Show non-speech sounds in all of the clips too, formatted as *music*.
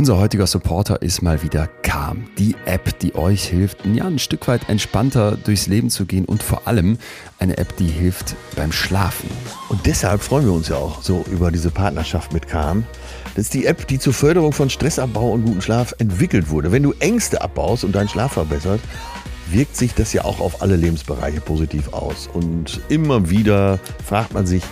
Unser heutiger Supporter ist mal wieder Calm, die App, die euch hilft, ja, ein Stück weit entspannter durchs Leben zu gehen und vor allem eine App, die hilft beim Schlafen. Und deshalb freuen wir uns ja auch so über diese Partnerschaft mit Calm. Das ist die App, die zur Förderung von Stressabbau und guten Schlaf entwickelt wurde. Wenn du Ängste abbaust und deinen Schlaf verbessert, wirkt sich das ja auch auf alle Lebensbereiche positiv aus. Und immer wieder fragt man sich,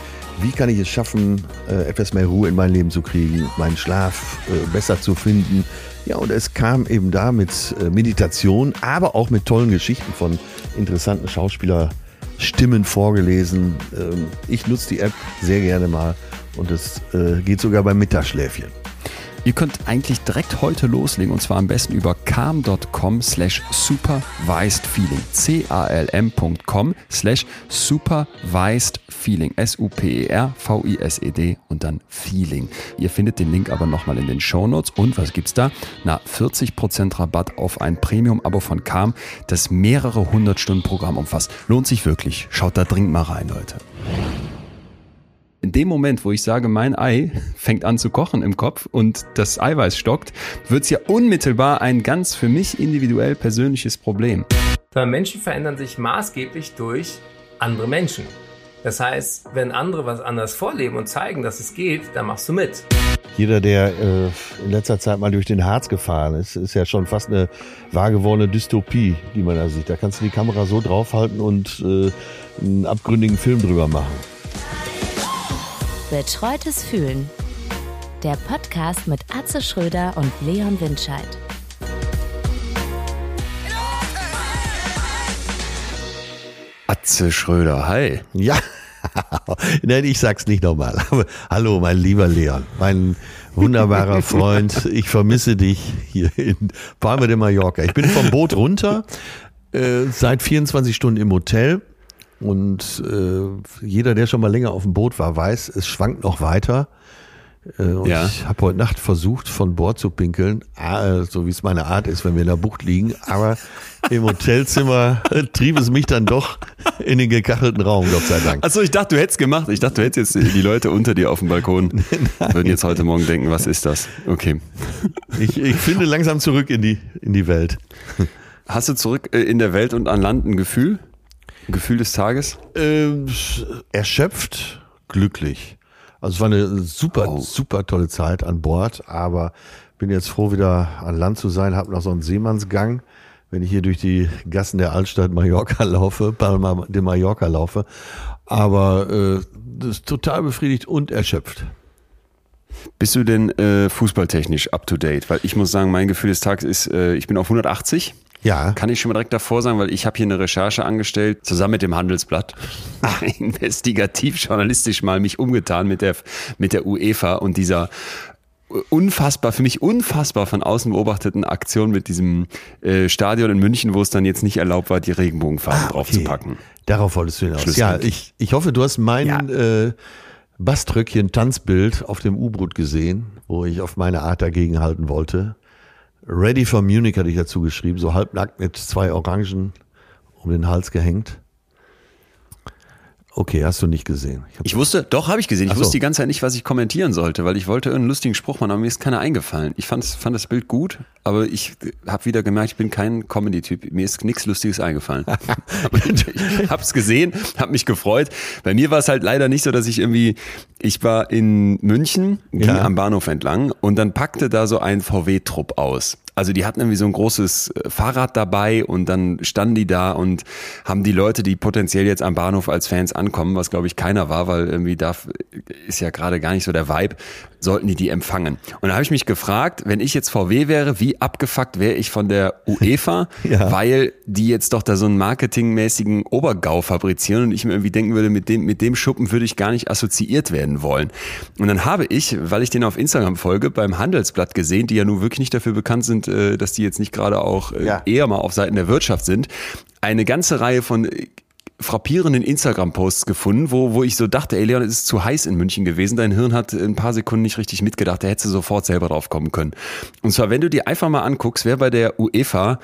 wie kann ich es schaffen, äh, etwas mehr Ruhe in mein Leben zu kriegen, meinen Schlaf äh, besser zu finden. Ja, und es kam eben da mit äh, Meditation, aber auch mit tollen Geschichten von interessanten Schauspielerstimmen vorgelesen. Ähm, ich nutze die App sehr gerne mal und es geht sogar beim Mittagsschläfchen. Ihr könnt eigentlich direkt heute loslegen und zwar am besten über calm.com slash supervisedfeeling. C-A-L-M.com slash supervisedfeeling. S-U-P-E-R-V-I-S-E-D und dann Feeling. Ihr findet den Link aber nochmal in den Shownotes. Und was gibt's da? Na, 40% Rabatt auf ein Premium-Abo von Calm, das mehrere hundert Stunden Programm umfasst. Lohnt sich wirklich. Schaut da dringend mal rein, Leute in dem Moment, wo ich sage, mein Ei fängt an zu kochen im Kopf und das Eiweiß stockt, wird es ja unmittelbar ein ganz für mich individuell persönliches Problem. Menschen verändern sich maßgeblich durch andere Menschen. Das heißt, wenn andere was anders vorleben und zeigen, dass es geht, dann machst du mit. Jeder, der äh, in letzter Zeit mal durch den Harz gefahren ist, ist ja schon fast eine wahrgewordene Dystopie, die man da sieht. Da kannst du die Kamera so draufhalten und äh, einen abgründigen Film drüber machen. Betreutes Fühlen. Der Podcast mit Atze Schröder und Leon Windscheid. Atze Schröder, hi. Ja. *laughs* Nein, ich sag's nicht nochmal. Hallo, mein lieber Leon, mein wunderbarer *laughs* Freund. Ich vermisse dich hier in Palma de Mallorca. Ich bin vom Boot runter, äh, seit 24 Stunden im Hotel und äh, jeder, der schon mal länger auf dem Boot war, weiß, es schwankt noch weiter. Äh, und ja. ich habe heute Nacht versucht, von Bord zu pinkeln, äh, so wie es meine Art ist, wenn wir in der Bucht liegen. Aber im Hotelzimmer *laughs* trieb es mich dann doch in den gekachelten Raum, Gott sei Dank. Achso, ich dachte, du hättest gemacht. Ich dachte, du hättest jetzt die Leute unter dir auf dem Balkon *laughs* würden jetzt heute Morgen denken, was ist das? Okay. Ich, ich finde langsam zurück in die, in die Welt. Hast du zurück äh, in der Welt und an Land ein Gefühl? Gefühl des Tages? Ähm, erschöpft, glücklich. Also es war eine super, oh. super tolle Zeit an Bord, aber bin jetzt froh, wieder an Land zu sein, habe noch so einen Seemannsgang, wenn ich hier durch die Gassen der Altstadt Mallorca *laughs* laufe, Palma de Mallorca laufe. Aber äh, das ist total befriedigt und erschöpft. Bist du denn äh, fußballtechnisch up to date? Weil ich muss sagen, mein Gefühl des Tages ist, äh, ich bin auf 180 ja. Kann ich schon mal direkt davor sagen, weil ich habe hier eine Recherche angestellt, zusammen mit dem Handelsblatt, *laughs* investigativ journalistisch mal mich umgetan mit der, mit der UEFA und dieser unfassbar, für mich unfassbar von außen beobachteten Aktion mit diesem äh, Stadion in München, wo es dann jetzt nicht erlaubt war, die Regenbogenfarben ah, okay. draufzupacken. Darauf wolltest du hinaus. Ja, ich, ich hoffe, du hast mein ja. äh, Baströckchen Tanzbild auf dem U-Boot gesehen, wo ich auf meine Art dagegen halten wollte. Ready for Munich hatte ich dazu geschrieben, so halbnackt mit zwei Orangen um den Hals gehängt. Okay, hast du nicht gesehen. Ich, ich wusste, doch, habe ich gesehen. Ich so. wusste die ganze Zeit nicht, was ich kommentieren sollte, weil ich wollte irgendeinen lustigen Spruch machen, aber mir ist keiner eingefallen. Ich fand, fand das Bild gut, aber ich habe wieder gemerkt, ich bin kein Comedy-Typ. Mir ist nichts Lustiges eingefallen. *laughs* ich habe es gesehen, habe mich gefreut. Bei mir war es halt leider nicht so, dass ich irgendwie, ich war in München, ging ja. am Bahnhof entlang und dann packte da so ein VW-Trupp aus. Also die hatten irgendwie so ein großes äh, Fahrrad dabei und dann standen die da und haben die Leute, die potenziell jetzt am Bahnhof als Fans ankommen, was glaube ich keiner war, weil irgendwie da ist ja gerade gar nicht so der Vibe, sollten die die empfangen. Und da habe ich mich gefragt, wenn ich jetzt VW wäre, wie abgefuckt wäre ich von der UEFA, *laughs* ja. weil die jetzt doch da so einen marketingmäßigen Obergau fabrizieren und ich mir irgendwie denken würde, mit dem, mit dem Schuppen würde ich gar nicht assoziiert werden wollen. Und dann habe ich, weil ich den auf Instagram folge, beim Handelsblatt gesehen, die ja nun wirklich nicht dafür bekannt sind, äh, dass die jetzt nicht gerade auch äh, ja. eher mal auf Seiten der Wirtschaft sind, eine ganze Reihe von frappierenden Instagram-Posts gefunden, wo, wo ich so dachte, ey Leon, es ist zu heiß in München gewesen. Dein Hirn hat ein paar Sekunden nicht richtig mitgedacht. Da hättest du sofort selber drauf kommen können. Und zwar, wenn du dir einfach mal anguckst, wer bei der UEFA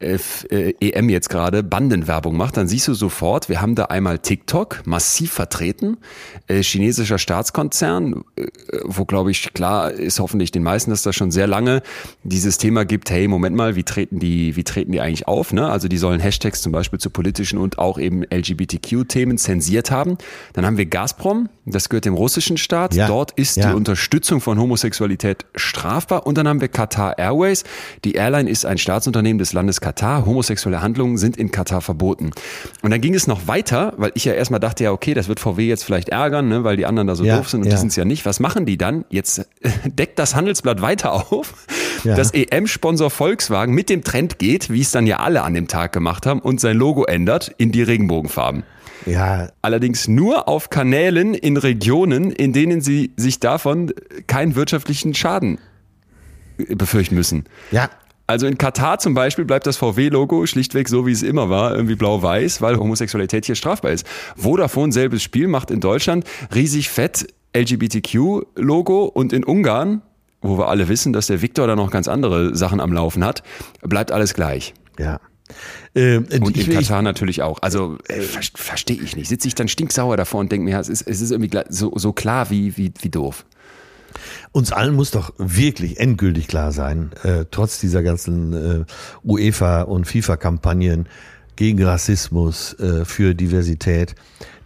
EM jetzt gerade Bandenwerbung macht, dann siehst du sofort, wir haben da einmal TikTok massiv vertreten, äh, chinesischer Staatskonzern, äh, wo glaube ich klar ist hoffentlich den meisten, dass da schon sehr lange dieses Thema gibt, hey, Moment mal, wie treten die, wie treten die eigentlich auf? Ne? Also die sollen Hashtags zum Beispiel zu politischen und auch eben LGBTQ-Themen zensiert haben. Dann haben wir Gazprom, das gehört dem russischen Staat. Ja. Dort ist ja. die Unterstützung von Homosexualität strafbar. Und dann haben wir Qatar Airways. Die Airline ist ein Staatsunternehmen des Landes Katar. Homosexuelle Handlungen sind in Katar verboten. Und dann ging es noch weiter, weil ich ja erstmal dachte, ja, okay, das wird VW jetzt vielleicht ärgern, ne, weil die anderen da so ja, doof sind und ja. die sind es ja nicht. Was machen die dann? Jetzt deckt das Handelsblatt weiter auf, ja. dass EM-Sponsor Volkswagen mit dem Trend geht, wie es dann ja alle an dem Tag gemacht haben, und sein Logo ändert in die Regenbogenfarben. Ja. Allerdings nur auf Kanälen in Regionen, in denen sie sich davon keinen wirtschaftlichen Schaden befürchten müssen. Ja. Also in Katar zum Beispiel bleibt das VW-Logo schlichtweg so, wie es immer war, irgendwie blau-weiß, weil Homosexualität hier strafbar ist. Vodafone selbes Spiel macht in Deutschland riesig fett LGBTQ-Logo und in Ungarn, wo wir alle wissen, dass der Viktor da noch ganz andere Sachen am Laufen hat, bleibt alles gleich. Ja. Äh, und in Katar natürlich auch. Also äh, ver verstehe ich nicht. Sitze ich dann stinksauer davor und denke mir, es ist, es ist irgendwie so, so klar wie, wie, wie doof. Uns allen muss doch wirklich endgültig klar sein, äh, trotz dieser ganzen äh, UEFA- und FIFA-Kampagnen gegen Rassismus, äh, für Diversität,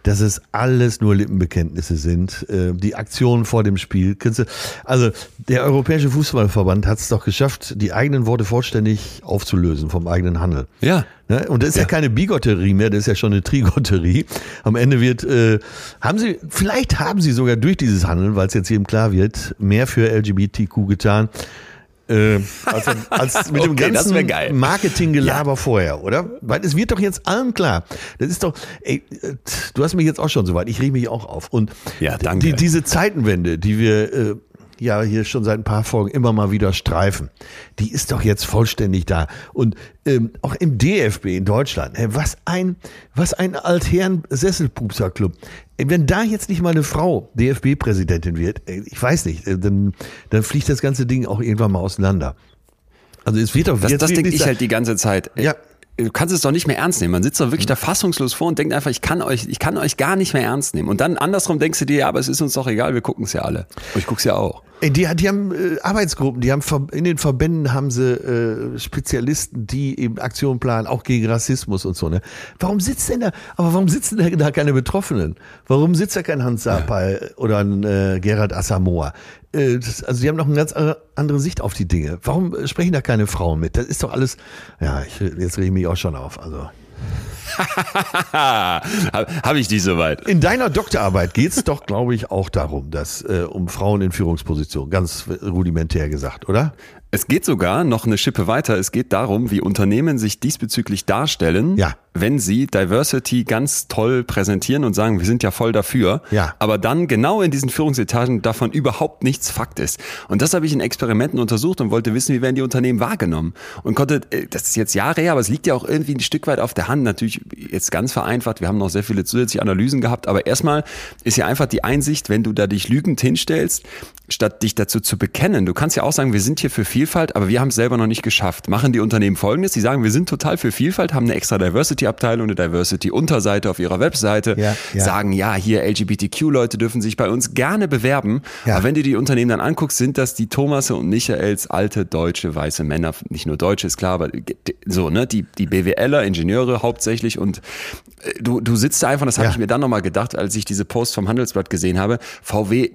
dass es alles nur Lippenbekenntnisse sind. Äh, die Aktionen vor dem Spiel. Also der Europäische Fußballverband hat es doch geschafft, die eigenen Worte vollständig aufzulösen vom eigenen Handel. Ja. Ne? Und das ist ja. ja keine Bigotterie mehr, das ist ja schon eine Trigotterie. Am Ende wird, äh, haben sie, vielleicht haben sie sogar durch dieses Handeln, weil es jetzt jedem klar wird, mehr für LGBTQ getan. Äh, als, als *laughs* mit okay, dem ganzen Marketinggelaber ja. vorher, oder? Weil es wird doch jetzt allen klar. Das ist doch, ey, du hast mich jetzt auch schon so weit, ich rieche mich auch auf. Und ja, danke. Die, diese Zeitenwende, die wir äh, ja hier schon seit ein paar Folgen immer mal wieder streifen, die ist doch jetzt vollständig da. Und ähm, auch im DFB in Deutschland, hey, was ein, was ein altherren Sesselpupser-Club. Wenn da jetzt nicht mal eine Frau DFB-Präsidentin wird, ich weiß nicht, äh, dann, dann fliegt das ganze Ding auch irgendwann mal auseinander. Also es wird doch Das, das denke ich halt die ganze Zeit. Ja, du kannst es doch nicht mehr ernst nehmen. Man sitzt doch wirklich mhm. da fassungslos vor und denkt einfach, ich kann euch, ich kann euch gar nicht mehr ernst nehmen. Und dann andersrum denkst du dir, ja, aber es ist uns doch egal, wir gucken es ja alle. Und ich guck's ja auch. Die, die haben äh, Arbeitsgruppen, die haben in den Verbänden haben sie äh, Spezialisten, die eben Aktionen planen, auch gegen Rassismus und so. Ne? Warum sitzt denn da, aber warum sitzen da keine Betroffenen? Warum sitzt da kein Hans Sapal ja. oder ein äh, Gerhard Assamoah? Äh, also die haben noch eine ganz andere Sicht auf die Dinge. Warum sprechen da keine Frauen mit? Das ist doch alles, ja, ich, jetzt rege ich mich auch schon auf. Also *laughs* Habe ich die soweit. In deiner Doktorarbeit geht es doch, glaube ich, auch darum, dass äh, um Frauen in Führungspositionen, ganz rudimentär gesagt, oder? Es geht sogar noch eine Schippe weiter. Es geht darum, wie Unternehmen sich diesbezüglich darstellen, ja. wenn sie Diversity ganz toll präsentieren und sagen, wir sind ja voll dafür, ja. aber dann genau in diesen Führungsetagen davon überhaupt nichts Fakt ist. Und das habe ich in Experimenten untersucht und wollte wissen, wie werden die Unternehmen wahrgenommen. Und konnte, äh, das ist jetzt Jahre her, aber es liegt ja auch irgendwie ein Stück weit auf der Hand. Natürlich jetzt ganz vereinfacht, wir haben noch sehr viele zusätzliche Analysen gehabt, aber erstmal ist ja einfach die Einsicht, wenn du da dich lügend hinstellst, statt dich dazu zu bekennen. Du kannst ja auch sagen, wir sind hier für viel Vielfalt, aber wir haben es selber noch nicht geschafft. Machen die Unternehmen folgendes, sie sagen, wir sind total für Vielfalt, haben eine extra Diversity-Abteilung, eine Diversity-Unterseite auf ihrer Webseite, ja, ja. sagen, ja, hier LGBTQ-Leute dürfen sich bei uns gerne bewerben. Ja. Aber wenn du die Unternehmen dann anguckst, sind das die Thomas und Michaels alte deutsche weiße Männer, nicht nur deutsche, ist klar, aber so, ne, die, die BWLer, Ingenieure hauptsächlich und äh, du, du sitzt da einfach, das habe ich mir dann nochmal gedacht, als ich diese Post vom Handelsblatt gesehen habe, VW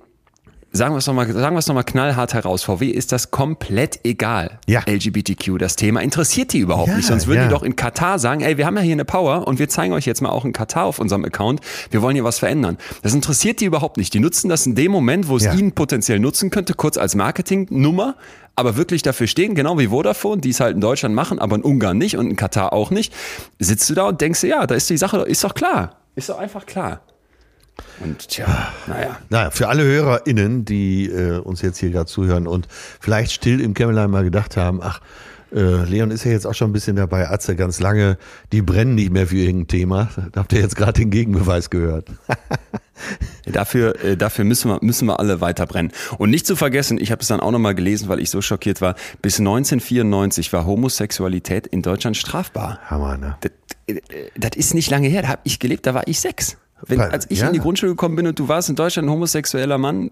sagen wir es nochmal, sagen wir es nochmal knallhart heraus. VW ist das komplett egal. Ja. LGBTQ, das Thema interessiert die überhaupt ja, nicht. Sonst würden ja. die doch in Katar sagen, ey, wir haben ja hier eine Power und wir zeigen euch jetzt mal auch in Katar auf unserem Account. Wir wollen hier was verändern. Das interessiert die überhaupt nicht. Die nutzen das in dem Moment, wo es ja. ihnen potenziell nutzen könnte, kurz als Marketingnummer, aber wirklich dafür stehen, genau wie Vodafone, die es halt in Deutschland machen, aber in Ungarn nicht und in Katar auch nicht. Sitzt du da und denkst dir, ja, da ist die Sache, ist doch klar. Ist doch einfach klar. Und tja, naja. Naja, für alle HörerInnen, die äh, uns jetzt hier gerade zuhören und vielleicht still im Kämmerlein mal gedacht haben, ach, Äh, Leon ist ja jetzt auch schon ein bisschen dabei, Atze ganz lange, die brennen nicht mehr für irgendein Thema. Da habt ihr jetzt gerade den Gegenbeweis gehört. *laughs* dafür, äh, dafür müssen wir, müssen wir alle weiter brennen. Und nicht zu vergessen, ich habe es dann auch nochmal gelesen, weil ich so schockiert war, bis 1994 war Homosexualität in Deutschland strafbar. Hammer, ne? Das, äh, das ist nicht lange her, da habe ich gelebt, da war ich sechs. Wenn, als ich ja. in die Grundschule gekommen bin und du warst in Deutschland ein homosexueller Mann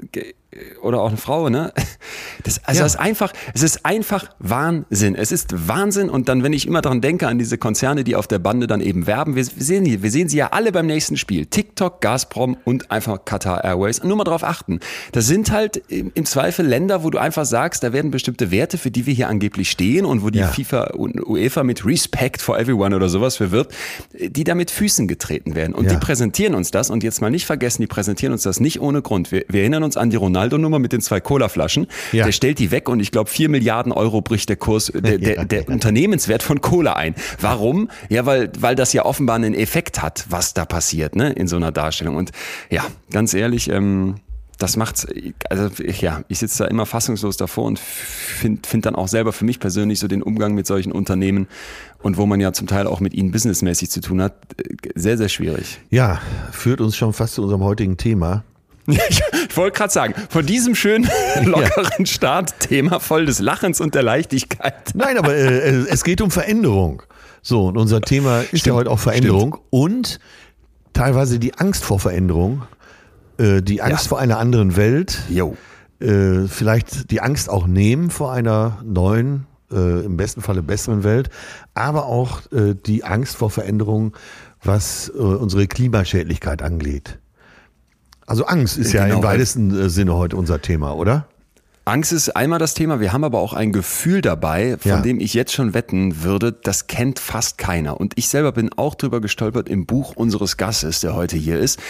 oder auch eine Frau, ne? Das, also ja. das ist einfach, es ist einfach Wahnsinn. Es ist Wahnsinn. Und dann, wenn ich immer daran denke, an diese Konzerne, die auf der Bande dann eben werben, wir, wir sehen die, wir sehen sie ja alle beim nächsten Spiel. TikTok, Gazprom und einfach Qatar Airways. Nur mal drauf achten. Das sind halt im, im, Zweifel Länder, wo du einfach sagst, da werden bestimmte Werte, für die wir hier angeblich stehen und wo die ja. FIFA und UEFA mit Respect for Everyone oder sowas verwirbt, die da mit Füßen getreten werden. Und ja. die präsentieren uns das. Und jetzt mal nicht vergessen, die präsentieren uns das nicht ohne Grund. Wir, wir erinnern uns an die Ronaldo-Nummer mit den zwei Cola-Flaschen. Ja. Der stellt die weg und ich glaube, vier Milliarden Euro bricht der Kurs, der, *laughs* der, der Unternehmenswert von Cola ein. Warum? Ja, weil, weil das ja offenbar einen Effekt hat, was da passiert, ne, in so einer Darstellung. Und ja, ganz ehrlich, ähm, das macht's, also ich, ja, ich sitze da immer fassungslos davor und finde find dann auch selber für mich persönlich so den Umgang mit solchen Unternehmen und wo man ja zum Teil auch mit ihnen businessmäßig zu tun hat, sehr, sehr schwierig. Ja, führt uns schon fast zu unserem heutigen Thema. *laughs* Ich, wollte gerade sagen, von diesem schönen, *laughs* lockeren Startthema voll des Lachens und der Leichtigkeit. *laughs* Nein, aber äh, es geht um Veränderung. So, und unser Thema ist Stimmt. ja heute auch Veränderung Stimmt. und teilweise die Angst vor Veränderung äh, die Angst ja. vor einer anderen Welt, jo. Äh, vielleicht die Angst auch nehmen vor einer neuen, äh, im besten Falle besseren Welt, aber auch äh, die Angst vor Veränderungen, was äh, unsere Klimaschädlichkeit angeht. Also Angst ist ja genau. im weitesten Sinne heute unser Thema, oder? Angst ist einmal das Thema, wir haben aber auch ein Gefühl dabei, von ja. dem ich jetzt schon wetten würde, das kennt fast keiner. Und ich selber bin auch drüber gestolpert im Buch unseres Gastes, der heute hier ist,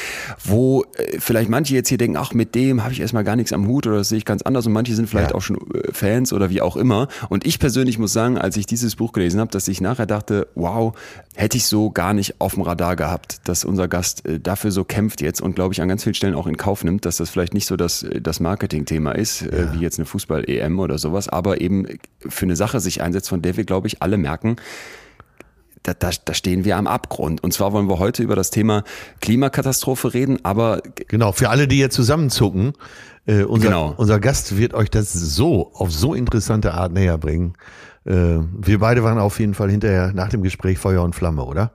wo äh, vielleicht manche jetzt hier denken, ach, mit dem habe ich erstmal gar nichts am Hut oder das sehe ich ganz anders und manche sind vielleicht ja. auch schon äh, Fans oder wie auch immer. Und ich persönlich muss sagen, als ich dieses Buch gelesen habe, dass ich nachher dachte, wow, hätte ich so gar nicht auf dem Radar gehabt, dass unser Gast äh, dafür so kämpft jetzt und glaube ich an ganz vielen Stellen auch in Kauf nimmt, dass das vielleicht nicht so das, das Marketing-Thema ist, ja. wie jetzt eine Fußball-EM oder sowas, aber eben für eine Sache sich einsetzt, von der wir, glaube ich, alle merken, da, da, da stehen wir am Abgrund. Und zwar wollen wir heute über das Thema Klimakatastrophe reden, aber. Genau, für alle, die jetzt zusammenzucken, äh, unser, genau. unser Gast wird euch das so, auf so interessante Art näher bringen. Äh, wir beide waren auf jeden Fall hinterher nach dem Gespräch Feuer und Flamme, oder?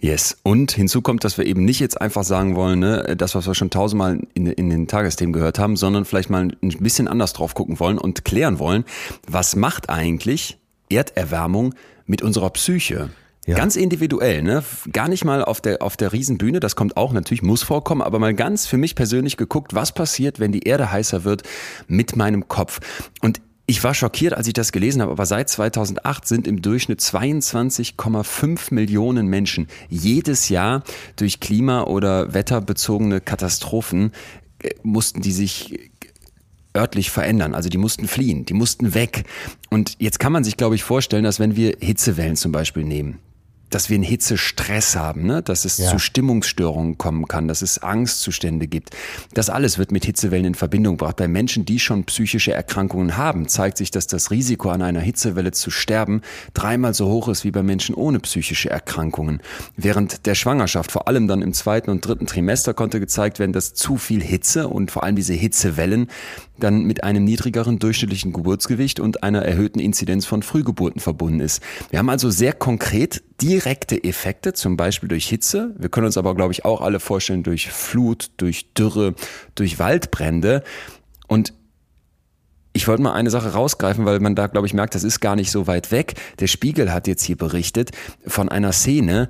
Yes. Und hinzu kommt, dass wir eben nicht jetzt einfach sagen wollen, ne, das, was wir schon tausendmal in, in den Tagesthemen gehört haben, sondern vielleicht mal ein bisschen anders drauf gucken wollen und klären wollen, was macht eigentlich Erderwärmung mit unserer Psyche? Ja. Ganz individuell, ne? Gar nicht mal auf der, auf der Riesenbühne, das kommt auch natürlich, muss vorkommen, aber mal ganz für mich persönlich geguckt, was passiert, wenn die Erde heißer wird mit meinem Kopf. Und ich war schockiert, als ich das gelesen habe, aber seit 2008 sind im Durchschnitt 22,5 Millionen Menschen jedes Jahr durch klima- oder wetterbezogene Katastrophen äh, mussten die sich örtlich verändern. Also die mussten fliehen, die mussten weg. Und jetzt kann man sich, glaube ich, vorstellen, dass wenn wir Hitzewellen zum Beispiel nehmen, dass wir einen Hitzestress haben, ne? dass es ja. zu Stimmungsstörungen kommen kann, dass es Angstzustände gibt. Das alles wird mit Hitzewellen in Verbindung gebracht. Bei Menschen, die schon psychische Erkrankungen haben, zeigt sich, dass das Risiko an einer Hitzewelle zu sterben dreimal so hoch ist wie bei Menschen ohne psychische Erkrankungen. Während der Schwangerschaft, vor allem dann im zweiten und dritten Trimester, konnte gezeigt werden, dass zu viel Hitze und vor allem diese Hitzewellen dann mit einem niedrigeren durchschnittlichen Geburtsgewicht und einer erhöhten Inzidenz von Frühgeburten verbunden ist. Wir haben also sehr konkret direkte Effekte, zum Beispiel durch Hitze. Wir können uns aber, glaube ich, auch alle vorstellen durch Flut, durch Dürre, durch Waldbrände. Und ich wollte mal eine Sache rausgreifen, weil man da, glaube ich, merkt, das ist gar nicht so weit weg. Der Spiegel hat jetzt hier berichtet von einer Szene,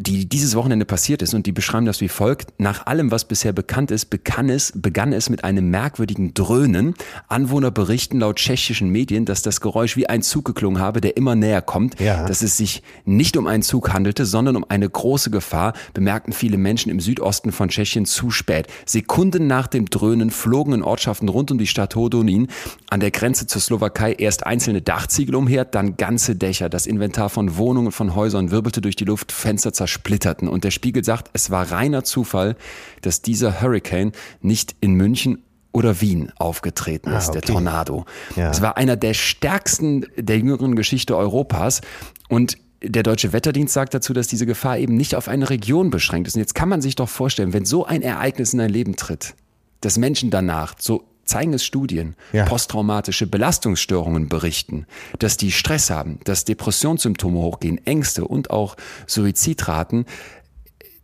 die dieses Wochenende passiert ist und die beschreiben das wie folgt. Nach allem, was bisher bekannt ist, begann es, begann es mit einem merkwürdigen Dröhnen. Anwohner berichten laut tschechischen Medien, dass das Geräusch wie ein Zug geklungen habe, der immer näher kommt. Ja. Dass es sich nicht um einen Zug handelte, sondern um eine große Gefahr, bemerkten viele Menschen im Südosten von Tschechien zu spät. Sekunden nach dem Dröhnen flogen in Ortschaften rund um die Stadt Hodonin an der Grenze zur Slowakei erst einzelne Dachziegel umher, dann ganze Dächer. Das Inventar von Wohnungen, von Häusern wirbelte durch die Luft, Fenster zersplitterten. Und der Spiegel sagt, es war reiner Zufall, dass dieser Hurricane nicht in München oder Wien aufgetreten ist, ah, okay. der Tornado. Ja. Es war einer der stärksten der jüngeren Geschichte Europas und der Deutsche Wetterdienst sagt dazu, dass diese Gefahr eben nicht auf eine Region beschränkt ist. Und jetzt kann man sich doch vorstellen, wenn so ein Ereignis in dein Leben tritt, dass Menschen danach, so zeigen es Studien, ja. posttraumatische Belastungsstörungen berichten, dass die Stress haben, dass Depressionssymptome hochgehen, Ängste und auch Suizidraten,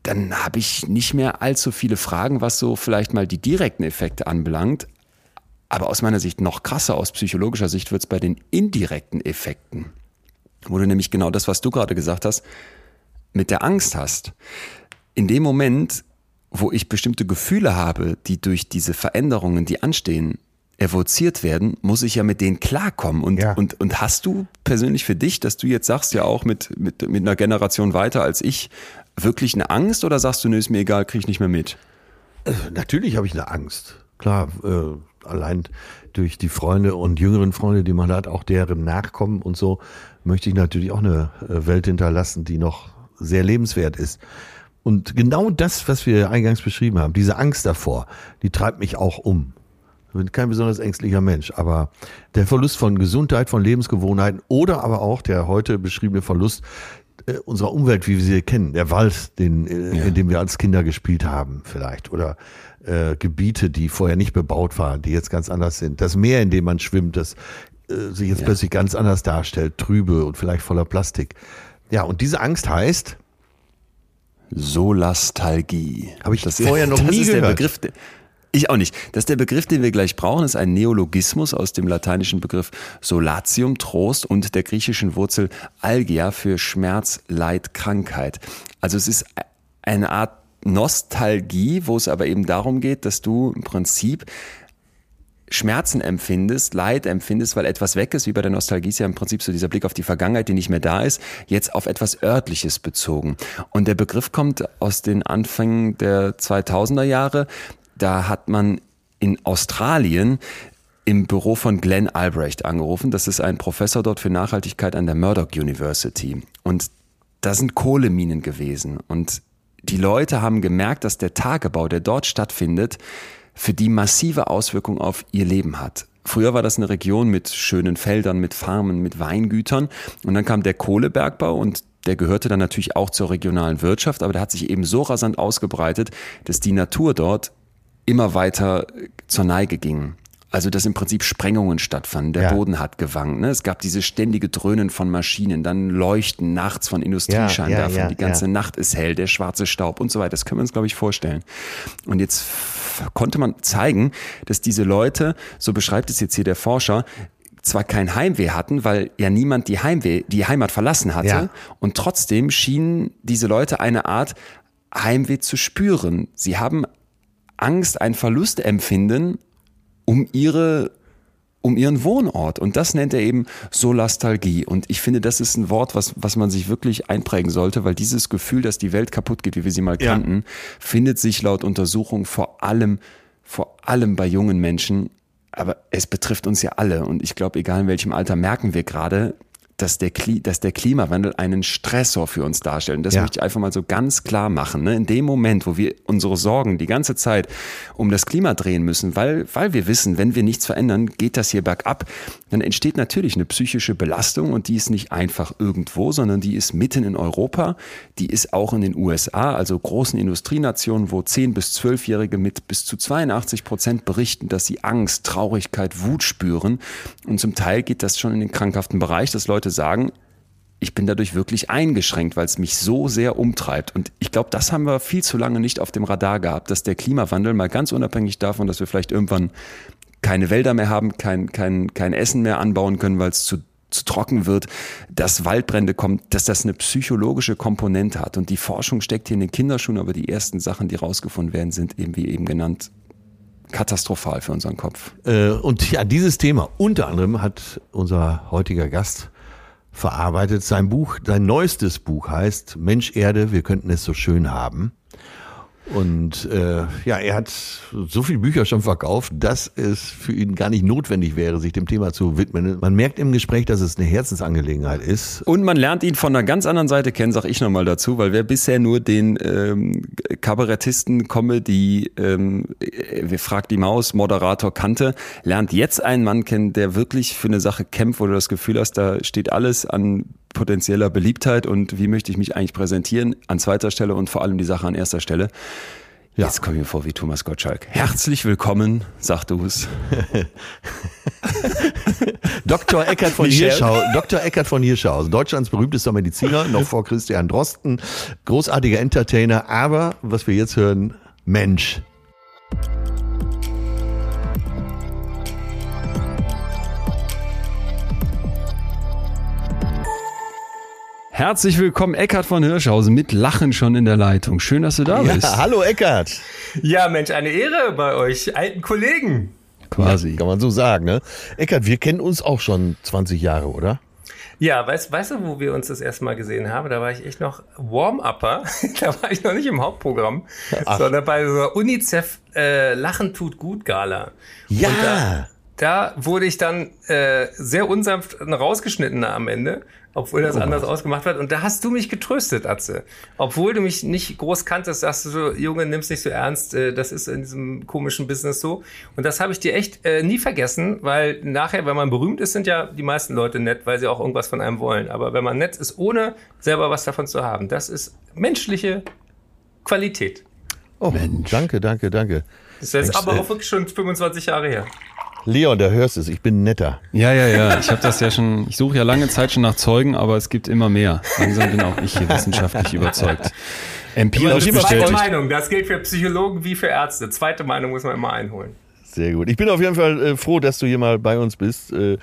dann habe ich nicht mehr allzu viele Fragen, was so vielleicht mal die direkten Effekte anbelangt. Aber aus meiner Sicht noch krasser, aus psychologischer Sicht wird es bei den indirekten Effekten wo du nämlich genau das, was du gerade gesagt hast, mit der Angst hast. In dem Moment, wo ich bestimmte Gefühle habe, die durch diese Veränderungen, die anstehen, evoziert werden, muss ich ja mit denen klarkommen. Und, ja. und, und hast du persönlich für dich, dass du jetzt sagst, ja auch mit, mit, mit einer Generation weiter als ich, wirklich eine Angst oder sagst du, nee, ist mir egal, krieg ich nicht mehr mit? Äh, natürlich habe ich eine Angst. Klar, äh, allein durch die Freunde und jüngeren Freunde, die man hat, auch deren Nachkommen und so, möchte ich natürlich auch eine äh, Welt hinterlassen, die noch sehr lebenswert ist. Und genau das, was wir eingangs beschrieben haben, diese Angst davor, die treibt mich auch um. Ich bin kein besonders ängstlicher Mensch, aber der Verlust von Gesundheit, von Lebensgewohnheiten oder aber auch der heute beschriebene Verlust äh, unserer Umwelt, wie wir sie kennen, der Wald, den, äh, ja. in dem wir als Kinder gespielt haben, vielleicht, oder äh, Gebiete, die vorher nicht bebaut waren, die jetzt ganz anders sind, das Meer, in dem man schwimmt, das äh, sich jetzt ja. plötzlich ganz anders darstellt, trübe und vielleicht voller Plastik. Ja, und diese Angst heißt Solastalgie. Habe ich das vorher noch *laughs* das nie ist gehört. Der Begriff, ich auch nicht. Das ist der Begriff, den wir gleich brauchen, ist ein Neologismus aus dem lateinischen Begriff Solatium, Trost und der griechischen Wurzel Algia für Schmerz, Leid, Krankheit. Also es ist eine Art Nostalgie, wo es aber eben darum geht, dass du im Prinzip Schmerzen empfindest, Leid empfindest, weil etwas weg ist, wie bei der Nostalgie ist ja im Prinzip so dieser Blick auf die Vergangenheit, die nicht mehr da ist, jetzt auf etwas Örtliches bezogen. Und der Begriff kommt aus den Anfängen der 2000er Jahre. Da hat man in Australien im Büro von Glenn Albrecht angerufen. Das ist ein Professor dort für Nachhaltigkeit an der Murdoch University. Und da sind Kohleminen gewesen. Und die Leute haben gemerkt, dass der Tagebau, der dort stattfindet, für die massive Auswirkungen auf ihr Leben hat. Früher war das eine Region mit schönen Feldern, mit Farmen, mit Weingütern. Und dann kam der Kohlebergbau und der gehörte dann natürlich auch zur regionalen Wirtschaft, aber der hat sich eben so rasant ausgebreitet, dass die Natur dort immer weiter zur Neige ging. Also, dass im Prinzip Sprengungen stattfanden. Der ja. Boden hat gewankt. Ne? Es gab diese ständige Dröhnen von Maschinen, dann Leuchten nachts von Industriescheinwerfern. Ja, ja, die ganze Nacht ist hell, der schwarze Staub und so weiter. Das können wir uns, glaube ich, vorstellen. Und jetzt konnte man zeigen, dass diese Leute, so beschreibt es jetzt hier der Forscher, zwar kein Heimweh hatten, weil ja niemand die Heimweh, die Heimat verlassen hatte, und trotzdem schienen diese Leute eine Art Heimweh zu spüren. Sie haben Angst, ein Verlustempfinden um ihre um ihren Wohnort. Und das nennt er eben Solastalgie. Und ich finde, das ist ein Wort, was, was man sich wirklich einprägen sollte, weil dieses Gefühl, dass die Welt kaputt geht, wie wir sie mal ja. kannten, findet sich laut Untersuchung vor allem, vor allem bei jungen Menschen. Aber es betrifft uns ja alle. Und ich glaube, egal in welchem Alter, merken wir gerade, dass der, Kli dass der Klimawandel einen Stressor für uns darstellt. Und das ja. möchte ich einfach mal so ganz klar machen. Ne? In dem Moment, wo wir unsere Sorgen die ganze Zeit um das Klima drehen müssen, weil, weil wir wissen, wenn wir nichts verändern, geht das hier bergab, dann entsteht natürlich eine psychische Belastung und die ist nicht einfach irgendwo, sondern die ist mitten in Europa, die ist auch in den USA, also großen Industrienationen, wo 10- bis 12-Jährige mit bis zu 82 Prozent berichten, dass sie Angst, Traurigkeit, Wut spüren. Und zum Teil geht das schon in den krankhaften Bereich, dass Leute Leute sagen, ich bin dadurch wirklich eingeschränkt, weil es mich so sehr umtreibt. Und ich glaube, das haben wir viel zu lange nicht auf dem Radar gehabt, dass der Klimawandel mal ganz unabhängig davon, dass wir vielleicht irgendwann keine Wälder mehr haben, kein, kein, kein Essen mehr anbauen können, weil es zu, zu trocken wird, dass Waldbrände kommen, dass das eine psychologische Komponente hat. Und die Forschung steckt hier in den Kinderschuhen, aber die ersten Sachen, die rausgefunden werden, sind eben wie eben genannt katastrophal für unseren Kopf. Äh, und ja, dieses Thema unter anderem hat unser heutiger Gast verarbeitet. Sein Buch, sein neuestes Buch heißt Mensch Erde, wir könnten es so schön haben. Und äh, ja, er hat so viele Bücher schon verkauft, dass es für ihn gar nicht notwendig wäre, sich dem Thema zu widmen. Man merkt im Gespräch, dass es eine Herzensangelegenheit ist. Und man lernt ihn von einer ganz anderen Seite kennen, sag ich nochmal dazu, weil wer bisher nur den ähm, Kabarettisten Comedy, ähm, wir fragt die Maus, Moderator kannte, lernt jetzt einen Mann kennen, der wirklich für eine Sache kämpft, wo du das Gefühl hast, da steht alles an potenzieller Beliebtheit und wie möchte ich mich eigentlich präsentieren an zweiter Stelle und vor allem die Sache an erster Stelle. Ja. Jetzt komme ich mir vor wie Thomas Gottschalk. Herzlich willkommen, sagt du es. Dr. Eckert von Hirschau, Dr. Eckert von Hirschau, Deutschlands berühmtester Mediziner, noch vor Christian Drosten, großartiger Entertainer, aber was wir jetzt hören, Mensch. Herzlich willkommen, Eckart von Hirschhausen, mit Lachen schon in der Leitung. Schön, dass du da bist. Ja, hallo Eckart. Ja, Mensch, eine Ehre bei euch, alten Kollegen. Quasi. Ja, kann man so sagen, ne? Eckart, wir kennen uns auch schon 20 Jahre, oder? Ja, weißt, weißt du, wo wir uns das erste Mal gesehen haben? Da war ich echt noch Warm-Upper. *laughs* da war ich noch nicht im Hauptprogramm, Ach. sondern bei so UNICEF äh, Lachen tut gut Gala. Ja. Da, da, wurde ich dann äh, sehr unsanft rausgeschnitten am Ende obwohl das oh, anders was. ausgemacht wird. Und da hast du mich getröstet, Atze. Obwohl du mich nicht groß kanntest, sagst du so, Junge, nimm's nicht so ernst, äh, das ist in diesem komischen Business so. Und das habe ich dir echt äh, nie vergessen, weil nachher, wenn man berühmt ist, sind ja die meisten Leute nett, weil sie auch irgendwas von einem wollen. Aber wenn man nett ist, ohne selber was davon zu haben, das ist menschliche Qualität. Oh, Mensch. danke, danke, danke. Das ist jetzt Mensch, aber äh, auch wirklich schon 25 Jahre her. Leon, da hörst du es, ich bin netter. Ja, ja, ja. Ich habe das ja schon, ich suche ja lange Zeit schon nach Zeugen, aber es gibt immer mehr. Langsam bin auch ich hier wissenschaftlich überzeugt. Empirisch Zweite Meinung, das gilt für Psychologen wie für Ärzte. Zweite Meinung muss man immer einholen. Sehr gut. Ich bin auf jeden Fall äh, froh, dass du hier mal bei uns bist, äh,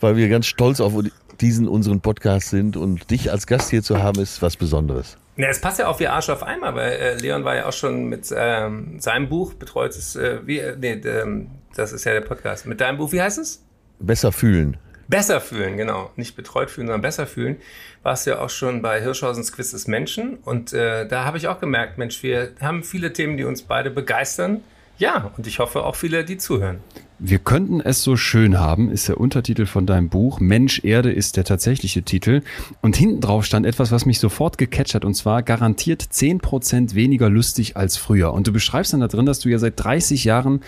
weil wir ganz stolz auf diesen unseren Podcast sind und dich als Gast hier zu haben, ist was Besonderes. Ja, es passt ja auch wie Arsch auf einmal, weil äh, Leon war ja auch schon mit ähm, seinem Buch betreutes, äh, wie, äh, nee, ähm, das ist ja der Podcast. Mit deinem Buch, wie heißt es? Besser fühlen. Besser fühlen, genau. Nicht betreut fühlen, sondern besser fühlen. Warst ja auch schon bei Hirschhausens Quiz des Menschen. Und äh, da habe ich auch gemerkt, Mensch, wir haben viele Themen, die uns beide begeistern. Ja, und ich hoffe auch viele, die zuhören. Wir könnten es so schön haben, ist der Untertitel von deinem Buch. Mensch, Erde ist der tatsächliche Titel. Und hinten drauf stand etwas, was mich sofort gecatcht hat, und zwar garantiert 10% weniger lustig als früher. Und du beschreibst dann da drin, dass du ja seit 30 Jahren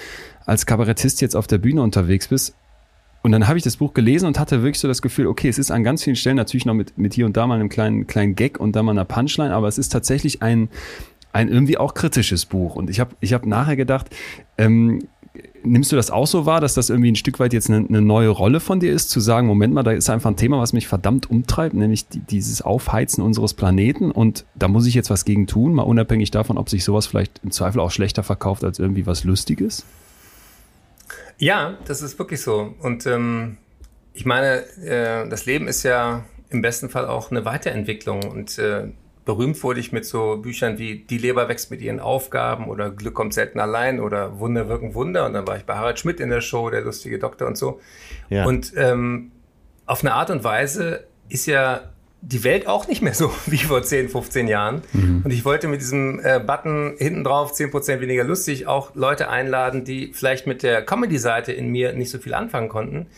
als Kabarettist jetzt auf der Bühne unterwegs bist. Und dann habe ich das Buch gelesen und hatte wirklich so das Gefühl, okay, es ist an ganz vielen Stellen natürlich noch mit, mit hier und da mal einem kleinen, kleinen Gag und da mal einer Punchline, aber es ist tatsächlich ein, ein irgendwie auch kritisches Buch. Und ich habe ich hab nachher gedacht, ähm, nimmst du das auch so wahr, dass das irgendwie ein Stück weit jetzt eine, eine, neue Rolle von dir ist, zu sagen, Moment mal, da ist einfach ein Thema, was mich verdammt umtreibt, nämlich die, dieses Aufheizen unseres Planeten und da muss ich jetzt was gegen tun, mal unabhängig davon, ob sich sowas vielleicht im Zweifel auch schlechter verkauft als irgendwie was Lustiges? Ja, das ist wirklich so. Und ähm, ich meine, äh, das Leben ist ja im besten Fall auch eine Weiterentwicklung. Und äh, berühmt wurde ich mit so Büchern wie Die Leber wächst mit ihren Aufgaben oder Glück kommt selten allein oder Wunder wirken Wunder. Und dann war ich bei Harald Schmidt in der Show, der lustige Doktor und so. Ja. Und ähm, auf eine Art und Weise ist ja die Welt auch nicht mehr so *laughs* wie vor 10, 15 Jahren. Mhm. Und ich wollte mit diesem äh, Button hinten drauf 10% weniger lustig auch Leute einladen, die vielleicht mit der Comedy-Seite in mir nicht so viel anfangen konnten.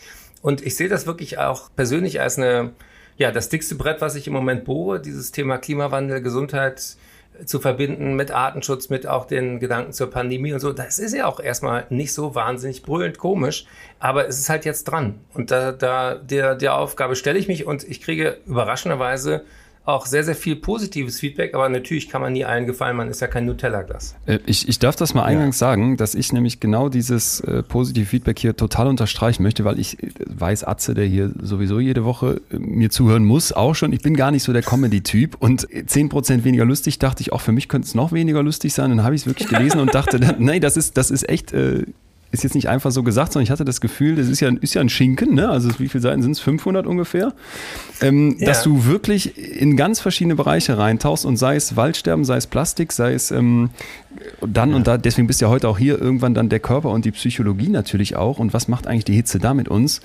Und ich sehe das wirklich auch persönlich als eine, ja, das dickste Brett, was ich im Moment bohre, dieses Thema Klimawandel, Gesundheit, zu verbinden mit Artenschutz, mit auch den Gedanken zur Pandemie und so. Das ist ja auch erstmal nicht so wahnsinnig brüllend komisch, aber es ist halt jetzt dran. Und da, da der, der Aufgabe stelle ich mich und ich kriege überraschenderweise auch sehr, sehr viel positives Feedback, aber natürlich kann man nie allen gefallen, man ist ja kein Nutella-Glas. Äh, ich, ich darf das mal eingangs ja. sagen, dass ich nämlich genau dieses äh, positive Feedback hier total unterstreichen möchte, weil ich äh, weiß, Atze, der hier sowieso jede Woche äh, mir zuhören muss, auch schon, ich bin gar nicht so der Comedy-Typ und 10% weniger lustig dachte ich, auch für mich könnte es noch weniger lustig sein, dann habe ich es wirklich gelesen und dachte, *laughs* nee, das ist, das ist echt... Ist jetzt nicht einfach so gesagt, sondern ich hatte das Gefühl, das ist ja, ist ja ein Schinken, ne? also wie viele Seiten sind es? 500 ungefähr. Ähm, ja. Dass du wirklich in ganz verschiedene Bereiche reintauchst und sei es Waldsterben, sei es Plastik, sei es ähm, dann ja. und da, deswegen bist du ja heute auch hier, irgendwann dann der Körper und die Psychologie natürlich auch und was macht eigentlich die Hitze da mit uns?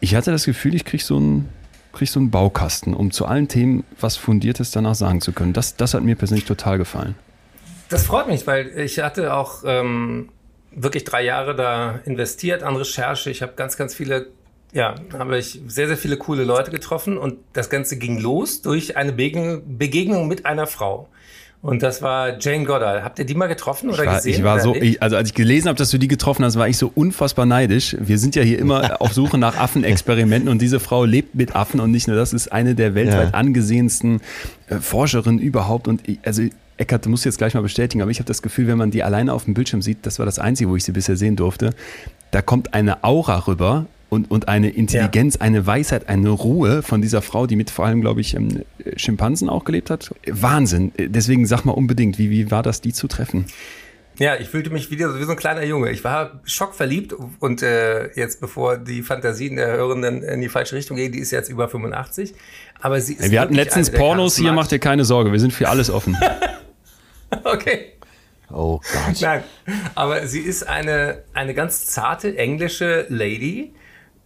Ich hatte das Gefühl, ich krieg so einen krieg so einen Baukasten, um zu allen Themen was Fundiertes danach sagen zu können. Das, das hat mir persönlich total gefallen. Das freut mich, weil ich hatte auch ähm, wirklich drei Jahre da investiert an Recherche. Ich habe ganz, ganz viele, ja, habe ich sehr, sehr viele coole Leute getroffen und das Ganze ging los durch eine Begegnung mit einer Frau. Und das war Jane Goddard. Habt ihr die mal getroffen oder ich war, gesehen? Ich war so, ich, also als ich gelesen habe, dass du die getroffen hast, war ich so unfassbar neidisch. Wir sind ja hier immer *laughs* auf Suche nach Affenexperimenten und diese Frau lebt mit Affen und nicht nur das ist eine der weltweit ja. angesehensten äh, Forscherinnen überhaupt. Und ich, also Eckert, du musst jetzt gleich mal bestätigen, aber ich habe das Gefühl, wenn man die alleine auf dem Bildschirm sieht, das war das Einzige, wo ich sie bisher sehen durfte, da kommt eine Aura rüber und, und eine Intelligenz, ja. eine Weisheit, eine Ruhe von dieser Frau, die mit vor allem, glaube ich, ähm, Schimpansen auch gelebt hat. Wahnsinn. Deswegen sag mal unbedingt, wie, wie war das, die zu treffen? Ja, ich fühlte mich wieder so wie so ein kleiner Junge. Ich war schockverliebt und äh, jetzt, bevor die Fantasien der Hörenden in die falsche Richtung gehen, die ist jetzt über 85. Aber sie ist Wir hatten letztens Pornos, hier macht ihr keine Sorge, wir sind für alles offen. *laughs* *laughs* okay. Oh Gott. Nein, aber sie ist eine, eine ganz zarte englische Lady,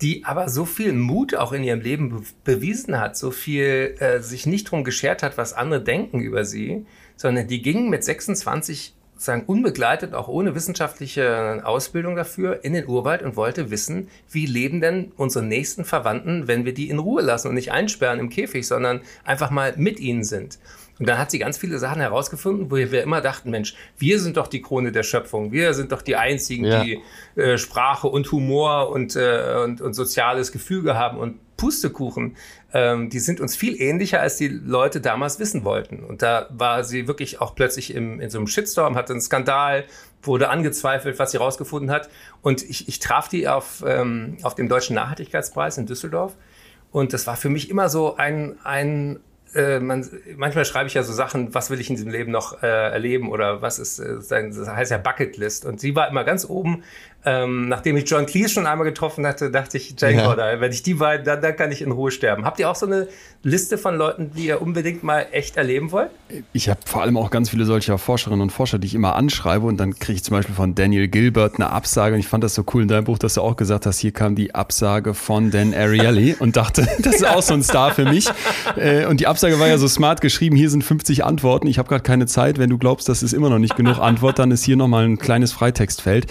die aber so viel Mut auch in ihrem Leben be bewiesen hat, so viel äh, sich nicht drum geschert hat, was andere denken über sie, sondern die ging mit 26 sagen unbegleitet, auch ohne wissenschaftliche Ausbildung dafür, in den Urwald und wollte wissen, wie leben denn unsere nächsten Verwandten, wenn wir die in Ruhe lassen und nicht einsperren im Käfig, sondern einfach mal mit ihnen sind. Und dann hat sie ganz viele Sachen herausgefunden, wo wir immer dachten, Mensch, wir sind doch die Krone der Schöpfung, wir sind doch die Einzigen, ja. die äh, Sprache und Humor und, äh, und, und soziales Gefüge haben und Pustekuchen. Ähm, die sind uns viel ähnlicher, als die Leute damals wissen wollten. Und da war sie wirklich auch plötzlich im, in so einem Shitstorm, hatte einen Skandal, wurde angezweifelt, was sie rausgefunden hat. Und ich, ich traf die auf, ähm, auf dem Deutschen Nachhaltigkeitspreis in Düsseldorf. Und das war für mich immer so ein, ein äh, man, manchmal schreibe ich ja so Sachen, was will ich in diesem Leben noch äh, erleben oder was ist, äh, das heißt ja Bucketlist. Und sie war immer ganz oben ähm, nachdem ich John Cleese schon einmal getroffen hatte, dachte ich, Jane ja. Goddard, wenn ich die beiden, dann, dann kann ich in Ruhe sterben. Habt ihr auch so eine Liste von Leuten, die ihr unbedingt mal echt erleben wollt? Ich habe vor allem auch ganz viele solcher Forscherinnen und Forscher, die ich immer anschreibe und dann kriege ich zum Beispiel von Daniel Gilbert eine Absage und ich fand das so cool in deinem Buch, dass du auch gesagt hast, hier kam die Absage von Dan Ariely *laughs* und dachte, *laughs* das ist auch so ein Star für mich. Äh, und die Absage war ja so smart geschrieben, hier sind 50 Antworten, ich habe gerade keine Zeit, wenn du glaubst, das ist immer noch nicht genug Antwort, dann ist hier nochmal ein kleines Freitextfeld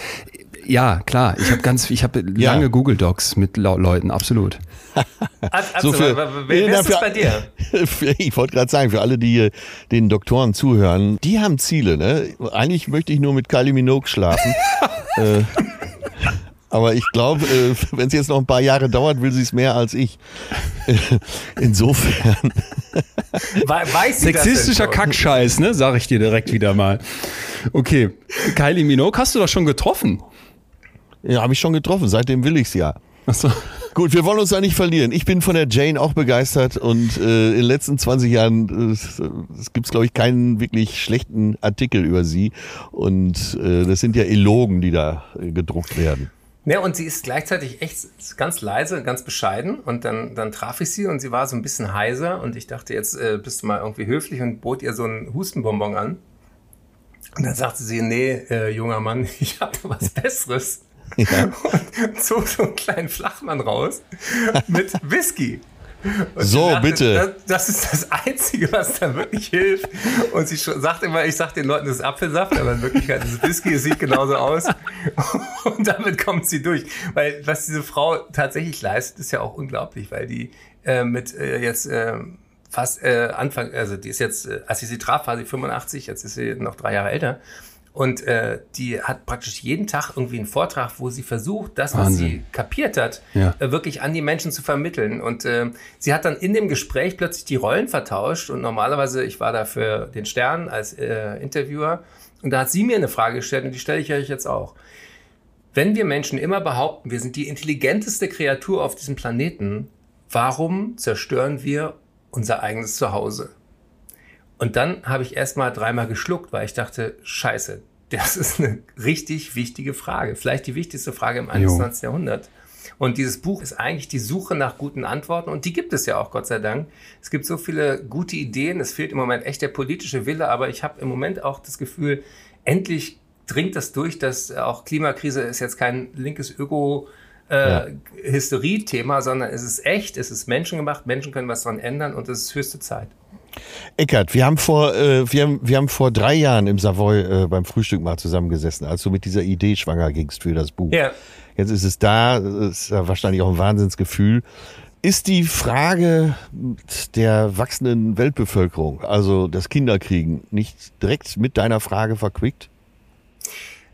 ja, klar. Ich habe ganz, ich habe *laughs* ja. lange Google Docs mit Leuten, absolut. also, so für, wer, ist das bei dir? *laughs* ich wollte gerade sagen, für alle, die den Doktoren zuhören, die haben Ziele. Ne? Eigentlich möchte ich nur mit Kylie Minogue schlafen. *laughs* äh, aber ich glaube, äh, wenn es jetzt noch ein paar Jahre dauert, will sie es mehr als ich. Insofern. Weiß Sexistischer Kackscheiß, ne? Sag ich dir direkt wieder mal. Okay. Kylie Minogue hast du doch schon getroffen. Ja, habe ich schon getroffen. Seitdem will ich's ja. Ach so. Gut, wir wollen uns da nicht verlieren. Ich bin von der Jane auch begeistert und äh, in den letzten 20 Jahren äh, es gibt glaube ich keinen wirklich schlechten Artikel über sie und äh, das sind ja Elogen, die da äh, gedruckt werden. Ja, und sie ist gleichzeitig echt ganz leise, ganz bescheiden. Und dann, dann traf ich sie und sie war so ein bisschen heiser. Und ich dachte, jetzt äh, bist du mal irgendwie höflich und bot ihr so einen Hustenbonbon an. Und dann sagte sie, nee, äh, junger Mann, *laughs* ich habe was Besseres. Ja. *laughs* Und zog so einen kleinen Flachmann raus mit Whisky. Und so, sagte, bitte. Das, das, ist das Einzige, was da wirklich hilft. Und sie sagt immer, ich sag den Leuten, das ist Apfelsaft, aber in Wirklichkeit ist es Whisky, es sieht genauso aus. *laughs* Und damit kommt sie durch. Weil was diese Frau tatsächlich leistet, ist ja auch unglaublich, weil die äh, mit äh, jetzt äh, fast äh, Anfang, also die ist jetzt, äh, als ich sie traf, war sie 85, jetzt ist sie noch drei Jahre älter. Und äh, die hat praktisch jeden Tag irgendwie einen Vortrag, wo sie versucht, das, was Wahnsinn. sie kapiert hat, ja. äh, wirklich an die Menschen zu vermitteln. Und äh, sie hat dann in dem Gespräch plötzlich die Rollen vertauscht. Und normalerweise, ich war da für den Stern als äh, Interviewer. Und da hat sie mir eine Frage gestellt und die stelle ich euch jetzt auch. Wenn wir Menschen immer behaupten, wir sind die intelligenteste Kreatur auf diesem Planeten, warum zerstören wir unser eigenes Zuhause? Und dann habe ich erst mal dreimal geschluckt, weil ich dachte, scheiße, das ist eine richtig wichtige Frage. Vielleicht die wichtigste Frage im 21. Jo. Jahrhundert. Und dieses Buch ist eigentlich die Suche nach guten Antworten. Und die gibt es ja auch, Gott sei Dank. Es gibt so viele gute Ideen. Es fehlt im Moment echt der politische Wille. Aber ich habe im Moment auch das Gefühl, endlich dringt das durch, dass auch Klimakrise ist jetzt kein linkes Öko- äh, ja. Hysterie-Thema, sondern es ist echt, es ist menschengemacht, Menschen können was daran ändern und es ist höchste Zeit. Eckert, wir haben vor, äh, wir haben, wir haben vor drei Jahren im Savoy äh, beim Frühstück mal zusammengesessen, als du mit dieser Idee schwanger gingst für das Buch. Ja. Jetzt ist es da, ist ja wahrscheinlich auch ein Wahnsinnsgefühl. Ist die Frage der wachsenden Weltbevölkerung, also das Kinderkriegen, nicht direkt mit deiner Frage verquickt?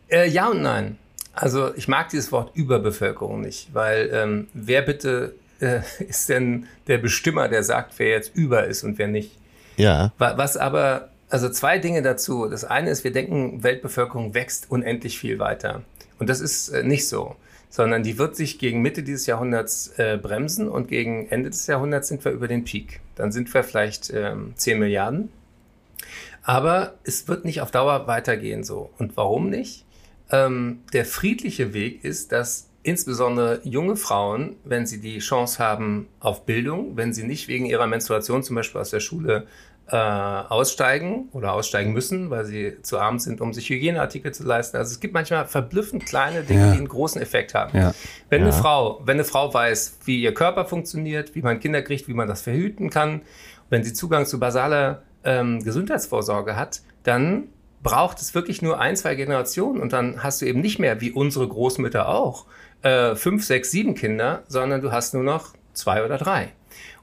Äh, ja und nein. Also ich mag dieses Wort Überbevölkerung nicht, weil ähm, wer bitte äh, *laughs* ist denn der Bestimmer, der sagt, wer jetzt über ist und wer nicht? Ja. Was aber, also zwei Dinge dazu. Das eine ist, wir denken, Weltbevölkerung wächst unendlich viel weiter. Und das ist äh, nicht so, sondern die wird sich gegen Mitte dieses Jahrhunderts äh, bremsen und gegen Ende des Jahrhunderts sind wir über den Peak. Dann sind wir vielleicht ähm, 10 Milliarden. Aber es wird nicht auf Dauer weitergehen so. Und warum nicht? Ähm, der friedliche Weg ist, dass insbesondere junge Frauen, wenn sie die Chance haben auf Bildung, wenn sie nicht wegen ihrer Menstruation zum Beispiel aus der Schule äh, aussteigen oder aussteigen müssen, weil sie zu arm sind, um sich Hygieneartikel zu leisten. Also es gibt manchmal verblüffend kleine Dinge, ja. die einen großen Effekt haben. Ja. Wenn ja. eine Frau, wenn eine Frau weiß, wie ihr Körper funktioniert, wie man Kinder kriegt, wie man das verhüten kann, wenn sie Zugang zu basaler ähm, Gesundheitsvorsorge hat, dann braucht es wirklich nur ein, zwei Generationen und dann hast du eben nicht mehr, wie unsere Großmütter auch, äh, fünf, sechs, sieben Kinder, sondern du hast nur noch zwei oder drei.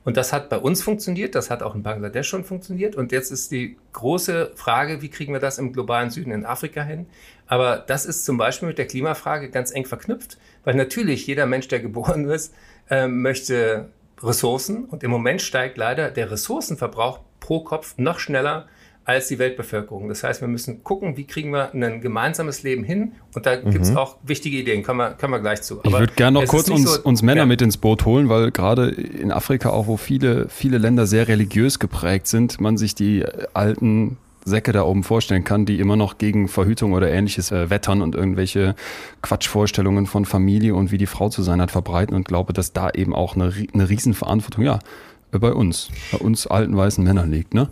Und das hat bei uns funktioniert, das hat auch in Bangladesch schon funktioniert. Und jetzt ist die große Frage, wie kriegen wir das im globalen Süden in Afrika hin? Aber das ist zum Beispiel mit der Klimafrage ganz eng verknüpft, weil natürlich jeder Mensch, der geboren *laughs* ist, äh, möchte Ressourcen. Und im Moment steigt leider der Ressourcenverbrauch pro Kopf noch schneller als die Weltbevölkerung. Das heißt, wir müssen gucken, wie kriegen wir ein gemeinsames Leben hin. Und da mhm. gibt es auch wichtige Ideen, können wir, können wir gleich zu. Aber ich würde gerne noch kurz uns, so, uns Männer ja. mit ins Boot holen, weil gerade in Afrika, auch wo viele, viele Länder sehr religiös geprägt sind, man sich die alten Säcke da oben vorstellen kann, die immer noch gegen Verhütung oder ähnliches äh, wettern und irgendwelche Quatschvorstellungen von Familie und wie die Frau zu sein hat verbreiten und glaube, dass da eben auch eine, eine Riesenverantwortung, ja, bei uns, bei uns alten weißen Männern liegt, ne?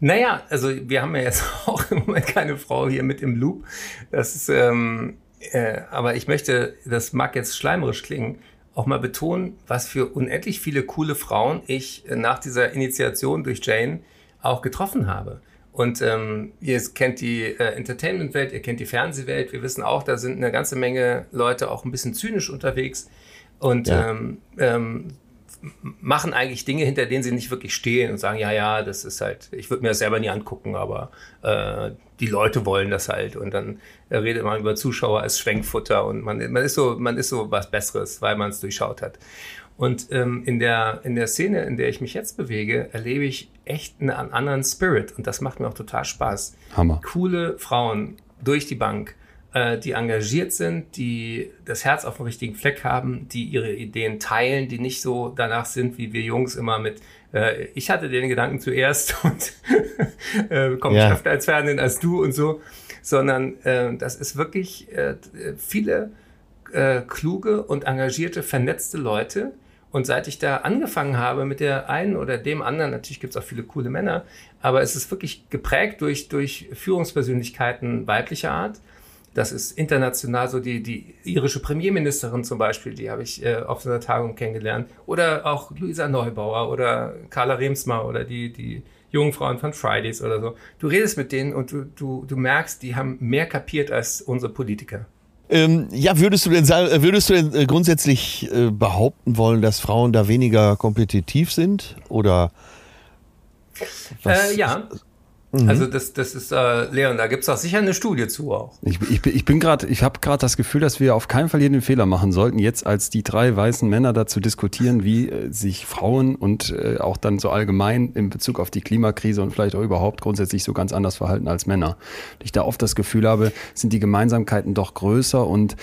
Naja, also wir haben ja jetzt *laughs* auch im Moment keine Frau hier mit im Loop. Das ist, ähm, äh, aber ich möchte, das mag jetzt schleimerisch klingen, auch mal betonen, was für unendlich viele coole Frauen ich nach dieser Initiation durch Jane auch getroffen habe. Und ähm, ihr kennt die äh, Entertainment-Welt, ihr kennt die Fernsehwelt. Wir wissen auch, da sind eine ganze Menge Leute auch ein bisschen zynisch unterwegs. Und ja. ähm, ähm, machen eigentlich Dinge, hinter denen sie nicht wirklich stehen und sagen, ja, ja, das ist halt, ich würde mir das selber nie angucken, aber äh, die Leute wollen das halt. Und dann redet man über Zuschauer als Schwenkfutter und man, man ist so, man ist so was Besseres, weil man es durchschaut hat. Und ähm, in, der, in der Szene, in der ich mich jetzt bewege, erlebe ich echt einen, einen anderen Spirit und das macht mir auch total Spaß. Hammer. Coole Frauen durch die Bank äh, die engagiert sind, die das Herz auf dem richtigen Fleck haben, die ihre Ideen teilen, die nicht so danach sind, wie wir Jungs immer mit, äh, ich hatte den Gedanken zuerst *laughs* und äh, komme ja. öfter als Fernsehen als du und so, sondern äh, das ist wirklich äh, viele äh, kluge und engagierte, vernetzte Leute, und seit ich da angefangen habe mit der einen oder dem anderen, natürlich gibt es auch viele coole Männer, aber es ist wirklich geprägt durch, durch Führungspersönlichkeiten weiblicher Art das ist international so die, die irische Premierministerin zum Beispiel, die habe ich äh, auf einer Tagung kennengelernt. Oder auch Luisa Neubauer oder Carla Remsmar oder die, die jungen Frauen von Fridays oder so. Du redest mit denen und du, du, du merkst, die haben mehr kapiert als unsere Politiker. Ähm, ja, würdest du denn sagen, würdest du denn äh, grundsätzlich äh, behaupten wollen, dass Frauen da weniger kompetitiv sind? Oder was? Äh, ja, Mhm. Also das, das ist, äh, Leon, da gibt's auch sicher eine Studie zu auch. Ich, ich, ich bin gerade, ich habe gerade das Gefühl, dass wir auf keinen Fall hier den Fehler machen sollten, jetzt als die drei weißen Männer dazu diskutieren, wie äh, sich Frauen und äh, auch dann so allgemein in Bezug auf die Klimakrise und vielleicht auch überhaupt grundsätzlich so ganz anders verhalten als Männer. Ich da oft das Gefühl habe, sind die Gemeinsamkeiten doch größer und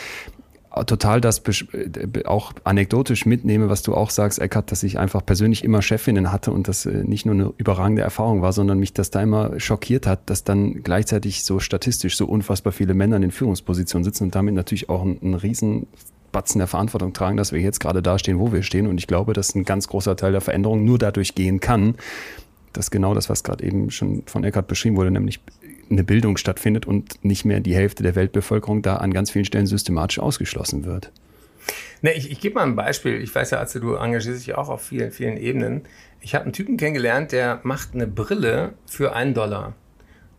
total das äh, auch anekdotisch mitnehme, was du auch sagst, Eckart, dass ich einfach persönlich immer Chefinnen hatte und das äh, nicht nur eine überragende Erfahrung war, sondern mich das da immer schockiert hat, dass dann gleichzeitig so statistisch so unfassbar viele Männer in den Führungspositionen sitzen und damit natürlich auch einen, einen riesen Batzen der Verantwortung tragen, dass wir jetzt gerade da stehen, wo wir stehen. Und ich glaube, dass ein ganz großer Teil der Veränderung nur dadurch gehen kann, dass genau das, was gerade eben schon von Eckart beschrieben wurde, nämlich eine Bildung stattfindet und nicht mehr die Hälfte der Weltbevölkerung da an ganz vielen Stellen systematisch ausgeschlossen wird. Ne, ich, ich gebe mal ein Beispiel. Ich weiß ja, also du engagierst dich auch auf vielen, vielen Ebenen. Ich habe einen Typen kennengelernt, der macht eine Brille für einen Dollar.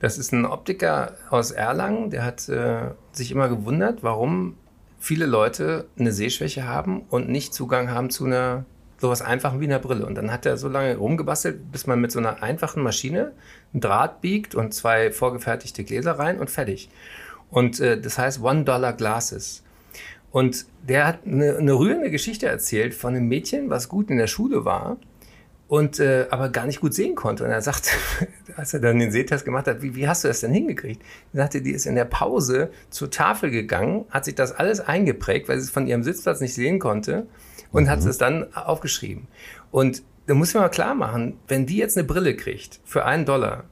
Das ist ein Optiker aus Erlangen, der hat äh, sich immer gewundert, warum viele Leute eine Sehschwäche haben und nicht Zugang haben zu einer sowas Einfachen wie einer Brille. Und dann hat er so lange rumgebastelt, bis man mit so einer einfachen Maschine einen Draht biegt und zwei vorgefertigte Gläser rein und fertig. Und äh, das heißt One-Dollar Glasses. Und der hat eine, eine rührende Geschichte erzählt von einem Mädchen, was gut in der Schule war und äh, aber gar nicht gut sehen konnte. Und er sagt, *laughs* als er dann den Sehtest gemacht hat, wie, wie hast du das denn hingekriegt? Er sagte, die ist in der Pause zur Tafel gegangen, hat sich das alles eingeprägt, weil sie es von ihrem Sitzplatz nicht sehen konnte und mhm. hat es dann aufgeschrieben. Und da muss man mal klar machen, wenn die jetzt eine Brille kriegt für einen Dollar,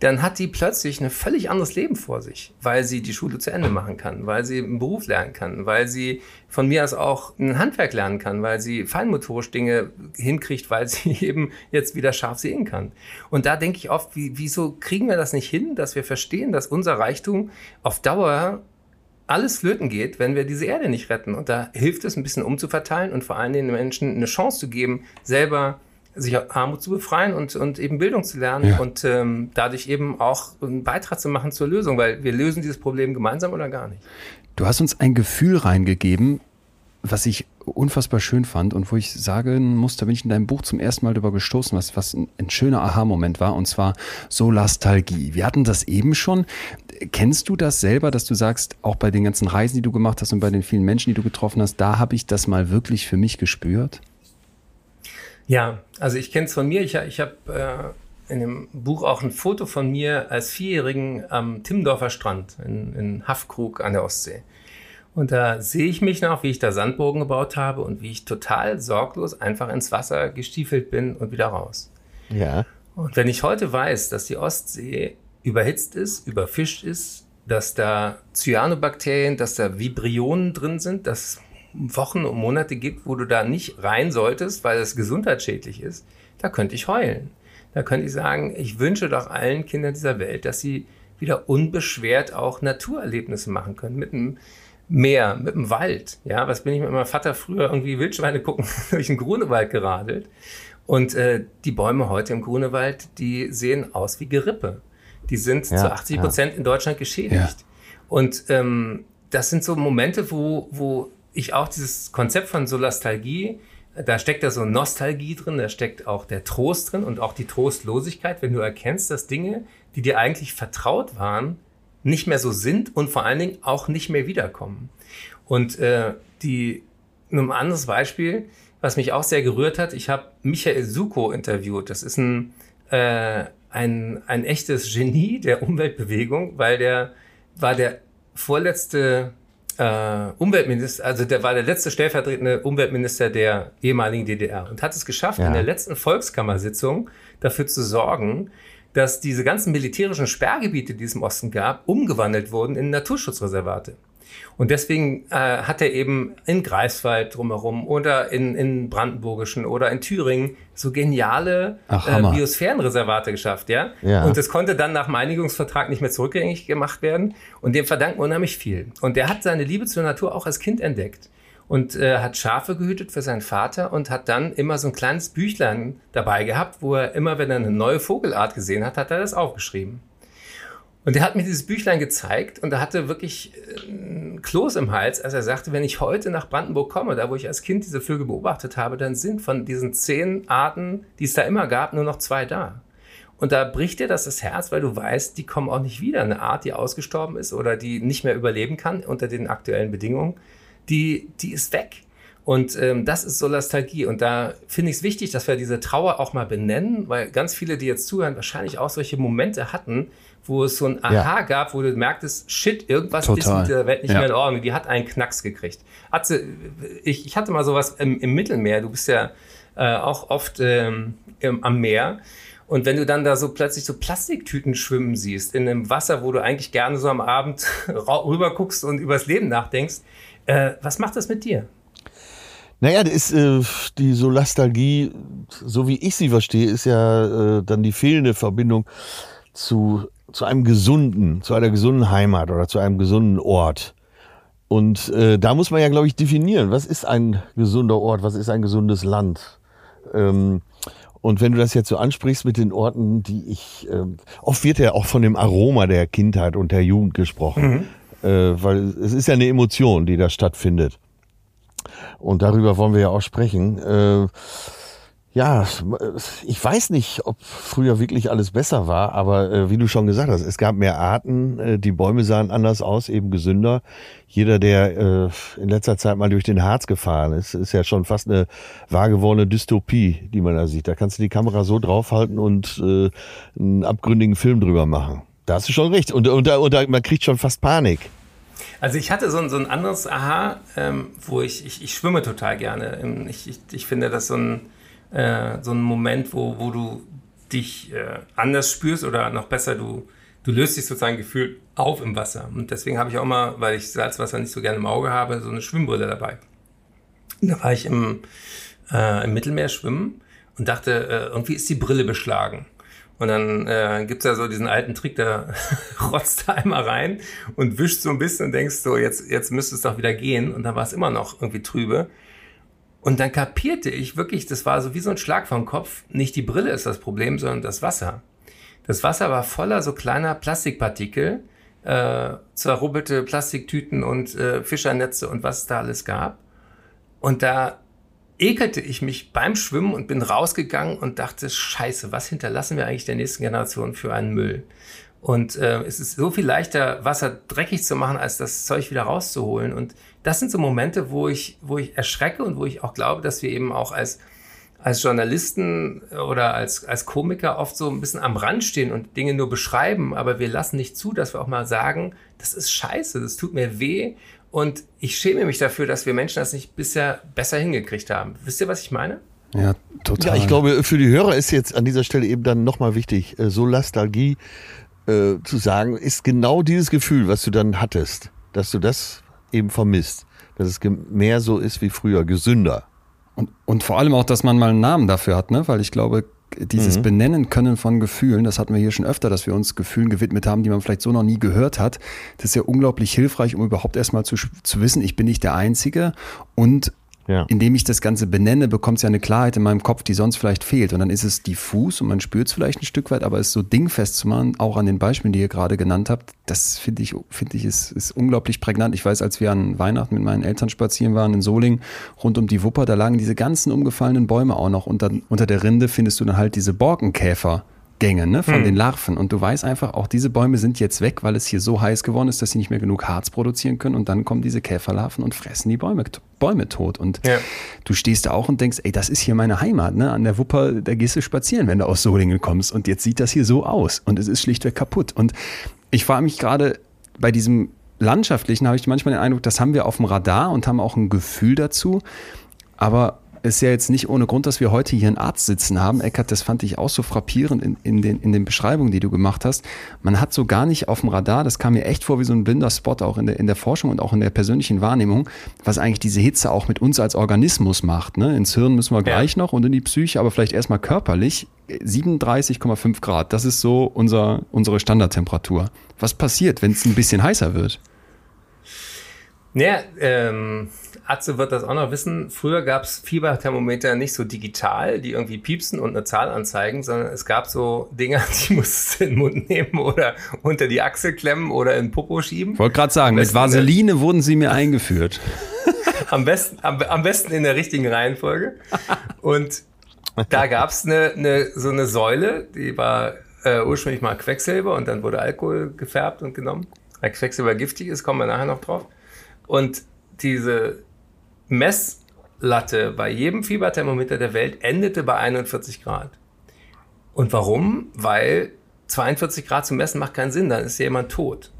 dann hat die plötzlich ein völlig anderes Leben vor sich, weil sie die Schule zu Ende machen kann, weil sie einen Beruf lernen kann, weil sie von mir aus auch ein Handwerk lernen kann, weil sie feinmotorisch Dinge hinkriegt, weil sie *laughs* eben jetzt wieder scharf sehen kann. Und da denke ich oft, wie, wieso kriegen wir das nicht hin, dass wir verstehen, dass unser Reichtum auf Dauer alles flöten geht, wenn wir diese Erde nicht retten. Und da hilft es, ein bisschen umzuverteilen und vor allen Dingen den Menschen eine Chance zu geben, selber sich Armut zu befreien und, und eben Bildung zu lernen ja. und ähm, dadurch eben auch einen Beitrag zu machen zur Lösung, weil wir lösen dieses Problem gemeinsam oder gar nicht. Du hast uns ein Gefühl reingegeben, was ich unfassbar schön fand und wo ich sagen muss, da bin ich in deinem Buch zum ersten Mal darüber gestoßen, was, was ein, ein schöner Aha-Moment war, und zwar Solastalgie. Wir hatten das eben schon. Kennst du das selber, dass du sagst, auch bei den ganzen Reisen, die du gemacht hast und bei den vielen Menschen, die du getroffen hast, da habe ich das mal wirklich für mich gespürt? Ja, also ich kenne es von mir. Ich, ich habe äh, in dem Buch auch ein Foto von mir als Vierjährigen am Timmendorfer Strand in, in Haffkrug an der Ostsee. Und da sehe ich mich noch, wie ich da Sandbogen gebaut habe und wie ich total sorglos einfach ins Wasser gestiefelt bin und wieder raus. Ja. Und wenn ich heute weiß, dass die Ostsee überhitzt ist, überfischt ist, dass da Cyanobakterien, dass da Vibrionen drin sind, dass Wochen und Monate gibt, wo du da nicht rein solltest, weil es gesundheitsschädlich ist, da könnte ich heulen. Da könnte ich sagen, ich wünsche doch allen Kindern dieser Welt, dass sie wieder unbeschwert auch Naturerlebnisse machen können mit einem Meer, mit dem Wald. Ja, was bin ich mit meinem Vater früher irgendwie Wildschweine gucken *laughs* durch den Grunewald geradelt. Und äh, die Bäume heute im Grunewald, die sehen aus wie Gerippe. Die sind ja, zu 80 Prozent ja. in Deutschland geschädigt. Ja. Und ähm, das sind so Momente, wo, wo ich auch dieses Konzept von Solastalgie, da steckt da so Nostalgie drin, da steckt auch der Trost drin und auch die Trostlosigkeit, wenn du erkennst, dass Dinge, die dir eigentlich vertraut waren, nicht mehr so sind und vor allen Dingen auch nicht mehr wiederkommen. Und äh, die, ein anderes Beispiel, was mich auch sehr gerührt hat, ich habe Michael Suko interviewt. Das ist ein, äh, ein, ein echtes Genie der Umweltbewegung, weil der war der vorletzte äh, Umweltminister, also der war der letzte stellvertretende Umweltminister der ehemaligen DDR und hat es geschafft, ja. in der letzten Volkskammersitzung dafür zu sorgen, dass diese ganzen militärischen Sperrgebiete, die es im Osten gab, umgewandelt wurden in Naturschutzreservate. Und deswegen äh, hat er eben in Greifswald drumherum oder in, in Brandenburgischen oder in Thüringen so geniale Ach, äh, Biosphärenreservate geschafft, ja? ja. Und das konnte dann nach dem Einigungsvertrag nicht mehr zurückgängig gemacht werden. Und dem verdanken unheimlich viel. Und der hat seine Liebe zur Natur auch als Kind entdeckt und äh, hat Schafe gehütet für seinen Vater und hat dann immer so ein kleines Büchlein dabei gehabt, wo er immer, wenn er eine neue Vogelart gesehen hat, hat er das aufgeschrieben. Und er hat mir dieses Büchlein gezeigt und er hatte wirklich äh, ein Kloß im Hals, als er sagte, wenn ich heute nach Brandenburg komme, da wo ich als Kind diese Vögel beobachtet habe, dann sind von diesen zehn Arten, die es da immer gab, nur noch zwei da. Und da bricht dir das das Herz, weil du weißt, die kommen auch nicht wieder. Eine Art, die ausgestorben ist oder die nicht mehr überleben kann unter den aktuellen Bedingungen, die, die ist weg. Und ähm, das ist Solastalgie. Und da finde ich es wichtig, dass wir diese Trauer auch mal benennen, weil ganz viele, die jetzt zuhören, wahrscheinlich auch solche Momente hatten, wo es so ein Aha ja. gab, wo du merktest, shit, irgendwas Total. ist mit der Welt nicht ja. mehr in Ordnung. Die hat einen Knacks gekriegt. Hatte, ich, ich hatte mal sowas im, im Mittelmeer. Du bist ja äh, auch oft ähm, im, am Meer. Und wenn du dann da so plötzlich so Plastiktüten schwimmen siehst in einem Wasser, wo du eigentlich gerne so am Abend *laughs* rüber guckst und übers Leben nachdenkst, äh, was macht das mit dir? Naja, das ist, äh, die Solastalgie, so wie ich sie verstehe, ist ja äh, dann die fehlende Verbindung zu zu einem gesunden, zu einer gesunden Heimat oder zu einem gesunden Ort. Und äh, da muss man ja, glaube ich, definieren, was ist ein gesunder Ort, was ist ein gesundes Land. Ähm, und wenn du das jetzt so ansprichst mit den Orten, die ich, äh, oft wird ja auch von dem Aroma der Kindheit und der Jugend gesprochen, mhm. Äh, weil es ist ja eine Emotion, die da stattfindet. Und darüber wollen wir ja auch sprechen. Äh, ja, ich weiß nicht, ob früher wirklich alles besser war, aber äh, wie du schon gesagt hast, es gab mehr Arten, äh, die Bäume sahen anders aus, eben gesünder. Jeder, der äh, in letzter Zeit mal durch den Harz gefahren ist, ist ja schon fast eine wahrgewordene Dystopie, die man da sieht. Da kannst du die Kamera so draufhalten und äh, einen abgründigen Film drüber machen. Da hast du schon recht. Und, und, und, und man kriegt schon fast Panik. Also ich hatte so ein, so ein anderes Aha, ähm, wo ich, ich, ich schwimme total gerne. Ich, ich, ich finde das so ein äh, so ein Moment, wo, wo du dich äh, anders spürst oder noch besser, du, du löst dich sozusagen gefühlt auf im Wasser. Und deswegen habe ich auch mal, weil ich Salzwasser nicht so gerne im Auge habe, so eine Schwimmbrille dabei. Und da war ich im, äh, im Mittelmeer schwimmen und dachte, äh, irgendwie ist die Brille beschlagen. Und dann äh, gibt ja so diesen alten Trick, da *laughs* rotzt da einmal rein und wischt so ein bisschen und denkst so, jetzt, jetzt müsste es doch wieder gehen. Und dann war es immer noch irgendwie trübe. Und dann kapierte ich wirklich, das war so wie so ein Schlag vom Kopf, nicht die Brille ist das Problem, sondern das Wasser. Das Wasser war voller so kleiner Plastikpartikel, äh, zerrubbelte Plastiktüten und äh, Fischernetze und was es da alles gab. Und da ekelte ich mich beim Schwimmen und bin rausgegangen und dachte, scheiße, was hinterlassen wir eigentlich der nächsten Generation für einen Müll? Und äh, es ist so viel leichter, Wasser dreckig zu machen, als das Zeug wieder rauszuholen. Und das sind so Momente, wo ich, wo ich erschrecke und wo ich auch glaube, dass wir eben auch als, als Journalisten oder als, als Komiker oft so ein bisschen am Rand stehen und Dinge nur beschreiben, aber wir lassen nicht zu, dass wir auch mal sagen, das ist scheiße, das tut mir weh und ich schäme mich dafür, dass wir Menschen das nicht bisher besser hingekriegt haben. Wisst ihr, was ich meine? Ja, total. Ja, ich glaube, für die Hörer ist jetzt an dieser Stelle eben dann nochmal wichtig, äh, so Lastalgie äh, zu sagen, ist genau dieses Gefühl, was du dann hattest, dass du das eben vermisst. Dass es mehr so ist wie früher, gesünder. Und, und vor allem auch, dass man mal einen Namen dafür hat, ne? weil ich glaube, dieses mhm. Benennen können von Gefühlen, das hatten wir hier schon öfter, dass wir uns Gefühlen gewidmet haben, die man vielleicht so noch nie gehört hat. Das ist ja unglaublich hilfreich, um überhaupt erstmal zu, zu wissen, ich bin nicht der Einzige und ja. Indem ich das Ganze benenne, bekommt es ja eine Klarheit in meinem Kopf, die sonst vielleicht fehlt. Und dann ist es diffus und man spürt es vielleicht ein Stück weit, aber es so dingfest zu machen, auch an den Beispielen, die ihr gerade genannt habt, das finde ich, finde ich, ist, ist unglaublich prägnant. Ich weiß, als wir an Weihnachten mit meinen Eltern spazieren waren in Solingen, rund um die Wupper, da lagen diese ganzen umgefallenen Bäume auch noch. Unter, unter der Rinde findest du dann halt diese Borkenkäfer Gänge ne, von hm. den Larven. Und du weißt einfach, auch diese Bäume sind jetzt weg, weil es hier so heiß geworden ist, dass sie nicht mehr genug Harz produzieren können. Und dann kommen diese Käferlarven und fressen die Bäume, Bäume tot. Und ja. du stehst da auch und denkst, ey, das ist hier meine Heimat. Ne? An der Wupper, da gehst du spazieren, wenn du aus Solingen kommst. Und jetzt sieht das hier so aus. Und es ist schlichtweg kaputt. Und ich frage mich gerade bei diesem Landschaftlichen, habe ich manchmal den Eindruck, das haben wir auf dem Radar und haben auch ein Gefühl dazu. Aber ist ja jetzt nicht ohne Grund, dass wir heute hier einen Arzt sitzen haben. Eckert, das fand ich auch so frappierend in, in, den, in den Beschreibungen, die du gemacht hast. Man hat so gar nicht auf dem Radar, das kam mir echt vor wie so ein blinder Spot auch in der, in der Forschung und auch in der persönlichen Wahrnehmung, was eigentlich diese Hitze auch mit uns als Organismus macht. Ne? Ins Hirn müssen wir gleich ja. noch und in die Psyche, aber vielleicht erstmal körperlich. 37,5 Grad, das ist so unser, unsere Standardtemperatur. Was passiert, wenn es ein bisschen heißer wird? Ja, ähm, Atze wird das auch noch wissen. Früher gab es Fieberthermometer nicht so digital, die irgendwie piepsen und eine Zahl anzeigen, sondern es gab so Dinger, *laughs* die musst du in den Mund nehmen oder unter die Achsel klemmen oder in den Popo schieben. Wollte gerade sagen, mit Vaseline wurden sie mir eingeführt. *laughs* am, besten, am, am besten in der richtigen Reihenfolge. Und da gab es eine, eine, so eine Säule, die war äh, ursprünglich mal Quecksilber und dann wurde Alkohol gefärbt und genommen. Weil Quecksilber giftig ist, kommen wir nachher noch drauf. Und diese Messlatte bei jedem Fieberthermometer der Welt endete bei 41 Grad. Und warum? Weil 42 Grad zu messen macht keinen Sinn, dann ist jemand tot.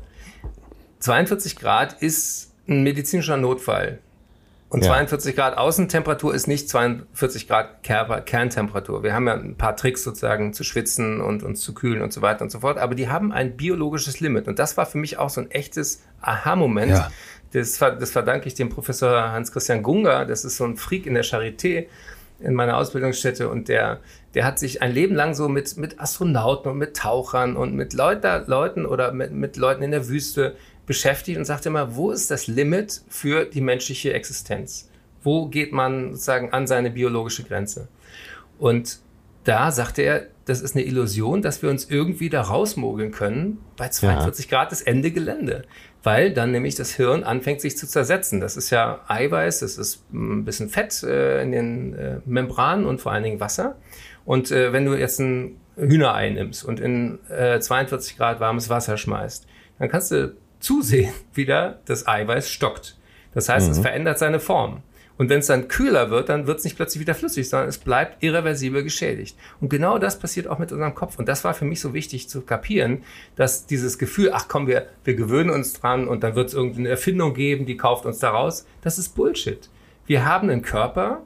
42 Grad ist ein medizinischer Notfall. Und ja. 42 Grad Außentemperatur ist nicht 42 Grad Kerntemperatur. Wir haben ja ein paar Tricks sozusagen zu schwitzen und uns zu kühlen und so weiter und so fort. Aber die haben ein biologisches Limit. Und das war für mich auch so ein echtes Aha-Moment. Ja. Das, das verdanke ich dem Professor Hans-Christian Gunga. Das ist so ein Freak in der Charité in meiner Ausbildungsstätte und der, der hat sich ein Leben lang so mit, mit Astronauten und mit Tauchern und mit Leuter, Leuten oder mit, mit Leuten in der Wüste beschäftigt und sagt immer, wo ist das Limit für die menschliche Existenz? Wo geht man sozusagen an seine biologische Grenze? Und da sagte er, das ist eine Illusion, dass wir uns irgendwie da rausmogeln können. Bei 42 ja. Grad ist Ende Gelände. Weil dann nämlich das Hirn anfängt sich zu zersetzen. Das ist ja Eiweiß, das ist ein bisschen Fett äh, in den äh, Membranen und vor allen Dingen Wasser. Und äh, wenn du jetzt ein Hühnerei nimmst und in 42 Grad warmes Wasser schmeißt, dann kannst du zusehen, *laughs* wie da das Eiweiß stockt. Das heißt, mhm. es verändert seine Form. Und wenn es dann kühler wird, dann wird es nicht plötzlich wieder flüssig, sondern es bleibt irreversibel geschädigt. Und genau das passiert auch mit unserem Kopf. Und das war für mich so wichtig zu kapieren, dass dieses Gefühl, ach komm, wir, wir gewöhnen uns dran und dann wird es irgendeine Erfindung geben, die kauft uns da raus, das ist Bullshit. Wir haben einen Körper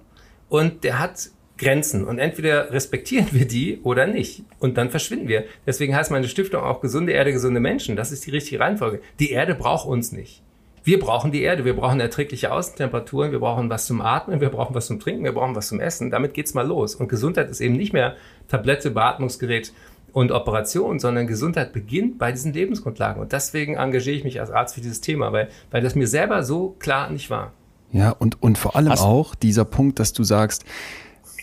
und der hat Grenzen. Und entweder respektieren wir die oder nicht. Und dann verschwinden wir. Deswegen heißt meine Stiftung auch gesunde Erde, gesunde Menschen. Das ist die richtige Reihenfolge. Die Erde braucht uns nicht. Wir brauchen die Erde, wir brauchen erträgliche Außentemperaturen, wir brauchen was zum Atmen, wir brauchen was zum Trinken, wir brauchen was zum Essen. Damit geht's mal los. Und Gesundheit ist eben nicht mehr Tablette, Beatmungsgerät und Operation, sondern Gesundheit beginnt bei diesen Lebensgrundlagen. Und deswegen engagiere ich mich als Arzt für dieses Thema, weil, weil das mir selber so klar nicht war. Ja, und, und vor allem Hast auch dieser Punkt, dass du sagst,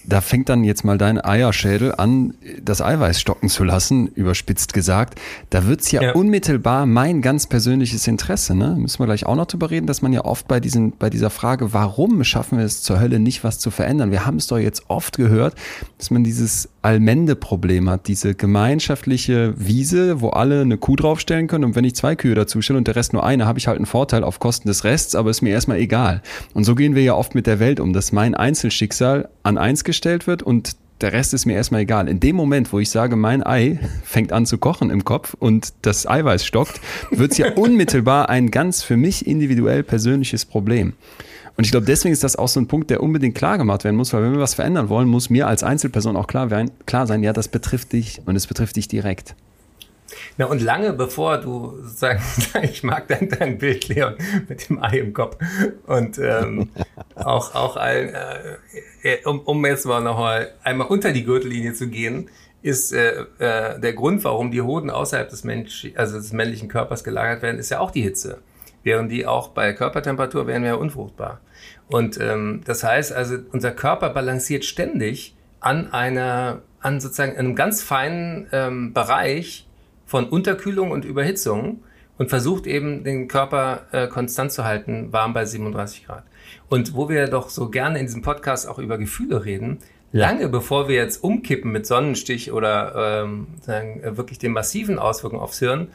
da fängt dann jetzt mal dein Eierschädel an, das Eiweiß stocken zu lassen, überspitzt gesagt. Da wird's ja, ja, unmittelbar mein ganz persönliches Interesse. Ne? Müssen wir gleich auch noch drüber reden, dass man ja oft bei, diesen, bei dieser Frage, warum schaffen wir es zur Hölle nicht, was zu verändern? Wir haben es doch jetzt oft gehört, dass man dieses Allmende-Problem hat, diese gemeinschaftliche Wiese, wo alle eine Kuh draufstellen können und wenn ich zwei Kühe dazu stelle und der Rest nur eine, habe ich halt einen Vorteil auf Kosten des Rests, aber ist mir erstmal egal. Und so gehen wir ja oft mit der Welt um, dass mein Einzelschicksal an eins gestellt wird und der Rest ist mir erstmal egal. In dem Moment, wo ich sage, mein Ei *laughs* fängt an zu kochen im Kopf und das Eiweiß stockt, wird es ja *laughs* unmittelbar ein ganz für mich individuell persönliches Problem. Und ich glaube, deswegen ist das auch so ein Punkt, der unbedingt klar gemacht werden muss, weil wenn wir was verändern wollen, muss mir als Einzelperson auch klar, werden, klar sein, ja, das betrifft dich und es betrifft dich direkt. Ja, und lange bevor du sozusagen, *laughs* ich mag dein, dein Bild, Leon, mit dem Ei im Kopf. Und ähm, *laughs* auch, auch ein, äh, äh, um, um jetzt mal nochmal einmal unter die Gürtellinie zu gehen, ist äh, äh, der Grund, warum die Hoden außerhalb des, Mensch, also des männlichen Körpers gelagert werden, ist ja auch die Hitze. Während die auch bei Körpertemperatur wären wir ja unfruchtbar. Und ähm, das heißt also, unser Körper balanciert ständig an einer, an sozusagen einem ganz feinen ähm, Bereich von Unterkühlung und Überhitzung und versucht eben den Körper äh, konstant zu halten, warm bei 37 Grad. Und wo wir doch so gerne in diesem Podcast auch über Gefühle reden, lange bevor wir jetzt umkippen mit Sonnenstich oder ähm, sagen, äh, wirklich den massiven Auswirkungen aufs Hirn,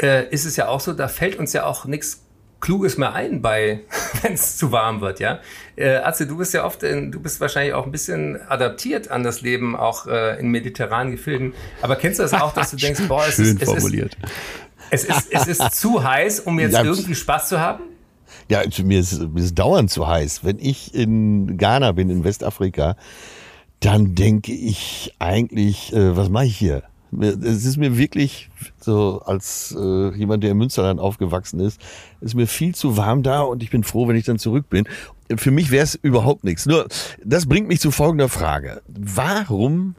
äh, ist es ja auch so, da fällt uns ja auch nichts Kluges mehr ein bei, *laughs* wenn es zu warm wird, ja. Äh, Atze, du bist ja oft, in, du bist wahrscheinlich auch ein bisschen adaptiert an das Leben, auch äh, in mediterranen Gefilden. Aber kennst du das auch, dass du *laughs* denkst, boah, es ist, es ist, es ist, es ist zu heiß, um jetzt ja, irgendwie Spaß zu haben? Ja, mir ist, mir ist dauernd zu heiß. Wenn ich in Ghana bin, in Westafrika, dann denke ich eigentlich, äh, was mache ich hier? Es ist mir wirklich so als äh, jemand, der im Münsterland aufgewachsen ist, ist mir viel zu warm da und ich bin froh, wenn ich dann zurück bin. Für mich wäre es überhaupt nichts. Nur, das bringt mich zu folgender Frage. Warum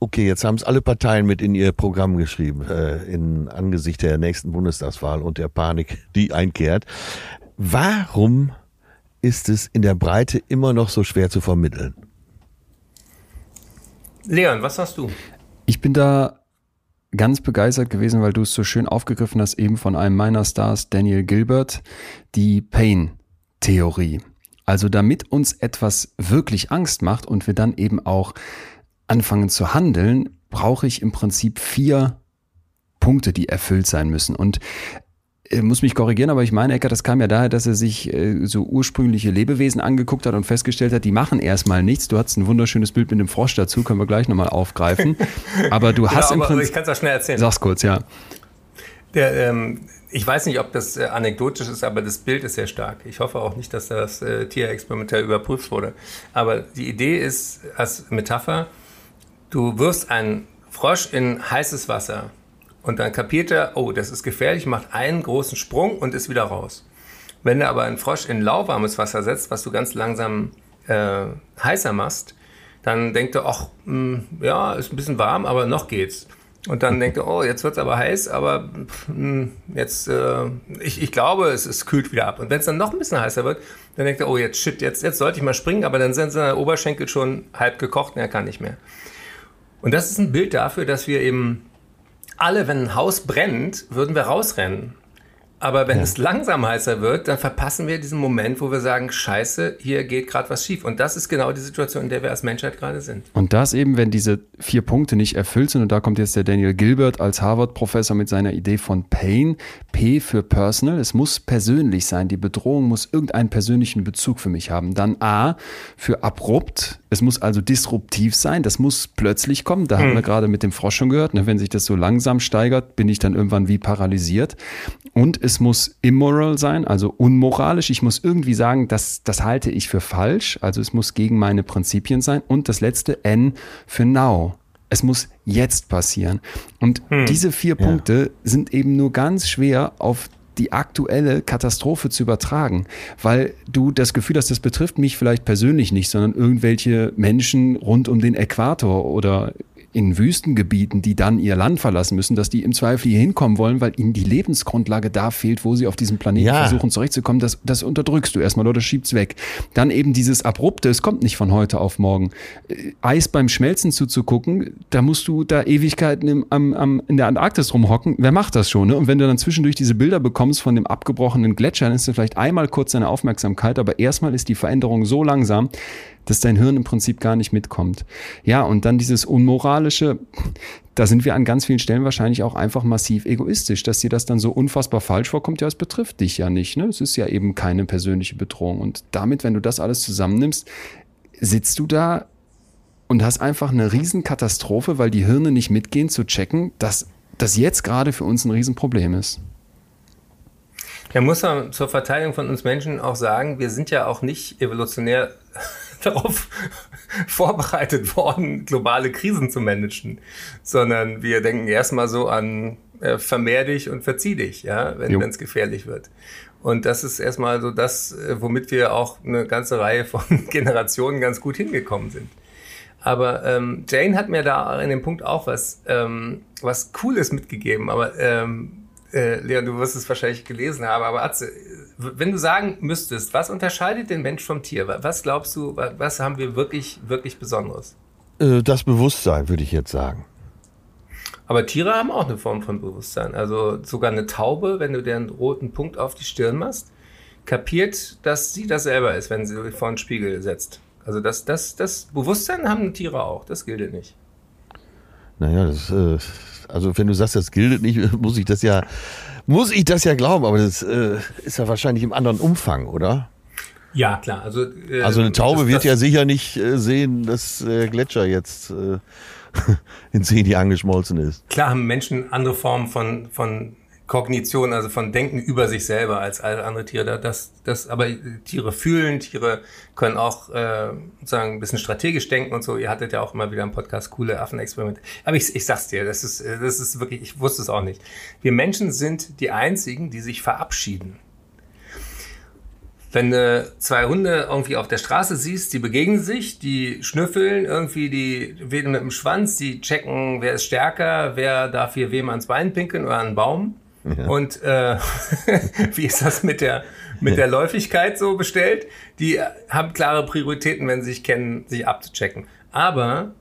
Okay, jetzt haben es alle Parteien mit in ihr Programm geschrieben, äh, in Angesicht der nächsten Bundestagswahl und der Panik, die einkehrt. Warum ist es in der Breite immer noch so schwer zu vermitteln? Leon, was hast du? Ich bin da ganz begeistert gewesen, weil du es so schön aufgegriffen hast, eben von einem meiner Stars, Daniel Gilbert, die Pain-Theorie. Also damit uns etwas wirklich Angst macht und wir dann eben auch anfangen zu handeln, brauche ich im Prinzip vier Punkte, die erfüllt sein müssen. Und äh, muss mich korrigieren, aber ich meine, Ecker, das kam ja daher, dass er sich äh, so ursprüngliche Lebewesen angeguckt hat und festgestellt hat, die machen erstmal nichts. Du hast ein wunderschönes Bild mit dem Frosch dazu, können wir gleich nochmal aufgreifen. *laughs* Aber du genau, hast aber, im Prinzip. Ich kann es auch schnell erzählen. Sag's kurz, ja. Der, ähm, ich weiß nicht, ob das äh, anekdotisch ist, aber das Bild ist sehr stark. Ich hoffe auch nicht, dass das äh, Tier experimentell überprüft wurde. Aber die Idee ist als Metapher, du wirfst einen Frosch in heißes Wasser und dann kapiert er, oh, das ist gefährlich, macht einen großen Sprung und ist wieder raus. Wenn du aber einen Frosch in lauwarmes Wasser setzt, was du ganz langsam äh, heißer machst, dann denkt er, ach, mh, hm, ja, ist ein bisschen warm, aber noch geht's. Und dann denkt er, oh, jetzt wird's aber heiß, aber hm, jetzt, äh, ich, ich glaube, es, es kühlt wieder ab. Und wenn es dann noch ein bisschen heißer wird, dann denkt er, oh, jetzt shit, jetzt, jetzt sollte ich mal springen, aber dann sind seine Oberschenkel schon halb gekocht und er kann nicht mehr. Und das ist ein Bild dafür, dass wir eben alle, wenn ein Haus brennt, würden wir rausrennen. Aber wenn ja. es langsam heißer wird, dann verpassen wir diesen Moment, wo wir sagen, scheiße, hier geht gerade was schief. Und das ist genau die Situation, in der wir als Menschheit gerade sind. Und das eben, wenn diese vier Punkte nicht erfüllt sind, und da kommt jetzt der Daniel Gilbert als Harvard-Professor mit seiner Idee von Pain, P für Personal, es muss persönlich sein, die Bedrohung muss irgendeinen persönlichen Bezug für mich haben. Dann A für abrupt, es muss also disruptiv sein, das muss plötzlich kommen. Da hm. haben wir gerade mit dem Frosch schon gehört, ne? wenn sich das so langsam steigert, bin ich dann irgendwann wie paralysiert. Und es muss immoral sein, also unmoralisch. Ich muss irgendwie sagen, das, das halte ich für falsch. Also es muss gegen meine Prinzipien sein. Und das letzte N für now. Es muss jetzt passieren. Und hm. diese vier ja. Punkte sind eben nur ganz schwer auf die aktuelle Katastrophe zu übertragen, weil du das Gefühl hast, das betrifft mich vielleicht persönlich nicht, sondern irgendwelche Menschen rund um den Äquator oder in Wüstengebieten, die dann ihr Land verlassen müssen, dass die im Zweifel hier hinkommen wollen, weil ihnen die Lebensgrundlage da fehlt, wo sie auf diesem Planeten ja. versuchen zurechtzukommen. Das, das unterdrückst du erstmal oder schiebst weg. Dann eben dieses Abrupte, es kommt nicht von heute auf morgen. Äh, Eis beim Schmelzen zuzugucken, da musst du da Ewigkeiten im, am, am, in der Antarktis rumhocken. Wer macht das schon? Ne? Und wenn du dann zwischendurch diese Bilder bekommst von dem abgebrochenen Gletscher, dann ist das vielleicht einmal kurz deine Aufmerksamkeit, aber erstmal ist die Veränderung so langsam, dass dein Hirn im Prinzip gar nicht mitkommt. Ja, und dann dieses Unmoralische, da sind wir an ganz vielen Stellen wahrscheinlich auch einfach massiv egoistisch, dass dir das dann so unfassbar falsch vorkommt, ja, es betrifft dich ja nicht, ne? Es ist ja eben keine persönliche Bedrohung. Und damit, wenn du das alles zusammennimmst, sitzt du da und hast einfach eine Riesenkatastrophe, weil die Hirne nicht mitgehen zu checken, dass das jetzt gerade für uns ein Riesenproblem ist. Ja, muss man zur Verteidigung von uns Menschen auch sagen, wir sind ja auch nicht evolutionär darauf *laughs* vorbereitet worden, globale Krisen zu managen, sondern wir denken erstmal so an äh, vermehr dich und verzieh dich, ja, wenn es gefährlich wird. Und das ist erstmal so das, äh, womit wir auch eine ganze Reihe von *laughs* Generationen ganz gut hingekommen sind. Aber ähm, Jane hat mir da in dem Punkt auch was, ähm, was Cooles mitgegeben. Aber ähm, äh, Leon, du wirst es wahrscheinlich gelesen haben, aber Atze, wenn du sagen müsstest, was unterscheidet den Mensch vom Tier? Was glaubst du, was haben wir wirklich, wirklich Besonderes? Äh, das Bewusstsein, würde ich jetzt sagen. Aber Tiere haben auch eine Form von Bewusstsein. Also sogar eine Taube, wenn du dir einen roten Punkt auf die Stirn machst, kapiert, dass sie das selber ist, wenn sie vor einen Spiegel setzt. Also das, das, das Bewusstsein haben Tiere auch. Das gilt nicht. Naja, das, äh, also wenn du sagst, das gilt nicht, *laughs* muss ich das ja, muss ich das ja glauben, aber das äh, ist ja wahrscheinlich im anderen Umfang, oder? Ja, klar. Also, äh, also eine Taube das, wird das, ja sicher nicht äh, sehen, dass der Gletscher jetzt äh, *laughs* in zehn Jahren geschmolzen ist. Klar haben Menschen andere Formen von, von Kognition, also von Denken über sich selber als alle andere Tiere. Das, das, aber Tiere fühlen, Tiere können auch äh, sozusagen ein bisschen strategisch denken und so. Ihr hattet ja auch immer wieder im Podcast coole Affenexperimente. Aber ich, ich sag's dir, das ist, das ist wirklich, ich wusste es auch nicht. Wir Menschen sind die einzigen, die sich verabschieden. Wenn du zwei Hunde irgendwie auf der Straße siehst, die begegnen sich, die schnüffeln irgendwie, die wedeln mit dem Schwanz, die checken, wer ist stärker, wer darf hier wem ans Bein pinkeln oder an einen Baum. Ja. Und äh, *laughs* wie ist das mit der, mit der Läufigkeit so bestellt? Die haben klare Prioritäten, wenn sie sich kennen, sich abzuchecken. Aber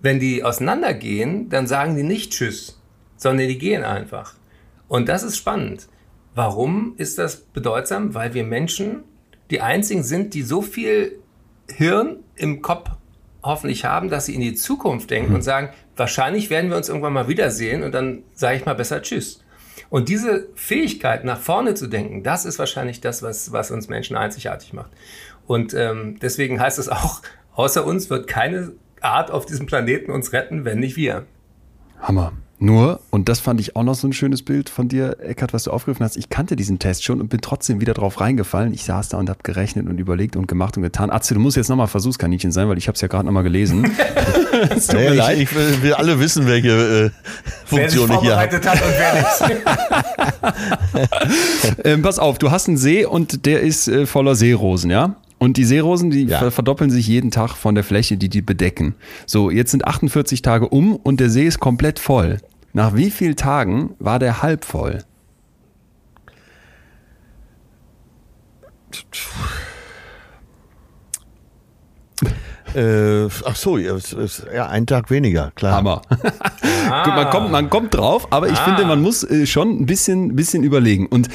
wenn die auseinandergehen, dann sagen die nicht Tschüss, sondern die gehen einfach. Und das ist spannend. Warum ist das bedeutsam? Weil wir Menschen die einzigen sind, die so viel Hirn im Kopf hoffentlich haben, dass sie in die Zukunft denken mhm. und sagen, wahrscheinlich werden wir uns irgendwann mal wiedersehen und dann sage ich mal besser Tschüss. Und diese Fähigkeit, nach vorne zu denken, das ist wahrscheinlich das, was, was uns Menschen einzigartig macht. Und ähm, deswegen heißt es auch, außer uns wird keine Art auf diesem Planeten uns retten, wenn nicht wir. Hammer. Nur, und das fand ich auch noch so ein schönes Bild von dir, Eckart, was du aufgegriffen hast. Ich kannte diesen Test schon und bin trotzdem wieder drauf reingefallen. Ich saß da und habe gerechnet und überlegt und gemacht und getan. Atze, du musst jetzt nochmal Versuchskaninchen sein, weil ich habe es ja gerade nochmal gelesen. *laughs* es tut mir leid, ich will, will, alle wissen, welche äh, Funktion ich hier habe. Hat und wer nicht. *laughs* ähm, pass auf, du hast einen See und der ist äh, voller Seerosen, ja? Und die Seerosen, die ja. verdoppeln sich jeden Tag von der Fläche, die die bedecken. So, jetzt sind 48 Tage um und der See ist komplett voll. Nach wie vielen Tagen war der halb voll? Äh, ach so, ja, ein Tag weniger, klar. Hammer. Ah. man, kommt, man kommt drauf, aber ich ah. finde, man muss äh, schon ein bisschen, bisschen überlegen. Und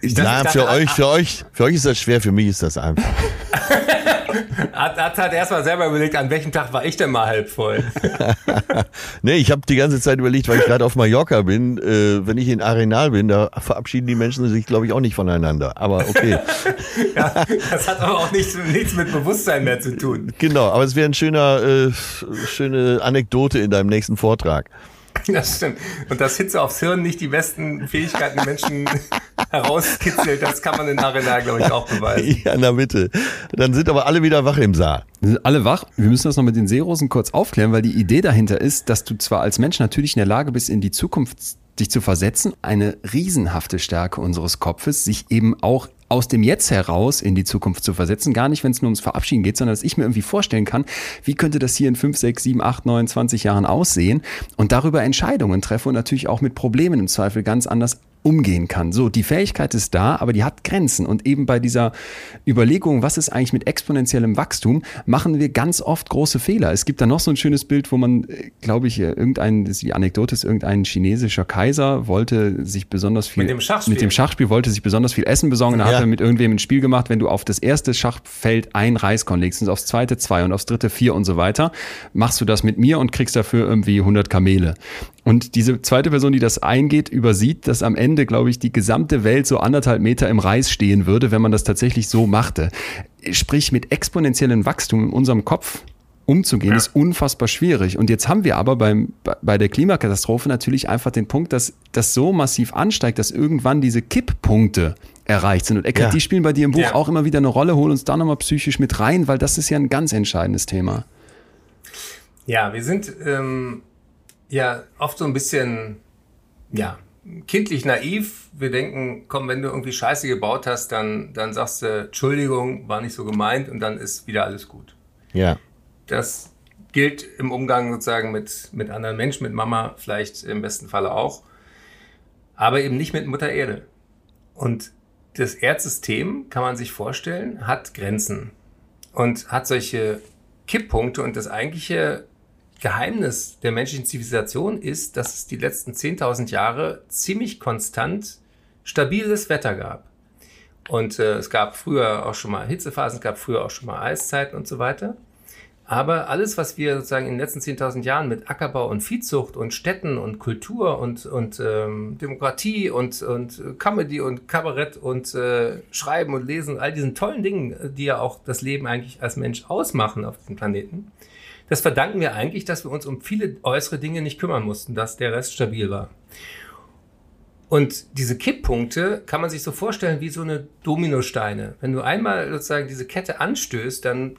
ja, für euch, für euch, für euch ist das schwer, für mich ist das einfach. *laughs* hat, hat, hat erstmal selber überlegt, an welchem Tag war ich denn mal halb voll? *laughs* nee, ich habe die ganze Zeit überlegt, weil ich gerade auf Mallorca bin, äh, wenn ich in Arenal bin, da verabschieden die Menschen sich, glaube ich, auch nicht voneinander. Aber okay. *laughs* ja, das hat aber auch nichts, nichts mit Bewusstsein mehr zu tun. Genau, aber es wäre eine äh, schöne Anekdote in deinem nächsten Vortrag. *laughs* Das stimmt. Und dass Hitze aufs Hirn nicht die besten Fähigkeiten Menschen *laughs* herauskitzelt, das kann man in Arena, glaube ich, auch beweisen. Ja, in der Mitte. Dann sind aber alle wieder wach im Saal. Sind alle wach. Wir müssen das noch mit den Seerosen kurz aufklären, weil die Idee dahinter ist, dass du zwar als Mensch natürlich in der Lage bist, in die Zukunft dich zu versetzen, eine riesenhafte Stärke unseres Kopfes, sich eben auch aus dem Jetzt heraus in die Zukunft zu versetzen. Gar nicht, wenn es nur ums Verabschieden geht, sondern dass ich mir irgendwie vorstellen kann, wie könnte das hier in 5, 6, 7, 8, 9, 20 Jahren aussehen und darüber Entscheidungen treffe und natürlich auch mit Problemen im Zweifel ganz anders umgehen kann. So, die Fähigkeit ist da, aber die hat Grenzen. Und eben bei dieser Überlegung, was ist eigentlich mit exponentiellem Wachstum, machen wir ganz oft große Fehler. Es gibt da noch so ein schönes Bild, wo man, äh, glaube ich, irgendein, die Anekdote ist, irgendein chinesischer Kaiser wollte sich besonders viel, mit dem Schachspiel, mit dem Schachspiel wollte sich besonders viel Essen besorgen. Da ja. hat er mit irgendwem ein Spiel gemacht, wenn du auf das erste Schachfeld ein Reiskorn legst und aufs zweite zwei und aufs dritte vier und so weiter, machst du das mit mir und kriegst dafür irgendwie 100 Kamele. Und diese zweite Person, die das eingeht, übersieht, dass am Ende, glaube ich, die gesamte Welt so anderthalb Meter im Reis stehen würde, wenn man das tatsächlich so machte. Sprich, mit exponentiellem Wachstum in unserem Kopf umzugehen, ja. ist unfassbar schwierig. Und jetzt haben wir aber beim, bei der Klimakatastrophe natürlich einfach den Punkt, dass das so massiv ansteigt, dass irgendwann diese Kipppunkte erreicht sind. Und Eckert, ja. die spielen bei dir im Buch ja. auch immer wieder eine Rolle. Hol uns da nochmal psychisch mit rein, weil das ist ja ein ganz entscheidendes Thema. Ja, wir sind ähm, ja oft so ein bisschen, ja, kindlich naiv. Wir denken, komm, wenn du irgendwie Scheiße gebaut hast, dann, dann sagst du, Entschuldigung, war nicht so gemeint und dann ist wieder alles gut. Ja. Das gilt im Umgang sozusagen mit, mit anderen Menschen, mit Mama vielleicht im besten Falle auch, aber eben nicht mit Mutter Erde. Und das Erdsystem, kann man sich vorstellen, hat Grenzen und hat solche Kipppunkte und das eigentliche Geheimnis der menschlichen Zivilisation ist, dass es die letzten 10.000 Jahre ziemlich konstant stabiles Wetter gab. Und äh, es gab früher auch schon mal Hitzephasen, es gab früher auch schon mal Eiszeiten und so weiter. Aber alles, was wir sozusagen in den letzten 10.000 Jahren mit Ackerbau und Viehzucht und Städten und Kultur und, und ähm, Demokratie und, und Comedy und Kabarett und äh, Schreiben und Lesen, all diesen tollen Dingen, die ja auch das Leben eigentlich als Mensch ausmachen auf diesem Planeten, das verdanken wir eigentlich, dass wir uns um viele äußere Dinge nicht kümmern mussten, dass der Rest stabil war. Und diese Kipppunkte kann man sich so vorstellen wie so eine Dominosteine. Wenn du einmal sozusagen diese Kette anstößt, dann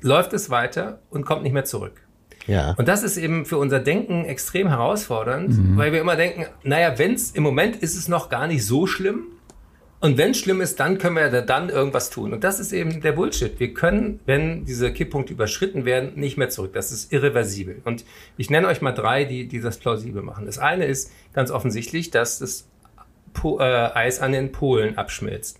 läuft es weiter und kommt nicht mehr zurück. Ja. Und das ist eben für unser Denken extrem herausfordernd, mhm. weil wir immer denken, naja, wenn es im Moment ist es noch gar nicht so schlimm, und wenn schlimm ist, dann können wir dann irgendwas tun. Und das ist eben der Bullshit. Wir können, wenn diese Kipppunkte überschritten werden, nicht mehr zurück. Das ist irreversibel. Und ich nenne euch mal drei, die, die das plausibel machen. Das eine ist ganz offensichtlich, dass das po äh, Eis an den Polen abschmilzt.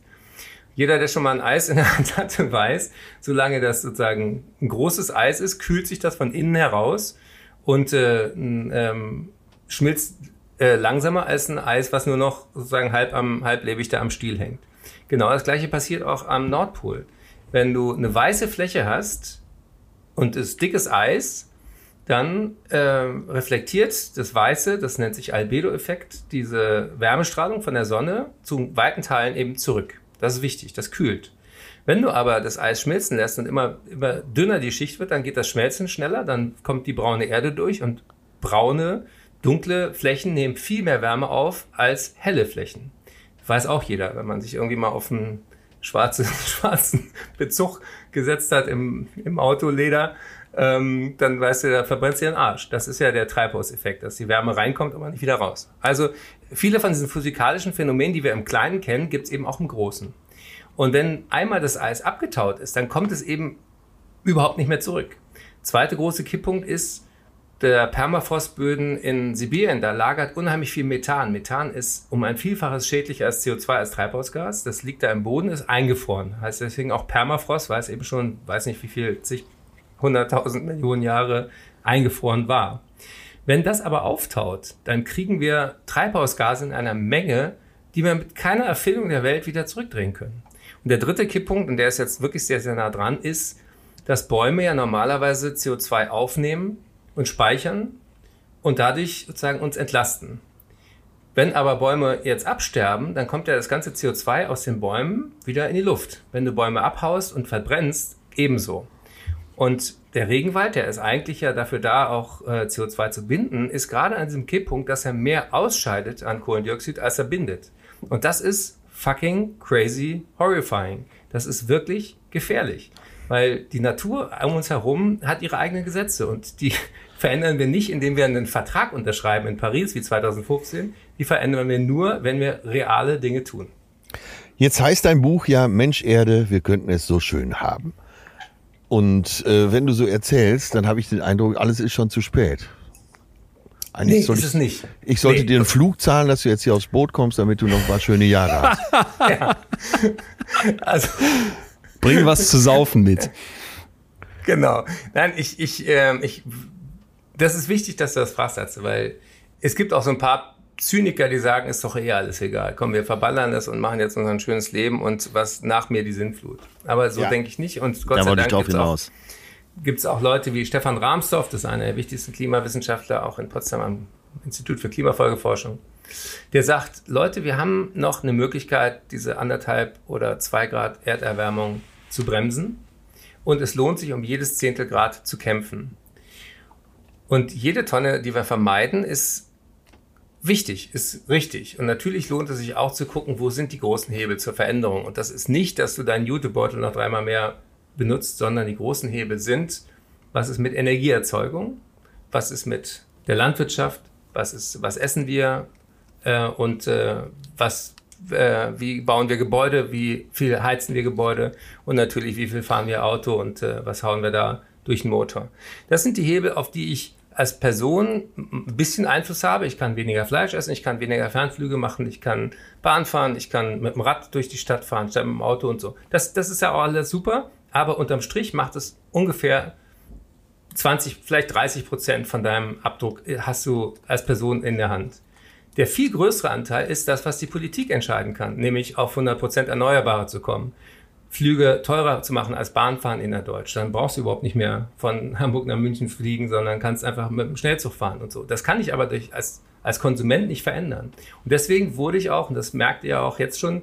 Jeder, der schon mal ein Eis in der Hand hatte, weiß, solange das sozusagen ein großes Eis ist, kühlt sich das von innen heraus und äh, ähm, schmilzt äh, langsamer als ein Eis, was nur noch sozusagen halb am halblebig da am Stiel hängt. Genau das gleiche passiert auch am Nordpol. Wenn du eine weiße Fläche hast und ist dickes Eis, dann äh, reflektiert das Weiße, das nennt sich Albedo-Effekt, diese Wärmestrahlung von der Sonne zu weiten Teilen eben zurück. Das ist wichtig, das kühlt. Wenn du aber das Eis schmilzen lässt und immer, immer dünner die Schicht wird, dann geht das Schmelzen schneller, dann kommt die braune Erde durch und braune Dunkle Flächen nehmen viel mehr Wärme auf als helle Flächen. Weiß auch jeder, wenn man sich irgendwie mal auf einen schwarzen, *laughs* schwarzen Bezug gesetzt hat im, im Autoleder, ähm, dann weißt du, da verbrennt sich den Arsch. Das ist ja der Treibhauseffekt, dass die Wärme reinkommt, aber nicht wieder raus. Also viele von diesen physikalischen Phänomenen, die wir im Kleinen kennen, gibt es eben auch im Großen. Und wenn einmal das Eis abgetaut ist, dann kommt es eben überhaupt nicht mehr zurück. Zweiter große Kipppunkt ist, der Permafrostböden in Sibirien, da lagert unheimlich viel Methan. Methan ist um ein Vielfaches schädlicher als CO2 als Treibhausgas. Das liegt da im Boden, ist eingefroren. Heißt deswegen auch Permafrost, weil es eben schon, weiß nicht wie viel, zig, hunderttausend Millionen Jahre eingefroren war. Wenn das aber auftaut, dann kriegen wir Treibhausgase in einer Menge, die wir mit keiner Erfindung der Welt wieder zurückdrehen können. Und der dritte Kipppunkt, und der ist jetzt wirklich sehr, sehr nah dran, ist, dass Bäume ja normalerweise CO2 aufnehmen und speichern und dadurch sozusagen uns entlasten. Wenn aber Bäume jetzt absterben, dann kommt ja das ganze CO2 aus den Bäumen wieder in die Luft. Wenn du Bäume abhaust und verbrennst, ebenso. Und der Regenwald, der ist eigentlich ja dafür da, auch äh, CO2 zu binden, ist gerade an diesem Kipppunkt, dass er mehr ausscheidet an Kohlendioxid, als er bindet. Und das ist fucking crazy horrifying. Das ist wirklich gefährlich. Weil die Natur um uns herum hat ihre eigenen Gesetze und die verändern wir nicht, indem wir einen Vertrag unterschreiben in Paris wie 2015. Die verändern wir nur, wenn wir reale Dinge tun. Jetzt heißt dein Buch ja Mensch Erde, wir könnten es so schön haben. Und äh, wenn du so erzählst, dann habe ich den Eindruck, alles ist schon zu spät. Eigentlich nee, soll ist ich, es nicht. Ich sollte nee. dir einen Flug zahlen, dass du jetzt hier aufs Boot kommst, damit du noch ein paar schöne Jahre hast. ja. *laughs* *laughs* Also, Bring was zu saufen mit. Genau. Nein, ich, ich, äh, ich, das ist wichtig, dass du das fragst, weil es gibt auch so ein paar Zyniker, die sagen, ist doch eh alles egal. Komm, wir verballern das und machen jetzt unser schönes Leben und was nach mir die Sinnflut. Aber so ja. denke ich nicht. Und Gott da sei Dank gibt es auch, gibt's auch Leute wie Stefan Rahmsdorf, das ist einer der wichtigsten Klimawissenschaftler, auch in Potsdam am Institut für Klimafolgeforschung. Der sagt, Leute, wir haben noch eine Möglichkeit, diese anderthalb oder zwei Grad Erderwärmung zu bremsen. Und es lohnt sich, um jedes Zehntel Grad zu kämpfen. Und jede Tonne, die wir vermeiden, ist wichtig, ist richtig. Und natürlich lohnt es sich auch zu gucken, wo sind die großen Hebel zur Veränderung. Und das ist nicht, dass du deinen Jutebeutel noch dreimal mehr benutzt, sondern die großen Hebel sind, was ist mit Energieerzeugung, was ist mit der Landwirtschaft, was ist, was essen wir äh, und äh, was äh, wie bauen wir Gebäude, wie viel heizen wir Gebäude und natürlich, wie viel fahren wir Auto und äh, was hauen wir da durch den Motor. Das sind die Hebel, auf die ich als Person ein bisschen Einfluss habe. Ich kann weniger Fleisch essen, ich kann weniger Fernflüge machen, ich kann Bahn fahren, ich kann mit dem Rad durch die Stadt fahren, statt mit dem Auto und so. Das, das ist ja auch alles super, aber unterm Strich macht es ungefähr 20, vielleicht 30 Prozent von deinem Abdruck äh, hast du als Person in der Hand. Der viel größere Anteil ist das, was die Politik entscheiden kann, nämlich auf 100% Erneuerbare zu kommen. Flüge teurer zu machen als Bahnfahren innerdeutsch. Dann brauchst du überhaupt nicht mehr von *laughs* Hamburg nach München fliegen, sondern kannst einfach mit dem Schnellzug fahren und so. Das kann ich aber durch, als, als Konsument nicht verändern. Und deswegen wurde ich auch, und das merkt ihr auch jetzt schon,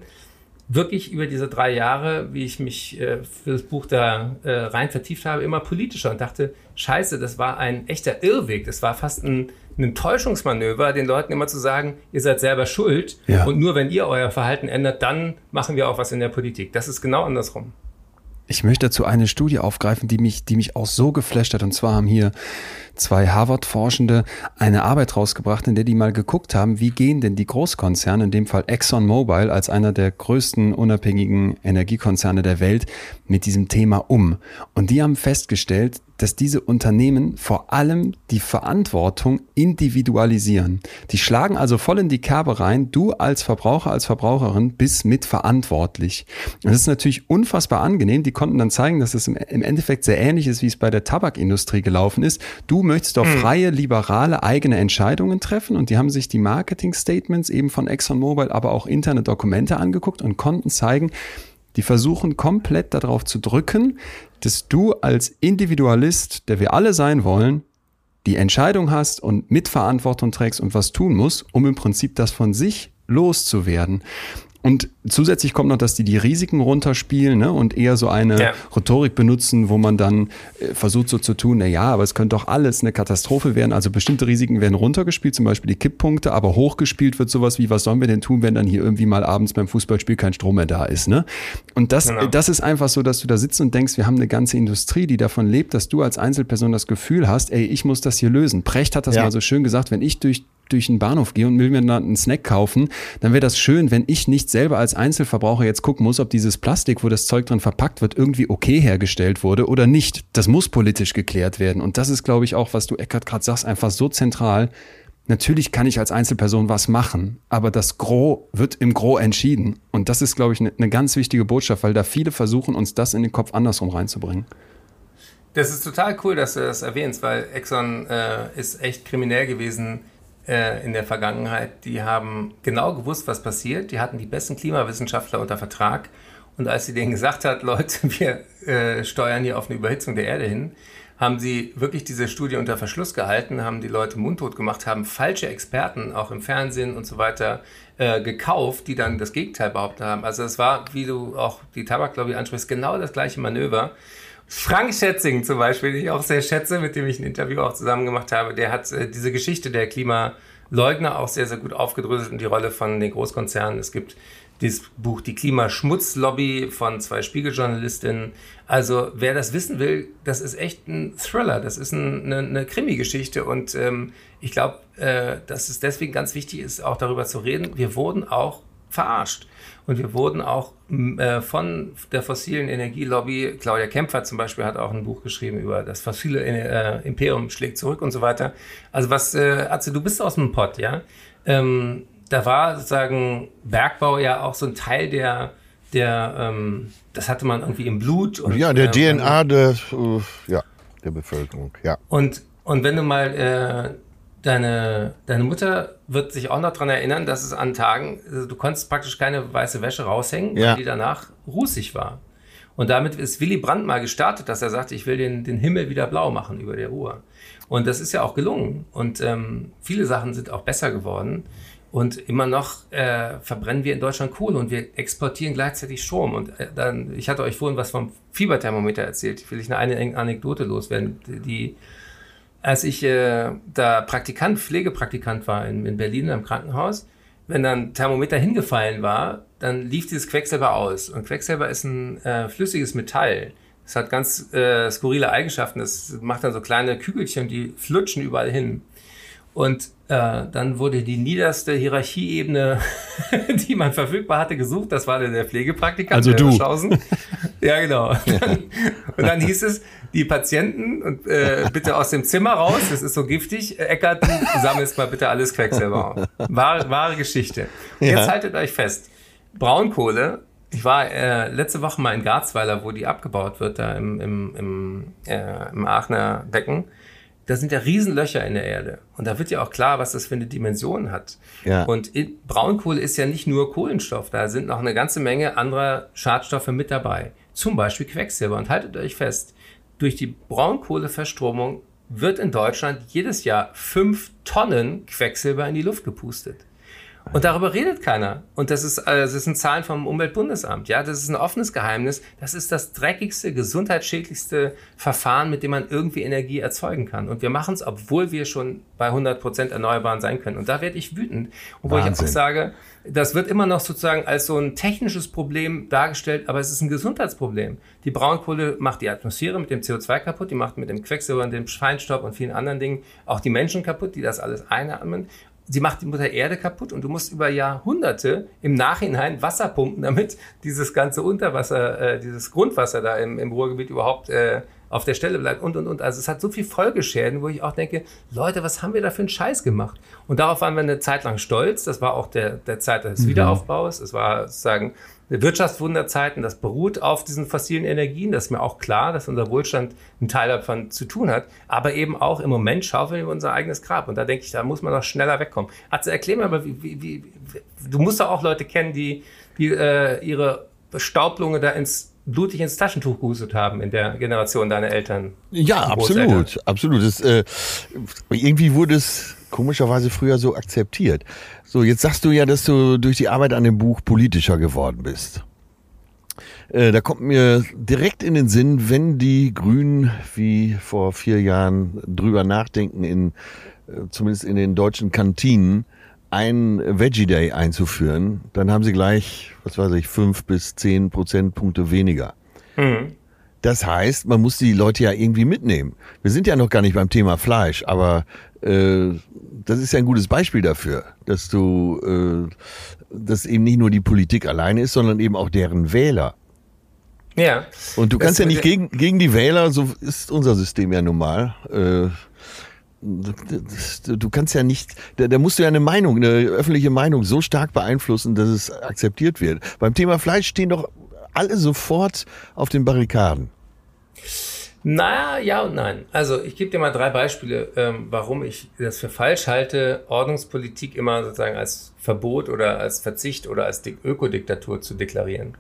wirklich über diese drei Jahre, wie ich mich äh, für das Buch da äh, rein vertieft habe, immer politischer und dachte, scheiße, das war ein echter Irrweg. Das war fast ein, ein Täuschungsmanöver, den Leuten immer zu sagen, ihr seid selber schuld ja. und nur wenn ihr euer Verhalten ändert, dann machen wir auch was in der Politik. Das ist genau andersrum. Ich möchte dazu eine Studie aufgreifen, die mich, die mich auch so geflasht hat. Und zwar haben hier zwei Harvard-Forschende eine Arbeit rausgebracht, in der die mal geguckt haben, wie gehen denn die Großkonzerne, in dem Fall ExxonMobil als einer der größten unabhängigen Energiekonzerne der Welt, mit diesem Thema um. Und die haben festgestellt, dass diese Unternehmen vor allem die Verantwortung individualisieren. Die schlagen also voll in die Kerbe rein, du als Verbraucher, als Verbraucherin bist mitverantwortlich. Und das ist natürlich unfassbar angenehm. Die konnten dann zeigen, dass es im Endeffekt sehr ähnlich ist, wie es bei der Tabakindustrie gelaufen ist. Du möchtest doch hm. freie, liberale, eigene Entscheidungen treffen und die haben sich die Marketing-Statements eben von ExxonMobil, aber auch interne Dokumente angeguckt und konnten zeigen, die versuchen komplett darauf zu drücken, dass du als Individualist, der wir alle sein wollen, die Entscheidung hast und Mitverantwortung trägst und was tun musst, um im Prinzip das von sich loszuwerden. Und zusätzlich kommt noch, dass die die Risiken runterspielen ne, und eher so eine ja. Rhetorik benutzen, wo man dann äh, versucht so zu tun, na ja, aber es könnte doch alles eine Katastrophe werden. Also bestimmte Risiken werden runtergespielt, zum Beispiel die Kipppunkte, aber hochgespielt wird sowas wie, was sollen wir denn tun, wenn dann hier irgendwie mal abends beim Fußballspiel kein Strom mehr da ist. Ne? Und das, genau. das ist einfach so, dass du da sitzt und denkst, wir haben eine ganze Industrie, die davon lebt, dass du als Einzelperson das Gefühl hast, ey, ich muss das hier lösen. Precht hat das ja. mal so schön gesagt, wenn ich durch durch den Bahnhof gehe und will mir dann einen Snack kaufen, dann wäre das schön, wenn ich nicht selber als Einzelverbraucher jetzt gucken muss, ob dieses Plastik, wo das Zeug drin verpackt wird, irgendwie okay hergestellt wurde oder nicht. Das muss politisch geklärt werden. Und das ist, glaube ich, auch, was du Eckert gerade sagst, einfach so zentral. Natürlich kann ich als Einzelperson was machen, aber das Gros wird im Gros entschieden. Und das ist, glaube ich, eine, eine ganz wichtige Botschaft, weil da viele versuchen, uns das in den Kopf andersrum reinzubringen. Das ist total cool, dass du das erwähnst, weil Exxon äh, ist echt kriminell gewesen äh, in der Vergangenheit. Die haben genau gewusst, was passiert. Die hatten die besten Klimawissenschaftler unter Vertrag. Und als sie denen gesagt hat, *laughs* Leute, wir äh, steuern hier auf eine Überhitzung der Erde hin, haben sie wirklich diese Studie unter Verschluss gehalten, haben die Leute mundtot gemacht, haben falsche Experten auch im Fernsehen und so weiter äh, gekauft, die dann das Gegenteil behauptet haben. Also es war, wie du auch die Tabaklobby ansprichst, genau das gleiche Manöver. Frank Schätzing zum Beispiel, den ich auch sehr schätze, mit dem ich ein Interview auch zusammen gemacht habe, der hat äh, diese Geschichte der Klimaleugner auch sehr, sehr gut aufgedröselt und die Rolle von den Großkonzernen. Es gibt dieses Buch Die Klimaschmutzlobby von zwei Spiegeljournalistinnen. Also wer das wissen will, das ist echt ein Thriller, das ist ein, eine, eine Krimi-Geschichte und ähm, ich glaube, äh, dass es deswegen ganz wichtig ist, auch darüber zu reden. Wir wurden auch verarscht. Und wir wurden auch äh, von der fossilen Energielobby, Claudia Kempfer zum Beispiel hat auch ein Buch geschrieben über das fossile äh, Imperium schlägt zurück und so weiter. Also was, äh, Atze, du bist aus dem Pott, ja? Ähm, da war sozusagen Bergbau ja auch so ein Teil der, der ähm, das hatte man irgendwie im Blut. Und, ja, der äh, DNA des, äh, ja, der Bevölkerung, ja. Und, und wenn du mal äh, deine, deine Mutter wird sich auch noch daran erinnern, dass es an Tagen, also du konntest praktisch keine weiße Wäsche raushängen, ja. weil die danach rußig war. Und damit ist Willy Brandt mal gestartet, dass er sagte, ich will den, den Himmel wieder blau machen über der Ruhr. Und das ist ja auch gelungen. Und ähm, viele Sachen sind auch besser geworden. Und immer noch äh, verbrennen wir in Deutschland Kohle und wir exportieren gleichzeitig Strom. Und äh, dann, ich hatte euch vorhin was vom Fieberthermometer erzählt. Will ich eine, eine Anekdote loswerden. Die, als ich äh, da Praktikant, Pflegepraktikant war in, in Berlin im Krankenhaus, wenn dann Thermometer hingefallen war, dann lief dieses Quecksilber aus. Und Quecksilber ist ein äh, flüssiges Metall. Es hat ganz äh, skurrile Eigenschaften. Es macht dann so kleine Kügelchen, die flutschen überall hin. Und dann wurde die niederste Hierarchieebene, *laughs* die man verfügbar hatte, gesucht. Das war der, der Pflegepraktikant. Also du. *laughs* Ja, genau. Ja. Und dann hieß es, die Patienten und äh, bitte aus dem Zimmer raus, das ist so giftig. Eckert, du sammelst mal bitte alles Quecksilber auf. Wahre, wahre Geschichte. Ja. Jetzt haltet euch fest. Braunkohle, ich war äh, letzte Woche mal in Garzweiler, wo die abgebaut wird, da im, im, im, äh, im Aachener Becken. Da sind ja Riesenlöcher in der Erde. Und da wird ja auch klar, was das für eine Dimension hat. Ja. Und Braunkohle ist ja nicht nur Kohlenstoff, da sind noch eine ganze Menge anderer Schadstoffe mit dabei. Zum Beispiel Quecksilber. Und haltet euch fest, durch die Braunkohleverstromung wird in Deutschland jedes Jahr fünf Tonnen Quecksilber in die Luft gepustet. Und darüber redet keiner. Und das ist, äh, das sind Zahlen vom Umweltbundesamt. Ja, das ist ein offenes Geheimnis. Das ist das dreckigste, gesundheitsschädlichste Verfahren, mit dem man irgendwie Energie erzeugen kann. Und wir machen es, obwohl wir schon bei 100 Prozent Erneuerbaren sein können. Und da werde ich wütend. Und wo ich auch sage, das wird immer noch sozusagen als so ein technisches Problem dargestellt, aber es ist ein Gesundheitsproblem. Die Braunkohle macht die Atmosphäre mit dem CO2 kaputt, die macht mit dem Quecksilber und dem Feinstaub und vielen anderen Dingen auch die Menschen kaputt, die das alles einatmen sie macht die Mutter Erde kaputt und du musst über Jahrhunderte im Nachhinein Wasser pumpen, damit dieses ganze Unterwasser, äh, dieses Grundwasser da im, im Ruhrgebiet überhaupt äh, auf der Stelle bleibt und und und. Also es hat so viel Folgeschäden, wo ich auch denke, Leute, was haben wir da für einen Scheiß gemacht? Und darauf waren wir eine Zeit lang stolz. Das war auch der, der Zeit des mhm. Wiederaufbaus. Es war sozusagen Wirtschaftswunderzeiten, das beruht auf diesen fossilen Energien. Das ist mir auch klar, dass unser Wohlstand einen Teil davon zu tun hat. Aber eben auch im Moment schaufeln wir unser eigenes Grab. Und da denke ich, da muss man noch schneller wegkommen. Also erklär mir aber, wie, wie, wie, du musst doch auch Leute kennen, die, die äh, ihre Staublunge da ins blutig ins Taschentuch gehustet haben in der Generation deiner Eltern. Ja, absolut, absolut. Das, äh, irgendwie wurde es komischerweise früher so akzeptiert. So, jetzt sagst du ja, dass du durch die Arbeit an dem Buch politischer geworden bist. Äh, da kommt mir direkt in den Sinn, wenn die Grünen wie vor vier Jahren drüber nachdenken, in, äh, zumindest in den deutschen Kantinen, ein Veggie Day einzuführen, dann haben sie gleich, was weiß ich, fünf bis zehn Prozentpunkte weniger. Mhm. Das heißt, man muss die Leute ja irgendwie mitnehmen. Wir sind ja noch gar nicht beim Thema Fleisch, aber äh, das ist ja ein gutes Beispiel dafür, dass du, äh, dass eben nicht nur die Politik alleine ist, sondern eben auch deren Wähler. Ja. Und du kannst ja nicht gegen, gegen die Wähler, so ist unser System ja normal. Äh, du kannst ja nicht, da, da musst du ja eine Meinung, eine öffentliche Meinung so stark beeinflussen, dass es akzeptiert wird. Beim Thema Fleisch stehen doch alle sofort auf den Barrikaden. Naja, ja und nein. Also ich gebe dir mal drei Beispiele, ähm, warum ich das für falsch halte, Ordnungspolitik immer sozusagen als Verbot oder als Verzicht oder als Ökodiktatur zu deklarieren.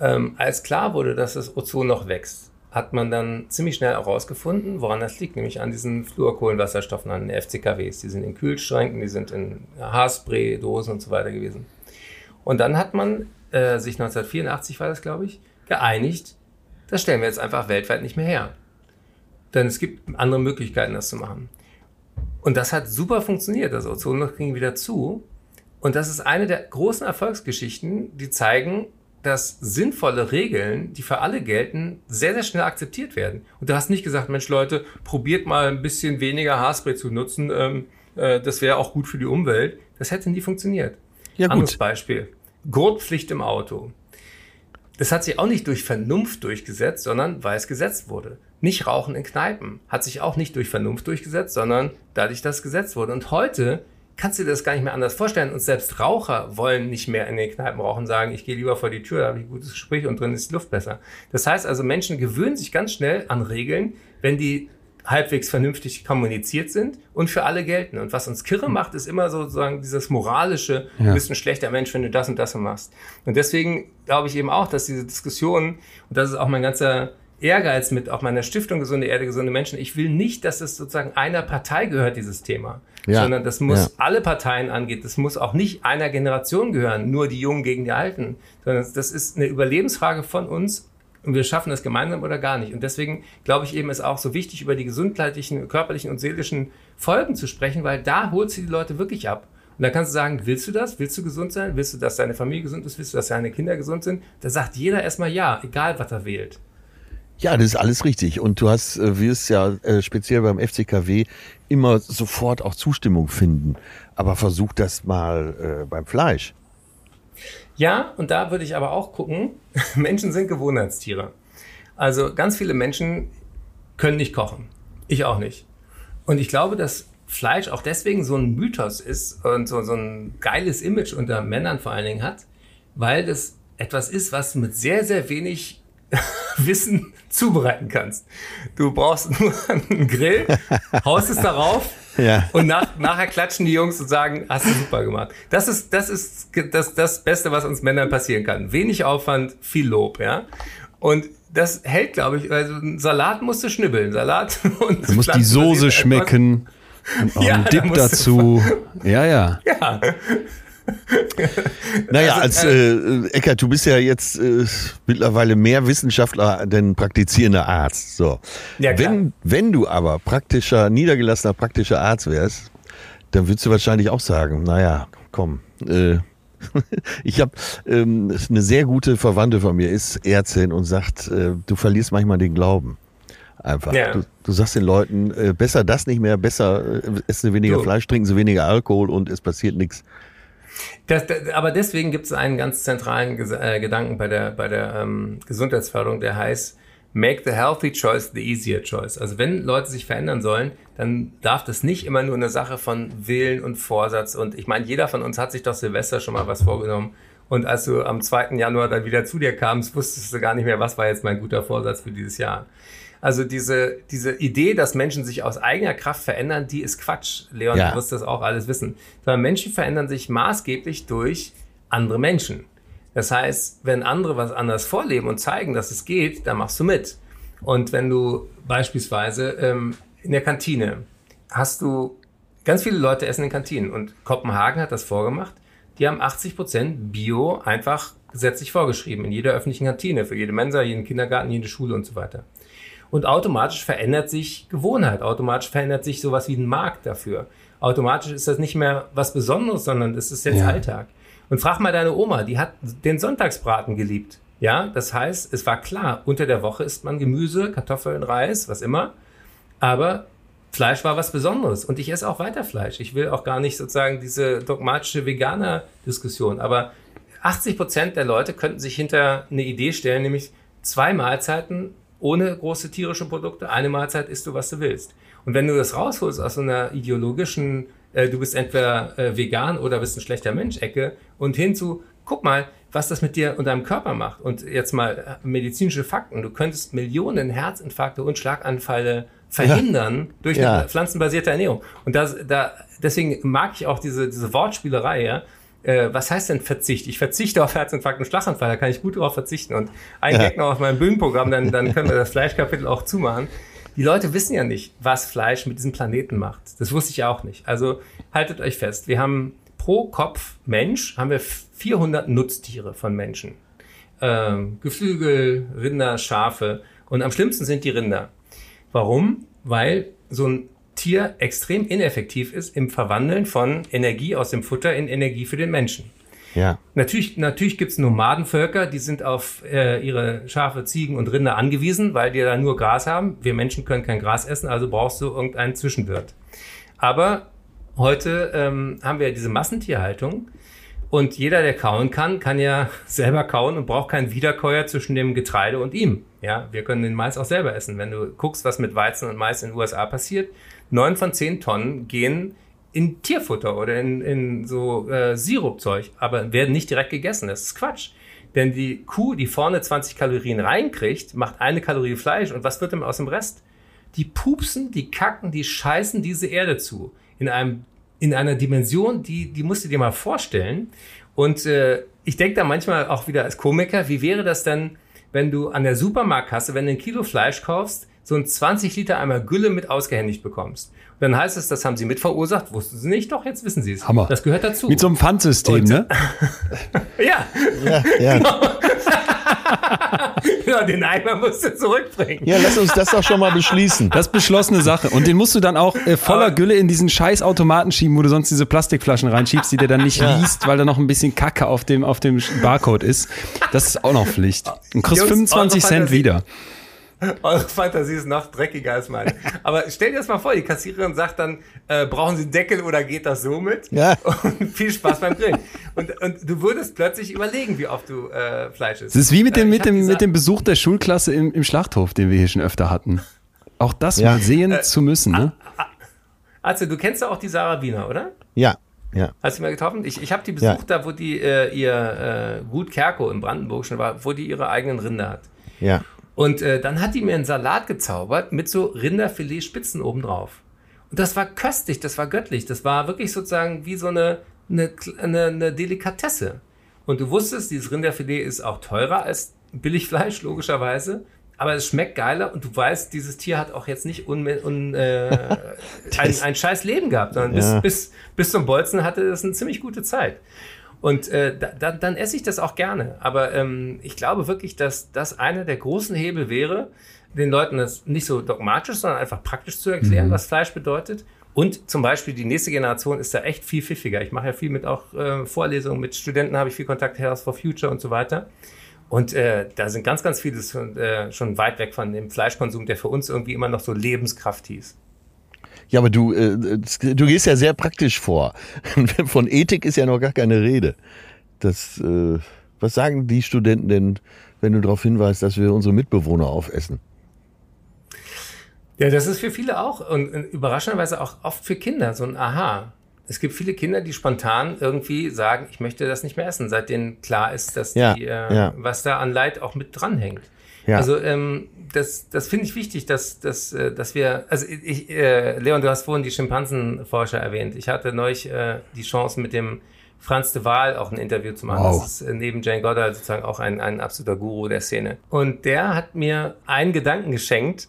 Ähm, als klar wurde, dass das Ozon noch wächst, hat man dann ziemlich schnell herausgefunden, woran das liegt, nämlich an diesen Fluorkohlenwasserstoffen, an den FCKWs. Die sind in Kühlschränken, die sind in Haarspray, Dosen und so weiter gewesen. Und dann hat man äh, sich 1984 war das, glaube ich, geeinigt, das stellen wir jetzt einfach weltweit nicht mehr her. Denn es gibt andere Möglichkeiten, das zu machen. Und das hat super funktioniert. Das Ozonloch ging wieder zu. Und das ist eine der großen Erfolgsgeschichten, die zeigen, dass sinnvolle Regeln, die für alle gelten, sehr, sehr schnell akzeptiert werden. Und du hast nicht gesagt, Mensch Leute, probiert mal ein bisschen weniger Haarspray zu nutzen, ähm, äh, das wäre auch gut für die Umwelt. Das hätte nie funktioniert. Ja, gut. Anderes Beispiel. Gurtpflicht im Auto. Das hat sich auch nicht durch Vernunft durchgesetzt, sondern weil es gesetzt wurde. Nicht Rauchen in Kneipen hat sich auch nicht durch Vernunft durchgesetzt, sondern dadurch, dass es gesetzt wurde. Und heute kannst du dir das gar nicht mehr anders vorstellen. Und selbst Raucher wollen nicht mehr in den Kneipen rauchen, sagen, ich gehe lieber vor die Tür, da habe ich ein gutes Gespräch und drin ist die Luft besser. Das heißt also, Menschen gewöhnen sich ganz schnell an Regeln, wenn die halbwegs vernünftig kommuniziert sind und für alle gelten. Und was uns kirre macht, ist immer sozusagen dieses moralische, ja. du bist ein schlechter Mensch, wenn du das und das machst. Und deswegen glaube ich eben auch, dass diese Diskussion, und das ist auch mein ganzer Ehrgeiz mit auch meiner Stiftung Gesunde Erde, gesunde Menschen. Ich will nicht, dass es sozusagen einer Partei gehört, dieses Thema, ja. sondern das muss ja. alle Parteien angeht. Das muss auch nicht einer Generation gehören, nur die Jungen gegen die Alten, sondern das ist eine Überlebensfrage von uns und wir schaffen das gemeinsam oder gar nicht. Und deswegen glaube ich eben, ist auch so wichtig, über die gesundheitlichen, körperlichen und seelischen Folgen zu sprechen, weil da holt sie die Leute wirklich ab. Und da kannst du sagen, willst du das? Willst du gesund sein? Willst du, dass deine Familie gesund ist? Willst du, dass deine Kinder gesund sind? Da sagt jeder erstmal ja, egal was er wählt. Ja, das ist alles richtig. Und du hast, äh, wirst ja äh, speziell beim FCKW immer sofort auch Zustimmung finden. Aber versuch das mal äh, beim Fleisch. Ja, und da würde ich aber auch gucken, *laughs* Menschen sind Gewohnheitstiere. Also ganz viele Menschen können nicht kochen. Ich auch nicht. Und ich glaube, dass Fleisch auch deswegen so ein Mythos ist und so, so ein geiles Image unter Männern vor allen Dingen hat, weil das etwas ist, was mit sehr, sehr wenig *laughs* Wissen zubereiten kannst. Du brauchst *laughs* nur einen Grill, haust es darauf ja. und nach, nachher klatschen die Jungs und sagen, hast du super gemacht. Das ist, das ist das, das Beste, was uns Männern passieren kann. Wenig Aufwand, viel Lob, ja. Und das hält, glaube ich, also ein Salat musst du schnibbeln. Salat *laughs* und Du musst die Soße schmecken. *laughs* Und auch ja, einen Dip dazu. *laughs* Ja, ja. Ja. *laughs* naja, also, als äh, äh, Eckert, du bist ja jetzt äh, mittlerweile mehr Wissenschaftler denn praktizierender Arzt. So. Ja, wenn, wenn du aber praktischer, niedergelassener praktischer Arzt wärst, dann würdest du wahrscheinlich auch sagen, naja, komm, äh, *laughs* ich habe ähm, eine sehr gute Verwandte von mir, ist Ärztin und sagt, äh, du verlierst manchmal den Glauben. Einfach. Ja. Du, du, sagst den Leuten, äh, besser das nicht mehr, besser äh, essen sie weniger du. Fleisch, trinken sie weniger Alkohol und es passiert nichts. Das, das, aber deswegen gibt es einen ganz zentralen Ges äh, Gedanken bei der, bei der ähm, Gesundheitsförderung, der heißt, make the healthy choice the easier choice. Also wenn Leute sich verändern sollen, dann darf das nicht immer nur eine Sache von Willen und Vorsatz. Und ich meine, jeder von uns hat sich doch Silvester schon mal was vorgenommen. Und als du am 2. Januar dann wieder zu dir kamst, wusstest du gar nicht mehr, was war jetzt mein guter Vorsatz für dieses Jahr. Also diese, diese Idee, dass Menschen sich aus eigener Kraft verändern, die ist Quatsch. Leon, ja. du wirst das auch alles wissen. Sondern Menschen verändern sich maßgeblich durch andere Menschen. Das heißt, wenn andere was anders vorleben und zeigen, dass es geht, dann machst du mit. Und wenn du beispielsweise ähm, in der Kantine hast du ganz viele Leute essen in Kantinen und Kopenhagen hat das vorgemacht. Die haben 80 Prozent Bio einfach gesetzlich vorgeschrieben in jeder öffentlichen Kantine, für jede Mensa, jeden Kindergarten, jede Schule und so weiter. Und automatisch verändert sich Gewohnheit, automatisch verändert sich sowas wie ein Markt dafür. Automatisch ist das nicht mehr was Besonderes, sondern das ist jetzt ja. Alltag. Und frag mal deine Oma, die hat den Sonntagsbraten geliebt. Ja, das heißt, es war klar, unter der Woche isst man Gemüse, Kartoffeln, Reis, was immer. Aber Fleisch war was Besonderes und ich esse auch weiter Fleisch. Ich will auch gar nicht sozusagen diese dogmatische Veganer-Diskussion. Aber 80 Prozent der Leute könnten sich hinter eine Idee stellen, nämlich zwei Mahlzeiten ohne große tierische Produkte. Eine Mahlzeit isst du, was du willst. Und wenn du das rausholst aus so einer ideologischen, äh, du bist entweder äh, vegan oder bist ein schlechter Mensch-Ecke und hinzu, guck mal, was das mit dir und deinem Körper macht. Und jetzt mal äh, medizinische Fakten. Du könntest Millionen Herzinfarkte und Schlaganfälle verhindern ja. durch ja. eine pflanzenbasierte Ernährung. Und das, da, deswegen mag ich auch diese, diese Wortspielerei, ja. Äh, was heißt denn Verzicht? Ich verzichte auf Herzinfarkt und Schlaganfall, da kann ich gut darauf verzichten. Und ein ja. Noch auf meinem Bühnenprogramm, dann, dann können wir das Fleischkapitel auch zumachen. Die Leute wissen ja nicht, was Fleisch mit diesem Planeten macht. Das wusste ich auch nicht. Also haltet euch fest, wir haben pro Kopf Mensch haben wir 400 Nutztiere von Menschen. Ähm, Geflügel, Rinder, Schafe. Und am schlimmsten sind die Rinder. Warum? Weil so ein Tier extrem ineffektiv ist im Verwandeln von Energie aus dem Futter in Energie für den Menschen. Ja. Natürlich, natürlich gibt es Nomadenvölker, die sind auf äh, ihre Schafe, Ziegen und Rinder angewiesen, weil die da nur Gras haben. Wir Menschen können kein Gras essen, also brauchst du irgendeinen Zwischenwirt. Aber heute ähm, haben wir diese Massentierhaltung und jeder, der kauen kann, kann ja *laughs* selber kauen und braucht keinen Wiederkäuer zwischen dem Getreide und ihm. Ja, wir können den Mais auch selber essen. Wenn du guckst, was mit Weizen und Mais in den USA passiert, neun von zehn Tonnen gehen in Tierfutter oder in, in so äh, Sirupzeug, aber werden nicht direkt gegessen. Das ist Quatsch. Denn die Kuh, die vorne 20 Kalorien reinkriegt, macht eine Kalorie Fleisch. Und was wird denn aus dem Rest? Die pupsen, die kacken, die scheißen diese Erde zu. In einem, in einer Dimension, die, die musst du dir mal vorstellen. Und äh, ich denke da manchmal auch wieder als Komiker, wie wäre das denn, wenn du an der Supermarktkasse, wenn du ein Kilo Fleisch kaufst, so ein 20 Liter Eimer Gülle mit ausgehändigt bekommst. Und dann heißt es, das haben sie mit verursacht, wussten sie nicht, doch, jetzt wissen sie es. Hammer. Das gehört dazu. Mit so einem Pfandsystem, ne? *laughs* ja. ja, ja. Genau. *laughs* ja, den Eimer musst du zurückbringen. Ja, lass uns das doch schon mal beschließen. Das ist beschlossene Sache. Und den musst du dann auch äh, voller Gülle in diesen scheiß Automaten schieben, wo du sonst diese Plastikflaschen reinschiebst, die der dann nicht ja. liest, weil da noch ein bisschen Kacke auf dem, auf dem Barcode ist. Das ist auch noch Pflicht. Und kriegst Jungs, 25 Cent wieder. *laughs* Eure Fantasie ist noch dreckiger als meine. *laughs* Aber stell dir das mal vor, die Kassiererin sagt dann, äh, brauchen Sie einen Deckel oder geht das so mit? Ja. *laughs* Und viel Spaß beim Grillen. Und, und du würdest plötzlich überlegen, wie oft du äh, Fleisch isst. Das ist wie mit dem, äh, mit dem, mit dem Besuch der Schulklasse im, im Schlachthof, den wir hier schon öfter hatten. Auch das ja. mal sehen äh, zu müssen, ne? Also, du kennst ja auch die Sarah Wiener, oder? Ja. Ja. Hast du mal getroffen? Ich, ich habe die besucht, ja. da wo die äh, ihr äh, Gut Kerko im Brandenburgischen war, wo die ihre eigenen Rinder hat. Ja. Und äh, dann hat die mir einen Salat gezaubert mit so Rinderfilet-Spitzen obendrauf. Und das war köstlich, das war göttlich. Das war wirklich sozusagen wie so eine, eine, eine, eine Delikatesse. Und du wusstest, dieses Rinderfilet ist auch teurer als Billigfleisch, logischerweise. Aber es schmeckt geiler und du weißt, dieses Tier hat auch jetzt nicht un, un, äh, *laughs* ein, ein scheiß Leben gehabt, sondern ja. bis, bis, bis zum Bolzen hatte es eine ziemlich gute Zeit. Und äh, da, dann esse ich das auch gerne. Aber ähm, ich glaube wirklich, dass das einer der großen Hebel wäre, den Leuten das nicht so dogmatisch, sondern einfach praktisch zu erklären, mhm. was Fleisch bedeutet. Und zum Beispiel die nächste Generation ist da echt viel pfiffiger. Ich mache ja viel mit auch äh, Vorlesungen, mit Studenten habe ich viel Kontakt, Health for Future und so weiter. Und äh, da sind ganz, ganz viele schon, äh, schon weit weg von dem Fleischkonsum, der für uns irgendwie immer noch so Lebenskraft hieß. Ja, aber du, äh, du gehst ja sehr praktisch vor. *laughs* Von Ethik ist ja noch gar keine Rede. Das, äh, was sagen die Studenten denn, wenn du darauf hinweist, dass wir unsere Mitbewohner aufessen? Ja, das ist für viele auch und überraschenderweise auch oft für Kinder so ein Aha. Es gibt viele Kinder, die spontan irgendwie sagen, ich möchte das nicht mehr essen, seitdem klar ist, dass ja, die, äh, ja. was da an Leid auch mit dranhängt. Ja. Also ähm, das, das finde ich wichtig, dass, dass, äh, dass wir, also ich, äh, Leon, du hast vorhin die Schimpansenforscher erwähnt. Ich hatte neulich äh, die Chance mit dem Franz de Waal auch ein Interview zu machen. Wow. Das ist äh, neben Jane Goddard sozusagen auch ein, ein absoluter Guru der Szene. Und der hat mir einen Gedanken geschenkt,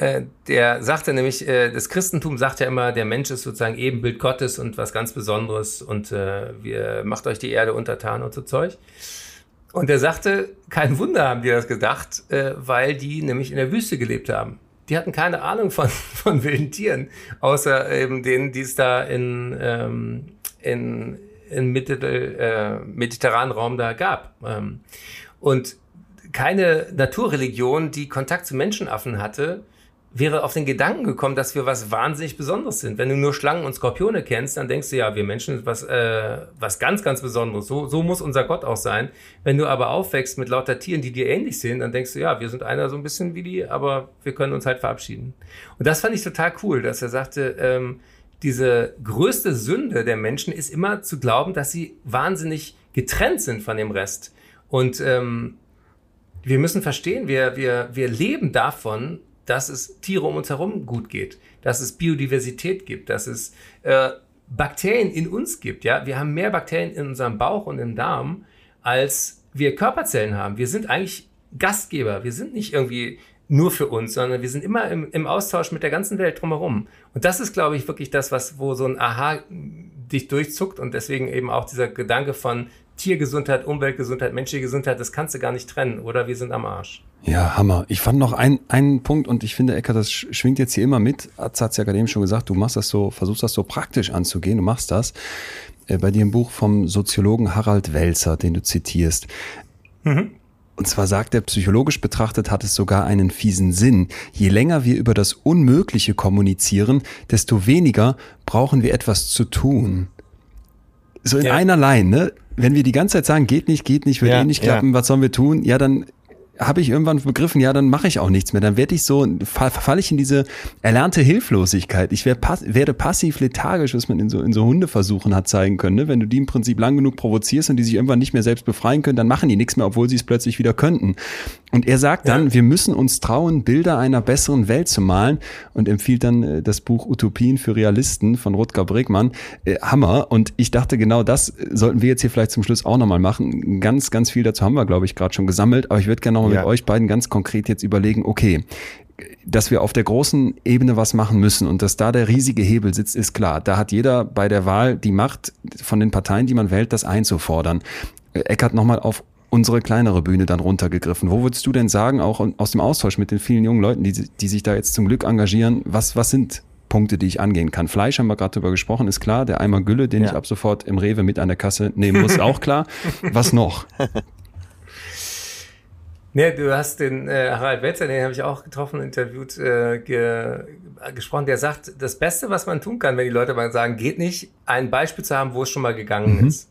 äh, der sagte nämlich, äh, das Christentum sagt ja immer, der Mensch ist sozusagen Ebenbild Gottes und was ganz Besonderes und äh, wir macht euch die Erde untertan und so Zeug. Und er sagte, kein Wunder haben die das gedacht, äh, weil die nämlich in der Wüste gelebt haben. Die hatten keine Ahnung von, *laughs* von wilden Tieren, außer eben denen, die es da in, ähm, in, in Mitte, äh, mediterranen Raum da gab. Ähm, und keine Naturreligion, die Kontakt zu Menschenaffen hatte, wäre auf den Gedanken gekommen, dass wir was wahnsinnig Besonderes sind. Wenn du nur Schlangen und Skorpione kennst, dann denkst du ja, wir Menschen sind was, äh, was ganz, ganz Besonderes. So, so muss unser Gott auch sein. Wenn du aber aufwächst mit lauter Tieren, die dir ähnlich sehen, dann denkst du, ja, wir sind einer so ein bisschen wie die, aber wir können uns halt verabschieden. Und das fand ich total cool, dass er sagte, ähm, diese größte Sünde der Menschen ist immer zu glauben, dass sie wahnsinnig getrennt sind von dem Rest. Und ähm, wir müssen verstehen, wir, wir, wir leben davon, dass es Tiere um uns herum gut geht, dass es Biodiversität gibt, dass es äh, Bakterien in uns gibt. Ja, wir haben mehr Bakterien in unserem Bauch und im Darm, als wir Körperzellen haben. Wir sind eigentlich Gastgeber. Wir sind nicht irgendwie nur für uns, sondern wir sind immer im, im Austausch mit der ganzen Welt drumherum. Und das ist, glaube ich, wirklich das, was, wo so ein Aha dich durchzuckt und deswegen eben auch dieser Gedanke von Tiergesundheit, Umweltgesundheit, menschliche Gesundheit, das kannst du gar nicht trennen oder wir sind am Arsch. Ja, Hammer. Ich fand noch ein, einen Punkt und ich finde, Ecker, das schwingt jetzt hier immer mit. Atz hat es ja gerade eben schon gesagt, du machst das so, versuchst das so praktisch anzugehen, du machst das. Äh, bei dir im Buch vom Soziologen Harald Welzer, den du zitierst. Mhm. Und zwar sagt er, psychologisch betrachtet hat es sogar einen fiesen Sinn. Je länger wir über das Unmögliche kommunizieren, desto weniger brauchen wir etwas zu tun. So in ja. einerlei, ne? Wenn wir die ganze Zeit sagen, geht nicht, geht nicht, wird ja, eh nicht klappen, ja. was sollen wir tun? Ja, dann habe ich irgendwann begriffen, ja, dann mache ich auch nichts mehr. Dann werde ich so, verfalle ich in diese erlernte Hilflosigkeit. Ich werde, pass, werde passiv lethargisch, was man in so, in so Hundeversuchen hat zeigen können. Ne? Wenn du die im Prinzip lang genug provozierst und die sich irgendwann nicht mehr selbst befreien können, dann machen die nichts mehr, obwohl sie es plötzlich wieder könnten. Und er sagt dann, ja. wir müssen uns trauen, Bilder einer besseren Welt zu malen und empfiehlt dann äh, das Buch Utopien für Realisten von Rutger Bregmann. Äh, Hammer. Und ich dachte, genau das sollten wir jetzt hier vielleicht zum Schluss auch nochmal machen. Ganz, ganz viel dazu haben wir, glaube ich, gerade schon gesammelt. Aber ich würde gerne nochmal ja. mit euch beiden ganz konkret jetzt überlegen, okay, dass wir auf der großen Ebene was machen müssen und dass da der riesige Hebel sitzt, ist klar. Da hat jeder bei der Wahl die Macht von den Parteien, die man wählt, das einzufordern. Äh, Eckert nochmal auf unsere kleinere Bühne dann runtergegriffen. Wo würdest du denn sagen, auch aus dem Austausch mit den vielen jungen Leuten, die, die sich da jetzt zum Glück engagieren, was, was sind Punkte, die ich angehen kann? Fleisch haben wir gerade drüber gesprochen, ist klar. Der Eimer Gülle, den ja. ich ab sofort im Rewe mit an der Kasse nehmen muss, *laughs* auch klar. Was noch? Nee, du hast den äh, Harald Wetzer, den habe ich auch getroffen, interviewt, äh, ge, gesprochen. Der sagt, das Beste, was man tun kann, wenn die Leute mal sagen, geht nicht, ein Beispiel zu haben, wo es schon mal gegangen mhm. ist.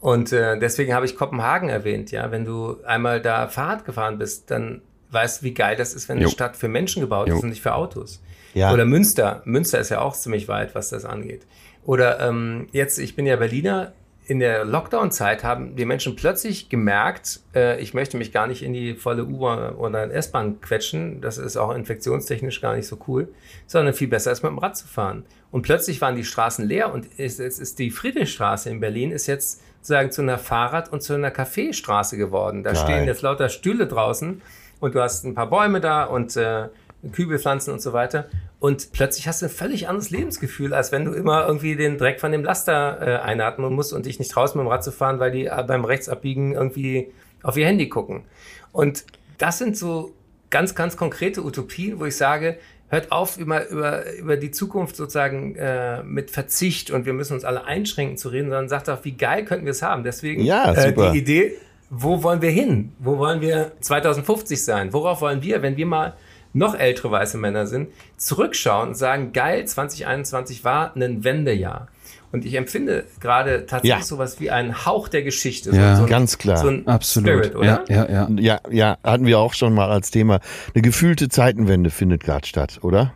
Und äh, deswegen habe ich Kopenhagen erwähnt, ja. Wenn du einmal da Fahrrad gefahren bist, dann weißt du, wie geil das ist, wenn jo. eine Stadt für Menschen gebaut jo. ist und nicht für Autos. Ja. Oder Münster. Münster ist ja auch ziemlich weit, was das angeht. Oder ähm, jetzt, ich bin ja Berliner, in der Lockdown-Zeit haben die Menschen plötzlich gemerkt, äh, ich möchte mich gar nicht in die volle U-Bahn oder S-Bahn quetschen, das ist auch infektionstechnisch gar nicht so cool, sondern viel besser ist mit dem Rad zu fahren. Und plötzlich waren die Straßen leer und jetzt ist, ist die Friedrichstraße in Berlin ist jetzt sozusagen zu einer Fahrrad- und zu einer Kaffeestraße geworden. Da Geil. stehen jetzt lauter Stühle draußen und du hast ein paar Bäume da und äh, Kübelpflanzen und so weiter. Und plötzlich hast du ein völlig anderes Lebensgefühl, als wenn du immer irgendwie den Dreck von dem Laster äh, einatmen musst und dich nicht traust, mit dem Rad zu fahren, weil die äh, beim Rechtsabbiegen irgendwie auf ihr Handy gucken. Und das sind so ganz, ganz konkrete Utopien, wo ich sage, hört auf, über, über, über die Zukunft sozusagen äh, mit Verzicht und wir müssen uns alle einschränken zu reden, sondern sagt auch, wie geil könnten wir es haben. Deswegen ja, äh, die Idee, wo wollen wir hin? Wo wollen wir 2050 sein? Worauf wollen wir, wenn wir mal noch ältere weiße Männer sind, zurückschauen und sagen, geil, 2021 war ein Wendejahr. Und ich empfinde gerade tatsächlich ja. sowas wie einen Hauch der Geschichte. Ja, so ein, ganz klar. So ein Absolut. Spirit, oder? Ja, ja, ja. Ja, ja, hatten wir auch schon mal als Thema. Eine gefühlte Zeitenwende findet gerade statt, oder?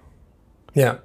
Ja.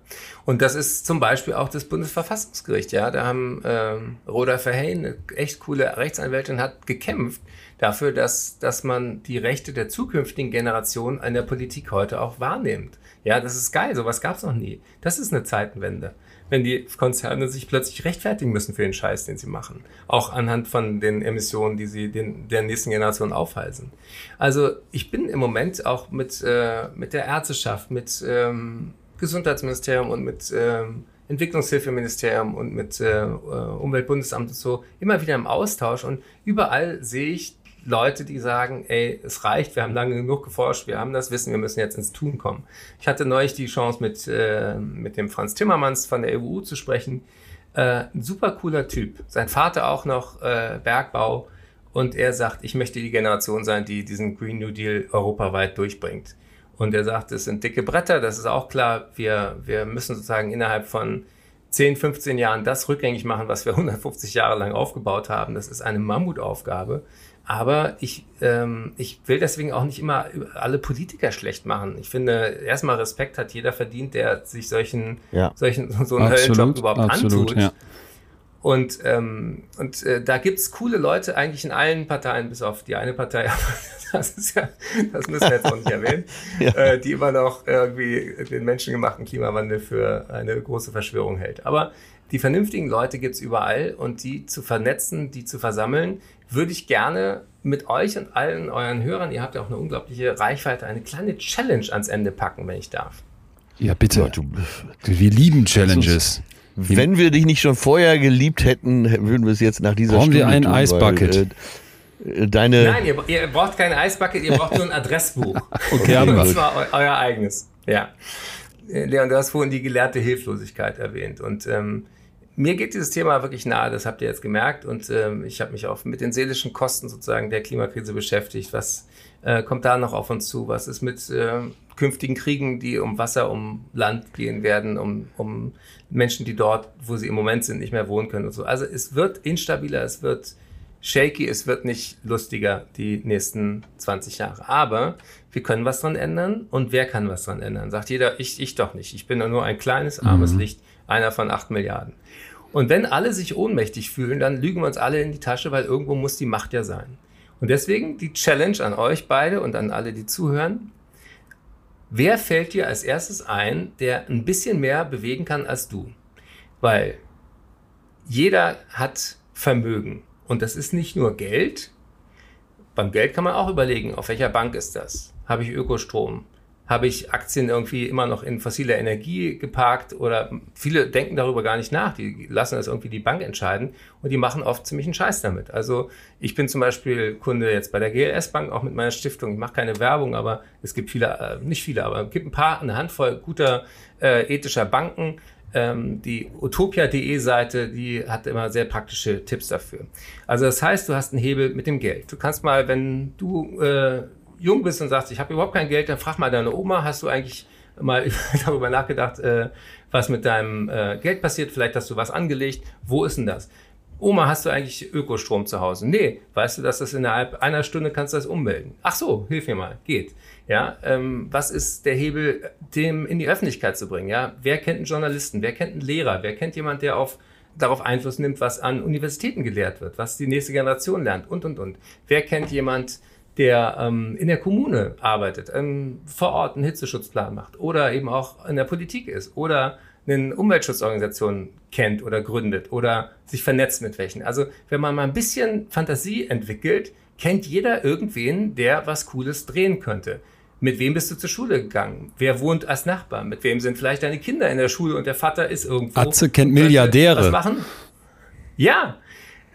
Und das ist zum Beispiel auch das Bundesverfassungsgericht. Ja, da haben ähm, Roda Verheyen, eine echt coole Rechtsanwältin, hat gekämpft dafür, dass, dass man die Rechte der zukünftigen Generationen an der Politik heute auch wahrnimmt. Ja, das ist geil. Sowas gab es noch nie. Das ist eine Zeitenwende wenn die Konzerne sich plötzlich rechtfertigen müssen für den Scheiß, den sie machen. Auch anhand von den Emissionen, die sie den, der nächsten Generation aufhalsen. Also ich bin im Moment auch mit, äh, mit der Ärzteschaft, mit ähm, Gesundheitsministerium und mit ähm, Entwicklungshilfeministerium und mit äh, Umweltbundesamt und so immer wieder im Austausch und überall sehe ich Leute, die sagen, ey, es reicht, wir haben lange genug geforscht, wir haben das Wissen, wir müssen jetzt ins Tun kommen. Ich hatte neulich die Chance, mit, äh, mit dem Franz Timmermans von der EU zu sprechen. Äh, ein super cooler Typ. Sein Vater auch noch äh, Bergbau Und er sagt, ich möchte die Generation sein, die diesen Green New Deal europaweit durchbringt. Und er sagt, es sind dicke Bretter, das ist auch klar. Wir, wir müssen sozusagen innerhalb von 10, 15 Jahren das rückgängig machen, was wir *laughs* 150 Jahre lang aufgebaut haben. Das ist eine Mammutaufgabe. Aber ich, ähm, ich will deswegen auch nicht immer alle Politiker schlecht machen. Ich finde, erstmal Respekt hat jeder verdient, der sich solchen, ja. solchen *laughs* so einen absolut, Höllenjob überhaupt absolut, antut. Ja. Und, ähm, und äh, da gibt's coole Leute eigentlich in allen Parteien, bis auf die eine Partei, *laughs* das ist ja, das müssen wir jetzt auch nicht erwähnen, *laughs* ja. äh, die immer noch irgendwie den menschengemachten Klimawandel für eine große Verschwörung hält. Aber die vernünftigen Leute gibt's überall und die zu vernetzen, die zu versammeln, würde ich gerne mit euch und allen euren Hörern, ihr habt ja auch eine unglaubliche Reichweite, eine kleine Challenge ans Ende packen, wenn ich darf. Ja, bitte. Ja, du, wir lieben Challenges. Wenn wir dich nicht schon vorher geliebt hätten, würden wir es jetzt nach dieser Brauchen Stunde wir ein tun, Eisbucket? Weil, äh, deine Nein, ihr, ihr, braucht kein Eisbucket, ihr braucht nur ein Adressbuch. *laughs* okay, haben wir. Und zwar eu, euer eigenes. Ja. Äh, Leon, du hast vorhin die gelehrte Hilflosigkeit erwähnt. Und ähm, mir geht dieses Thema wirklich nahe, das habt ihr jetzt gemerkt. Und ähm, ich habe mich auch mit den seelischen Kosten sozusagen der Klimakrise beschäftigt. Was äh, kommt da noch auf uns zu? Was ist mit äh, künftigen Kriegen, die um Wasser, um Land gehen werden, um, um Menschen, die dort, wo sie im Moment sind, nicht mehr wohnen können und so. Also es wird instabiler, es wird shaky, es wird nicht lustiger die nächsten 20 Jahre. Aber wir können was dran ändern und wer kann was dran ändern? Sagt jeder, ich, ich doch nicht. Ich bin nur ein kleines, armes mhm. Licht, einer von acht Milliarden. Und wenn alle sich ohnmächtig fühlen, dann lügen wir uns alle in die Tasche, weil irgendwo muss die Macht ja sein. Und deswegen die Challenge an euch beide und an alle, die zuhören. Wer fällt dir als erstes ein, der ein bisschen mehr bewegen kann als du? Weil jeder hat Vermögen. Und das ist nicht nur Geld. Beim Geld kann man auch überlegen, auf welcher Bank ist das? Habe ich Ökostrom? Habe ich Aktien irgendwie immer noch in fossiler Energie geparkt? Oder viele denken darüber gar nicht nach. Die lassen das irgendwie die Bank entscheiden und die machen oft ziemlich einen Scheiß damit. Also ich bin zum Beispiel Kunde jetzt bei der GLS Bank, auch mit meiner Stiftung. Ich mache keine Werbung, aber es gibt viele, äh, nicht viele, aber es gibt ein paar, eine Handvoll guter äh, ethischer Banken. Ähm, die utopia.de Seite, die hat immer sehr praktische Tipps dafür. Also das heißt, du hast einen Hebel mit dem Geld. Du kannst mal, wenn du äh, jung bist und sagst, ich habe überhaupt kein Geld, dann frag mal deine Oma, hast du eigentlich mal *laughs* darüber nachgedacht, äh, was mit deinem äh, Geld passiert? Vielleicht hast du was angelegt. Wo ist denn das? Oma, hast du eigentlich Ökostrom zu Hause? Nee, weißt du, dass das innerhalb einer Stunde kannst du das ummelden? Ach so, hilf mir mal, geht. Ja, ähm, was ist der Hebel, dem in die Öffentlichkeit zu bringen? Ja, wer kennt einen Journalisten? Wer kennt einen Lehrer? Wer kennt jemand, der auf darauf Einfluss nimmt, was an Universitäten gelehrt wird, was die nächste Generation lernt und und und? Wer kennt jemand, der ähm, in der Kommune arbeitet, ähm, vor Ort einen Hitzeschutzplan macht oder eben auch in der Politik ist oder eine Umweltschutzorganisation kennt oder gründet oder sich vernetzt mit welchen. Also wenn man mal ein bisschen Fantasie entwickelt, kennt jeder irgendwen, der was Cooles drehen könnte. Mit wem bist du zur Schule gegangen? Wer wohnt als Nachbar? Mit wem sind vielleicht deine Kinder in der Schule und der Vater ist irgendwo? Atze kennt Milliardäre. Was machen? Ja,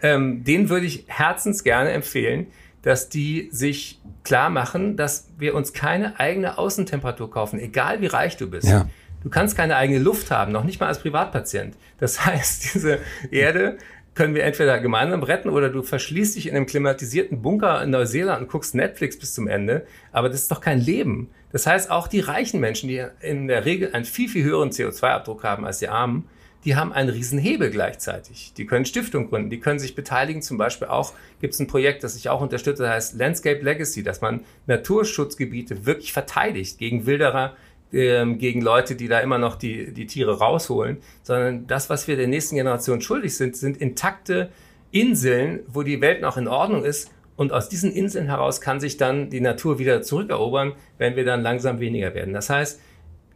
ähm, den würde ich herzens gerne empfehlen dass die sich klar machen, dass wir uns keine eigene Außentemperatur kaufen, egal wie reich du bist. Ja. Du kannst keine eigene Luft haben, noch nicht mal als Privatpatient. Das *laughs* heißt, diese Erde können wir entweder gemeinsam retten oder du verschließt dich in einem klimatisierten Bunker in Neuseeland und guckst Netflix bis zum Ende. Aber das ist doch kein Leben. Das heißt, auch die reichen Menschen, die in der Regel einen viel, viel höheren CO2-Abdruck haben als die Armen, die haben einen riesen Hebel gleichzeitig. Die können Stiftung gründen, die können sich beteiligen. Zum Beispiel auch gibt es ein Projekt, das ich auch unterstütze, das heißt Landscape Legacy, dass man Naturschutzgebiete wirklich verteidigt gegen Wilderer, ähm, gegen Leute, die da immer noch die, die Tiere rausholen, sondern das, was wir der nächsten Generation schuldig sind, sind intakte Inseln, wo die Welt noch in Ordnung ist. Und aus diesen Inseln heraus kann sich dann die Natur wieder zurückerobern, wenn wir dann langsam weniger werden. Das heißt,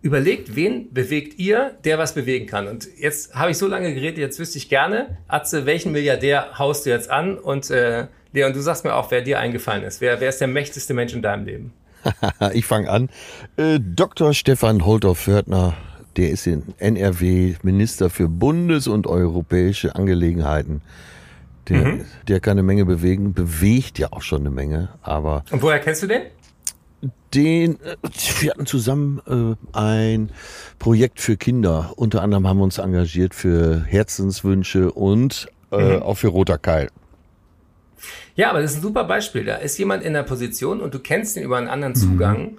überlegt, wen bewegt ihr, der was bewegen kann. Und jetzt habe ich so lange geredet, jetzt wüsste ich gerne, Atze, welchen Milliardär haust du jetzt an? Und äh, Leon, du sagst mir auch, wer dir eingefallen ist. Wer, wer ist der mächtigste Mensch in deinem Leben? *laughs* ich fange an. Äh, Dr. Stefan Holter-Fördner, der ist in NRW Minister für Bundes- und europäische Angelegenheiten. Der, mhm. der kann eine Menge bewegen, bewegt ja auch schon eine Menge, aber. Und woher kennst du den? Den, äh, wir hatten zusammen äh, ein Projekt für Kinder. Unter anderem haben wir uns engagiert für Herzenswünsche und äh, mhm. auch für Roter Keil. Ja, aber das ist ein super Beispiel. Da ist jemand in der Position und du kennst ihn über einen anderen Zugang. Mhm.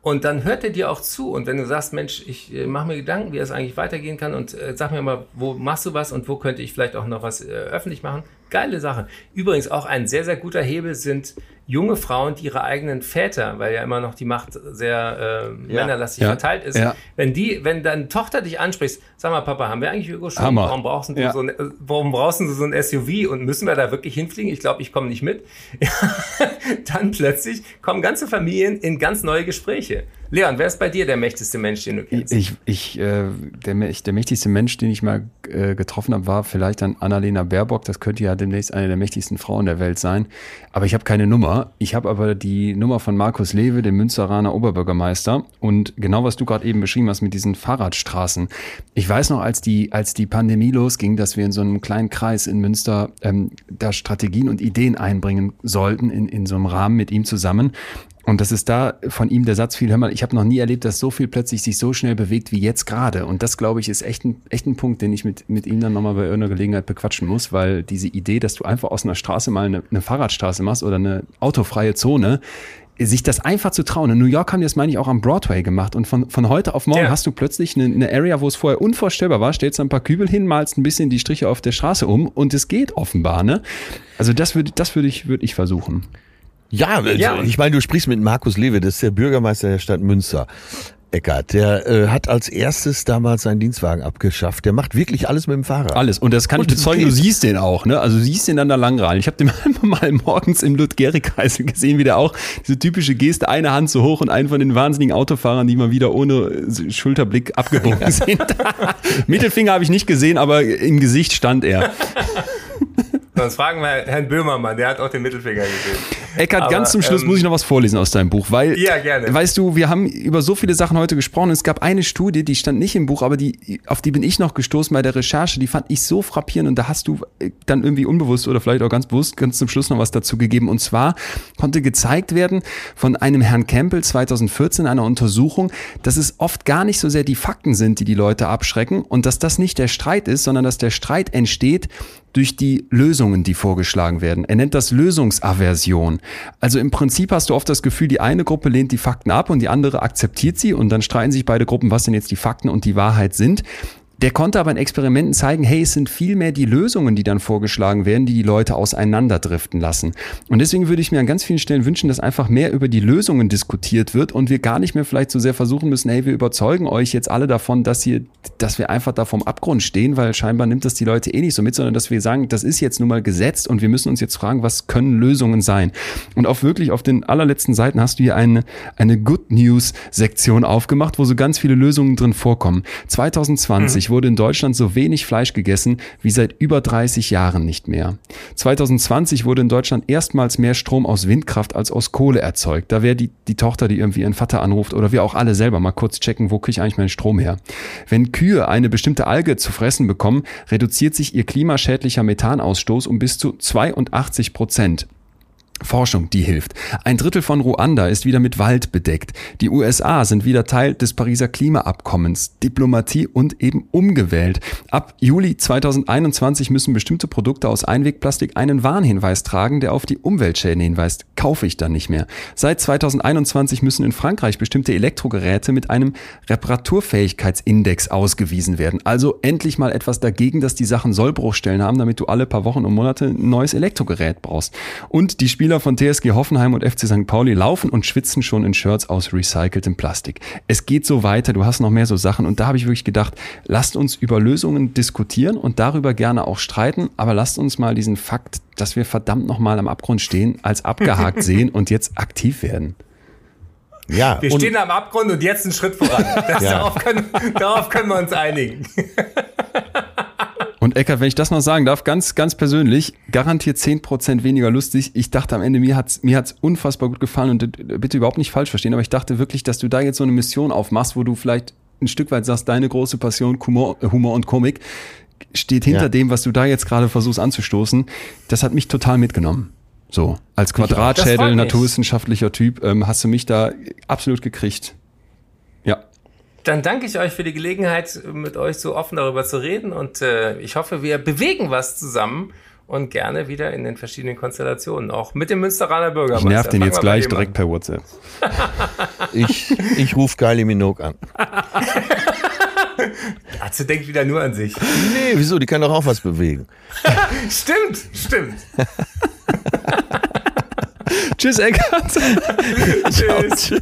Und dann hört er dir auch zu. Und wenn du sagst, Mensch, ich äh, mache mir Gedanken, wie es eigentlich weitergehen kann und äh, sag mir mal, wo machst du was und wo könnte ich vielleicht auch noch was äh, öffentlich machen, Geile Sache. Übrigens auch ein sehr, sehr guter Hebel sind junge Frauen, die ihre eigenen Väter, weil ja immer noch die Macht sehr äh, ja. männerlastig ja. verteilt ist, ja. wenn die, wenn deine Tochter dich anspricht, sag mal, Papa, haben wir eigentlich Hugo schon? Hammer. Warum brauchst du so ein, warum brauchst du so ein SUV und müssen wir da wirklich hinfliegen? Ich glaube, ich komme nicht mit. *laughs* Dann plötzlich kommen ganze Familien in ganz neue Gespräche. Leon, wer ist bei dir der mächtigste Mensch, den du kennst? Ich, ich äh, der, der mächtigste Mensch, den ich mal äh, getroffen habe, war vielleicht dann Annalena Baerbock. Das könnte ja demnächst eine der mächtigsten Frauen der Welt sein. Aber ich habe keine Nummer. Ich habe aber die Nummer von Markus Lewe, dem Münsteraner Oberbürgermeister. Und genau was du gerade eben beschrieben hast mit diesen Fahrradstraßen. Ich weiß noch, als die, als die Pandemie losging, dass wir in so einem kleinen Kreis in Münster ähm, da Strategien und Ideen einbringen sollten in, in so einem Rahmen mit ihm zusammen. Und das ist da von ihm der Satz viel, hör mal, ich habe noch nie erlebt, dass so viel plötzlich sich so schnell bewegt wie jetzt gerade. Und das, glaube ich, ist echt ein, echt ein Punkt, den ich mit, mit ihm dann nochmal bei irgendeiner Gelegenheit bequatschen muss, weil diese Idee, dass du einfach aus einer Straße mal eine, eine Fahrradstraße machst oder eine autofreie Zone, sich das einfach zu trauen. In New York haben die das, meine ich, auch am Broadway gemacht. Und von, von heute auf morgen ja. hast du plötzlich eine, eine Area, wo es vorher unvorstellbar war, stellst ein paar Kübel hin, malst ein bisschen die Striche auf der Straße um und es geht offenbar. Ne? Also das würde das würde ich, würde ich versuchen. Ja, also ja, ich meine, du sprichst mit Markus Lewe, das ist der Bürgermeister der Stadt Münster. Eckert, der äh, hat als erstes damals seinen Dienstwagen abgeschafft. Der macht wirklich alles mit dem Fahrrad. Alles. Und das kann und ich bezeugen, du siehst den auch, ne? Also du siehst den dann da lang rein. Ich habe den *laughs* mal morgens im Ludgeri-Kreisel gesehen, wie der auch diese typische Geste, eine Hand so hoch und einen von den wahnsinnigen Autofahrern, die mal wieder ohne Schulterblick abgebogen *laughs* sind. *laughs* Mittelfinger habe ich nicht gesehen, aber im Gesicht stand er. Sonst fragen wir Herrn Böhmermann, der hat auch den Mittelfinger gesehen. Eckart, Aber, ganz zum Schluss ähm, muss ich noch was vorlesen aus deinem Buch, weil, ja, gerne. weißt du, wir haben über so viele Sachen heute gesprochen. Es gab eine Studie, die stand nicht im Buch, aber die, auf die bin ich noch gestoßen bei der Recherche. Die fand ich so frappierend und da hast du äh, dann irgendwie unbewusst oder vielleicht auch ganz bewusst ganz zum Schluss noch was dazu gegeben. Und zwar konnte gezeigt werden von einem Herrn Campbell 2014 einer Untersuchung, dass es oft gar nicht so sehr die Fakten sind, die die Leute abschrecken und dass das nicht der Streit ist, sondern dass der Streit entsteht durch die Lösungen, die vorgeschlagen werden. Er nennt das Lösungsaversion. Also im Prinzip hast du oft das Gefühl, die eine Gruppe lehnt die Fakten ab und die andere akzeptiert sie und dann streiten sich beide Gruppen, was denn jetzt die Fakten und die Wahrheit sind. Der konnte aber in Experimenten zeigen, hey, es sind viel mehr die Lösungen, die dann vorgeschlagen werden, die die Leute auseinanderdriften lassen. Und deswegen würde ich mir an ganz vielen Stellen wünschen, dass einfach mehr über die Lösungen diskutiert wird und wir gar nicht mehr vielleicht so sehr versuchen müssen, hey, wir überzeugen euch jetzt alle davon, dass hier, dass wir einfach da vom Abgrund stehen, weil scheinbar nimmt das die Leute eh nicht so mit, sondern dass wir sagen, das ist jetzt nun mal gesetzt und wir müssen uns jetzt fragen, was können Lösungen sein? Und auch wirklich auf den allerletzten Seiten hast du hier eine, eine Good News Sektion aufgemacht, wo so ganz viele Lösungen drin vorkommen. 2020 wurde in Deutschland so wenig Fleisch gegessen wie seit über 30 Jahren nicht mehr. 2020 wurde in Deutschland erstmals mehr Strom aus Windkraft als aus Kohle erzeugt. Da wäre die, die Tochter, die irgendwie ihren Vater anruft oder wir auch alle selber mal kurz checken, wo kriege ich eigentlich meinen Strom her. Wenn Kühe eine bestimmte Alge zu fressen bekommen, reduziert sich ihr klimaschädlicher Methanausstoß um bis zu 82 Prozent. Forschung, die hilft. Ein Drittel von Ruanda ist wieder mit Wald bedeckt. Die USA sind wieder Teil des Pariser Klimaabkommens, Diplomatie und eben umgewählt. Ab Juli 2021 müssen bestimmte Produkte aus Einwegplastik einen Warnhinweis tragen, der auf die Umweltschäden hinweist. Kaufe ich dann nicht mehr. Seit 2021 müssen in Frankreich bestimmte Elektrogeräte mit einem Reparaturfähigkeitsindex ausgewiesen werden. Also endlich mal etwas dagegen, dass die Sachen Sollbruchstellen haben, damit du alle paar Wochen und Monate ein neues Elektrogerät brauchst. Und die Spiel Spieler von TSG Hoffenheim und FC St. Pauli laufen und schwitzen schon in Shirts aus recyceltem Plastik. Es geht so weiter, du hast noch mehr so Sachen und da habe ich wirklich gedacht, lasst uns über Lösungen diskutieren und darüber gerne auch streiten, aber lasst uns mal diesen Fakt, dass wir verdammt nochmal am Abgrund stehen, als abgehakt *laughs* sehen und jetzt aktiv werden. Ja, wir stehen am Abgrund und jetzt einen Schritt voran. *laughs* Das, ja. darauf, können, darauf können wir uns einigen. *laughs* Und Eckert, wenn ich das noch sagen darf, ganz, ganz persönlich, garantiert zehn Prozent weniger lustig. Ich dachte am Ende, mir hat's mir hat's unfassbar gut gefallen und äh, bitte überhaupt nicht falsch verstehen, aber ich dachte wirklich, dass du da jetzt so eine Mission aufmachst, wo du vielleicht ein Stück weit sagst, deine große Passion, Humor, Humor und Komik steht hinter ja. dem, was du da jetzt gerade versuchst anzustoßen. Das hat mich total mitgenommen. So, als Quadratschädel, naturwissenschaftlicher Typ, ähm, hast du mich da absolut gekriegt. Dann danke ich euch für die Gelegenheit, mit euch so offen darüber zu reden und äh, ich hoffe, wir bewegen was zusammen und gerne wieder in den verschiedenen Konstellationen, auch mit dem Münsteraner Bürgermeister. Ich nerv den jetzt gleich direkt per WhatsApp. *laughs* ich ich rufe Kylie Minogue an. *laughs* Atze denkt wieder nur an sich. Nee, wieso? Die kann doch auch was bewegen. *laughs* stimmt, stimmt. Tschüss, Eckart. Tschüss.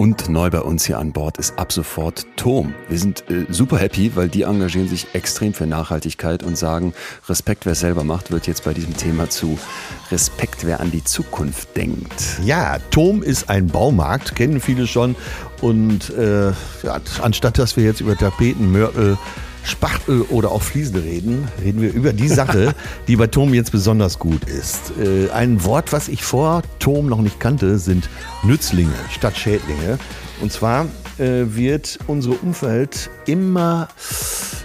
Und neu bei uns hier an Bord ist ab sofort Tom. Wir sind äh, super happy, weil die engagieren sich extrem für Nachhaltigkeit und sagen, Respekt, wer selber macht, wird jetzt bei diesem Thema zu Respekt, wer an die Zukunft denkt. Ja, Tom ist ein Baumarkt, kennen viele schon. Und äh, ja, anstatt dass wir jetzt über Tapeten, Mörtel, Spachtel oder auch Fliesen reden, reden wir über die Sache, *laughs* die bei Tom jetzt besonders gut ist. Äh, ein Wort, was ich vor Tom noch nicht kannte, sind Nützlinge statt Schädlinge. Und zwar äh, wird unsere Umwelt immer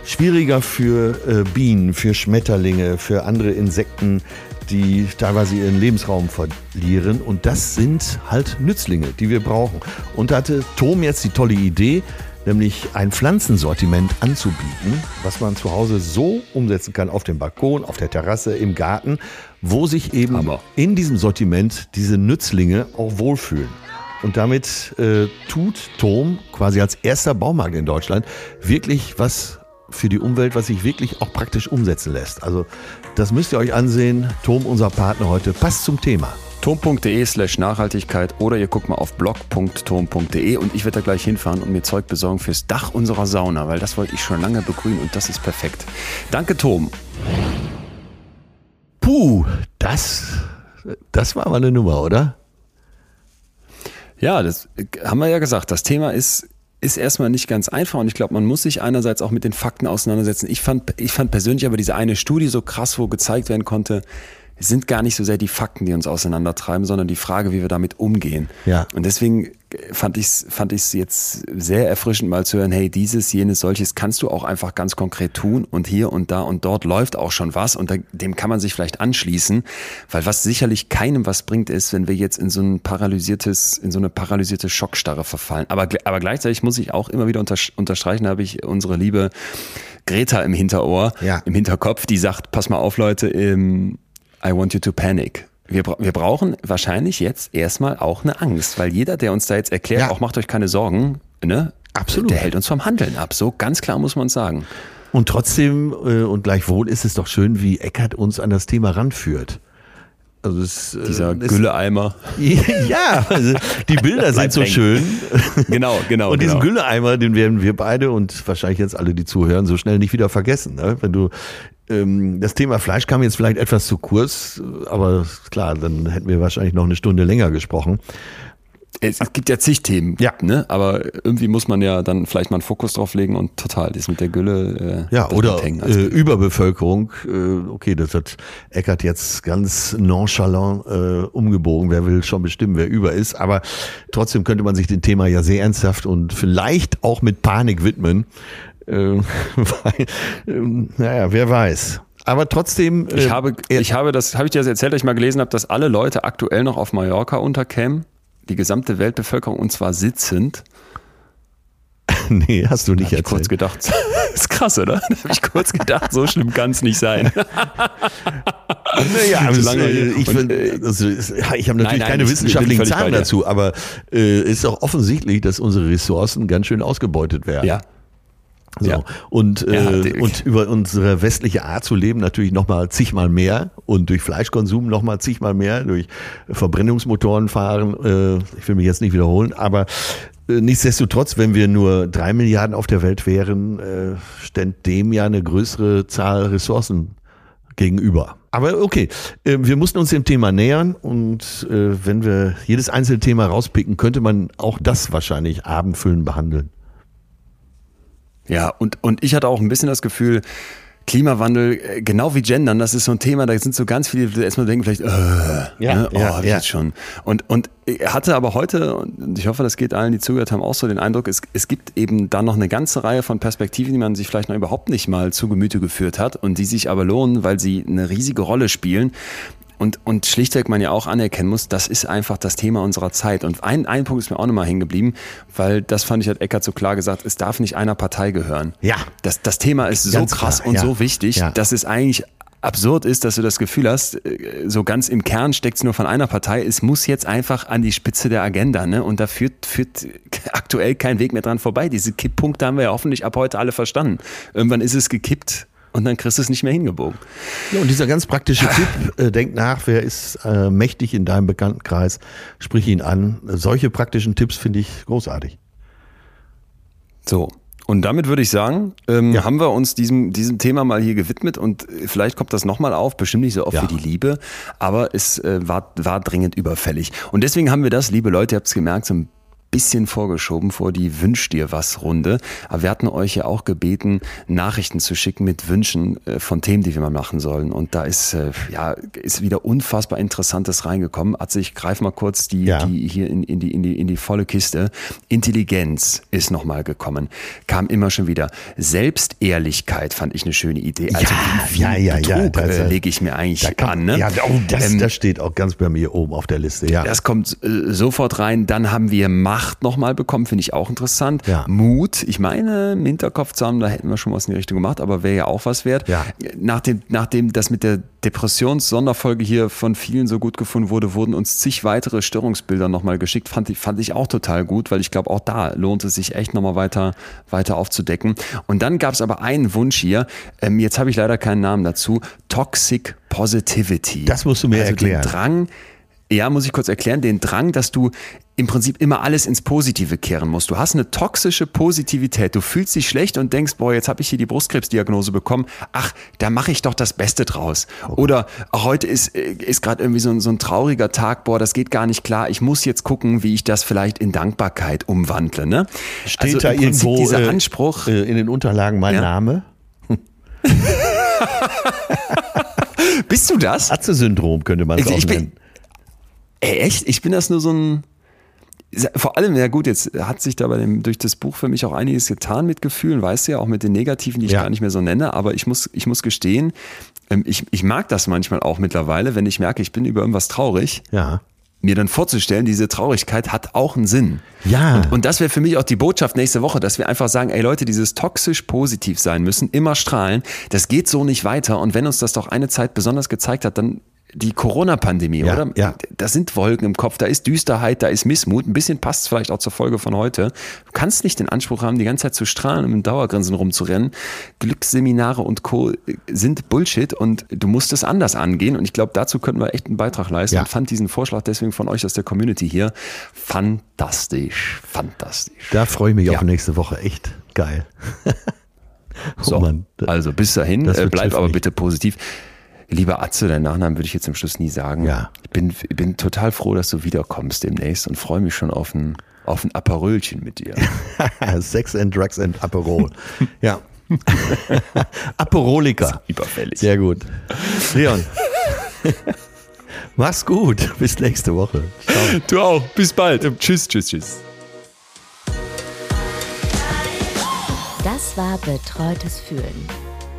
schwieriger für äh, Bienen, für Schmetterlinge, für andere Insekten, die teilweise ihren Lebensraum verlieren. Und das sind halt Nützlinge, die wir brauchen. Und da hatte Tom jetzt die tolle Idee, nämlich ein Pflanzensortiment anzubieten, was man zu Hause so umsetzen kann auf dem Balkon, auf der Terrasse, im Garten, wo sich eben Hammer. in diesem Sortiment diese Nützlinge auch wohlfühlen. Und damit äh, tut Tom quasi als erster Baumarkt in Deutschland wirklich was für die Umwelt, was sich wirklich auch praktisch umsetzen lässt. Also das müsst ihr euch ansehen. Tom, unser Partner heute, passt zum Thema tom.de slash Nachhaltigkeit oder ihr guckt mal auf blog.tom.de und ich werde da gleich hinfahren und mir Zeug besorgen fürs Dach unserer Sauna, weil das wollte ich schon lange begrünen und das ist perfekt. Danke, Tom. Puh, das, das war mal eine Nummer, oder? Ja, das haben wir ja gesagt. Das Thema ist ist erstmal nicht ganz einfach und ich glaube, man muss sich einerseits auch mit den Fakten auseinandersetzen. Ich fand, ich fand persönlich aber diese eine Studie so krass, wo gezeigt werden konnte, es sind gar nicht so sehr die Fakten, die uns auseinandertreiben, sondern die Frage, wie wir damit umgehen. Ja. Und deswegen fand ich es fand ich's jetzt sehr erfrischend mal zu hören, hey, dieses, jenes, solches kannst du auch einfach ganz konkret tun und hier und da und dort läuft auch schon was und da, dem kann man sich vielleicht anschließen, weil was sicherlich keinem was bringt ist, wenn wir jetzt in so ein paralysiertes, in so eine paralysierte Schockstarre verfallen. Aber, aber gleichzeitig muss ich auch immer wieder unterstreichen, habe ich unsere liebe Greta im Hinterohr, ja. im Hinterkopf, die sagt, pass mal auf Leute, im I want you to panic. Wir, wir brauchen wahrscheinlich jetzt erstmal auch eine Angst, weil jeder, der uns da jetzt erklärt, ja. auch macht euch keine Sorgen, ne? Absolut. Der hält uns vom Handeln ab. So ganz klar muss man sagen. Und trotzdem äh, und gleichwohl ist es doch schön, wie Eckert uns an das Thema ranführt. Also es, äh, Dieser äh, Gülleeimer. *laughs* ja, also die Bilder sind so schön. *laughs* Genau, genau. Und diesen genau. Gülleeimer, den werden wir beide und wahrscheinlich jetzt alle, die zuhören, so schnell nicht wieder vergessen. Ne? Wenn du ähm, das Thema Fleisch kam jetzt vielleicht etwas zu kurz, aber klar, dann hätten wir wahrscheinlich noch eine Stunde länger gesprochen. Es, gibt ja zig Themen, ja. ne? aber irgendwie muss man ja dann vielleicht mal einen Fokus drauf legen und total das mit der Gülle. Äh, ja, oder hängen, äh, Überbevölkerung. Äh, okay, das hat Eckert jetzt ganz nonchalant äh, umgebogen. Wer will schon bestimmen, wer über ist. Aber trotzdem könnte man sich dem Thema ja sehr ernsthaft und vielleicht auch mit Panik widmen. Äh, *laughs* weil, äh, naja, wer weiß. Aber trotzdem. Äh, ich habe, ich habe das, habe ich dir das erzählt, dass ich mal gelesen habe, dass alle Leute aktuell noch auf Mallorca unterkämen, die gesamte Weltbevölkerung und zwar sitzend. *laughs* nee, hast du nicht erzählt. Ich kurz gedacht, das *laughs* ist krass, oder? Da habe ich kurz gedacht, so schlimm kann es nicht sein. *laughs* naja, also lange, ich, und, äh, also, ich habe natürlich nein, nein, keine wissenschaftlichen Zahlen dazu, aber es äh, ist auch offensichtlich, dass unsere Ressourcen ganz schön ausgebeutet werden. Ja, so. Ja. Und, äh, ja, und über unsere westliche Art zu leben natürlich nochmal zigmal mehr und durch Fleischkonsum nochmal zigmal mehr, durch Verbrennungsmotoren fahren. Äh, ich will mich jetzt nicht wiederholen, aber äh, nichtsdestotrotz, wenn wir nur drei Milliarden auf der Welt wären, äh, ständ dem ja eine größere Zahl Ressourcen gegenüber. Aber okay, äh, wir mussten uns dem Thema nähern und äh, wenn wir jedes einzelne Thema rauspicken, könnte man auch das wahrscheinlich abendfüllend behandeln. Ja, und, und ich hatte auch ein bisschen das Gefühl, Klimawandel, äh, genau wie Gendern, das ist so ein Thema, da sind so ganz viele, die erstmal denken vielleicht, äh, ja, ne? oh, ja, hab ich ja. jetzt schon. Und, und ich hatte aber heute, und ich hoffe, das geht allen, die zugehört haben, auch so den Eindruck, es, es gibt eben da noch eine ganze Reihe von Perspektiven, die man sich vielleicht noch überhaupt nicht mal zu Gemüte geführt hat und die sich aber lohnen, weil sie eine riesige Rolle spielen und, und schlichtweg man ja auch anerkennen muss, das ist einfach das Thema unserer Zeit. Und ein, ein Punkt ist mir auch nochmal hängen geblieben, weil das fand ich, hat Eckert so klar gesagt, es darf nicht einer Partei gehören. Ja. Das, das Thema ist so Ganz krass klar, und ja. so wichtig, Ja. dass es eigentlich absurd ist, dass du das Gefühl hast, äh, so ganz im Kern steckt es nur von einer Partei. Es muss jetzt einfach an die Spitze der Agenda, ne? Und da führt, führt *laughs* aktuell kein Weg mehr dran vorbei. Diese Kipppunkte haben wir ja hoffentlich ab heute alle verstanden. Irgendwann ist es gekippt und dann kriegst du es nicht mehr hingebogen. Ja, und dieser ganz praktische Tipp, äh, denk nach, wer ist äh, mächtig in deinem Bekanntenkreis, sprich ihn an. Solche praktischen Tipps finde ich großartig. So. Und damit würde ich sagen, ähm, Ja. haben wir uns diesem, diesem Thema mal hier gewidmet und äh, vielleicht kommt das nochmal auf, bestimmt nicht so oft Ja. wie die Liebe, aber es äh, war, war dringend überfällig. Und deswegen haben wir das, liebe Leute, ihr habt es gemerkt, so ein bisschen vorgeschoben vor die Wünsch dir was Runde. Aber wir hatten euch ja auch gebeten, Nachrichten zu schicken mit Wünschen äh, von Themen, die wir mal machen sollen. Und da ist, äh, ja, ist wieder unfassbar Interessantes reingekommen. Also ich greife mal kurz die, Ja. die hier in, in, die, in, die, in die volle Kiste. Intelligenz ist nochmal gekommen. Kam immer schon wieder. Selbstehrlichkeit fand ich eine schöne Idee. Also wie viel ja, ja, ja, Betrug das- äh, lege ich mir eigentlich Da kann, an. Ne? Ja, oh, das, Ähm, das steht auch ganz bei mir oben auf der Liste. Ja. das kommt äh, sofort rein. Dann haben wir Macht nochmal bekommen, finde ich auch interessant. Ja. Mut, ich meine, im Hinterkopf zu haben, da hätten wir schon was in die Richtung gemacht, aber wäre ja auch was wert. Ja. Nachdem, nachdem das mit der Depressions-Sonderfolge hier von vielen so gut gefunden wurde, wurden uns zig weitere Störungsbilder nochmal geschickt. Fand ich, fand ich auch total gut, weil ich glaube, auch da lohnt es sich echt nochmal weiter, weiter aufzudecken. Und dann gab es aber einen Wunsch hier, ähm, jetzt habe ich leider keinen Namen dazu, Toxic Positivity. Das musst du mir also erklären. Den Drang, ja, muss ich kurz erklären, den Drang, dass du im Prinzip immer alles ins Positive kehren musst. Du hast eine toxische Positivität. Du fühlst dich schlecht und denkst, boah, jetzt habe ich hier die Brustkrebsdiagnose bekommen. Ach, da mache ich doch das Beste draus. Oder heute ist, äh, ist gerade irgendwie so ein, so ein trauriger Tag, boah, das geht gar nicht klar. Ich muss jetzt gucken, wie ich das vielleicht in Dankbarkeit umwandle. Ne? Steht da im Prinzip irgendwo dieser äh, Anspruch. äh, in den Unterlagen mein Ja. Name? *laughs* Bist du das? Atze-Syndrom könnte man es auch nennen. Ey, echt? Ich bin das nur so ein. Vor allem, ja gut, jetzt hat sich da bei dem, durch das Buch für mich auch einiges getan mit Gefühlen, weißt du ja, auch mit den Negativen, die ich Ja. gar nicht mehr so nenne, aber ich muss, ich muss gestehen, ähm, ich, ich mag das manchmal auch mittlerweile, wenn ich merke, ich bin über irgendwas traurig, Ja. mir dann vorzustellen, diese Traurigkeit hat auch einen Sinn. Ja. Und, und das wäre für mich auch die Botschaft nächste Woche, dass wir einfach sagen, ey Leute, dieses toxisch positiv sein müssen, immer strahlen, das geht so nicht weiter. Und wenn uns das doch eine Zeit besonders gezeigt hat, dann die Corona-Pandemie, Ja, oder? ja. Da sind Wolken im Kopf, da ist Düsterheit, da ist Missmut. Ein bisschen passt es vielleicht auch zur Folge von heute. Du kannst nicht den Anspruch haben, die ganze Zeit zu strahlen und mit Dauergrinsen rumzurennen. Glücksseminare und Co. sind Bullshit und du musst es anders angehen. Und ich glaube, dazu könnten wir echt einen Beitrag leisten. Ja. Und fand diesen Vorschlag deswegen von euch aus der Community hier fantastisch, fantastisch. Da freue ich mich Ja. auf nächste Woche. Echt geil. *laughs* So, oh Mann. also bis dahin, äh, bleib aber triftig. bitte positiv. Lieber Atze, deinen Nachnamen würde ich jetzt zum Schluss nie sagen. Ja. Ich bin, bin total froh, dass du wiederkommst demnächst und freue mich schon auf ein, auf ein Aperölchen mit dir. *laughs* Sex and Drugs and Aperol. ja. *laughs* Aperoliker. Überfällig. Sehr gut. Leon. Mach's gut. Bis nächste Woche. Ciao. Du auch. Bis bald. Tschüss, tschüss, tschüss. Das war Betreutes Fühlen.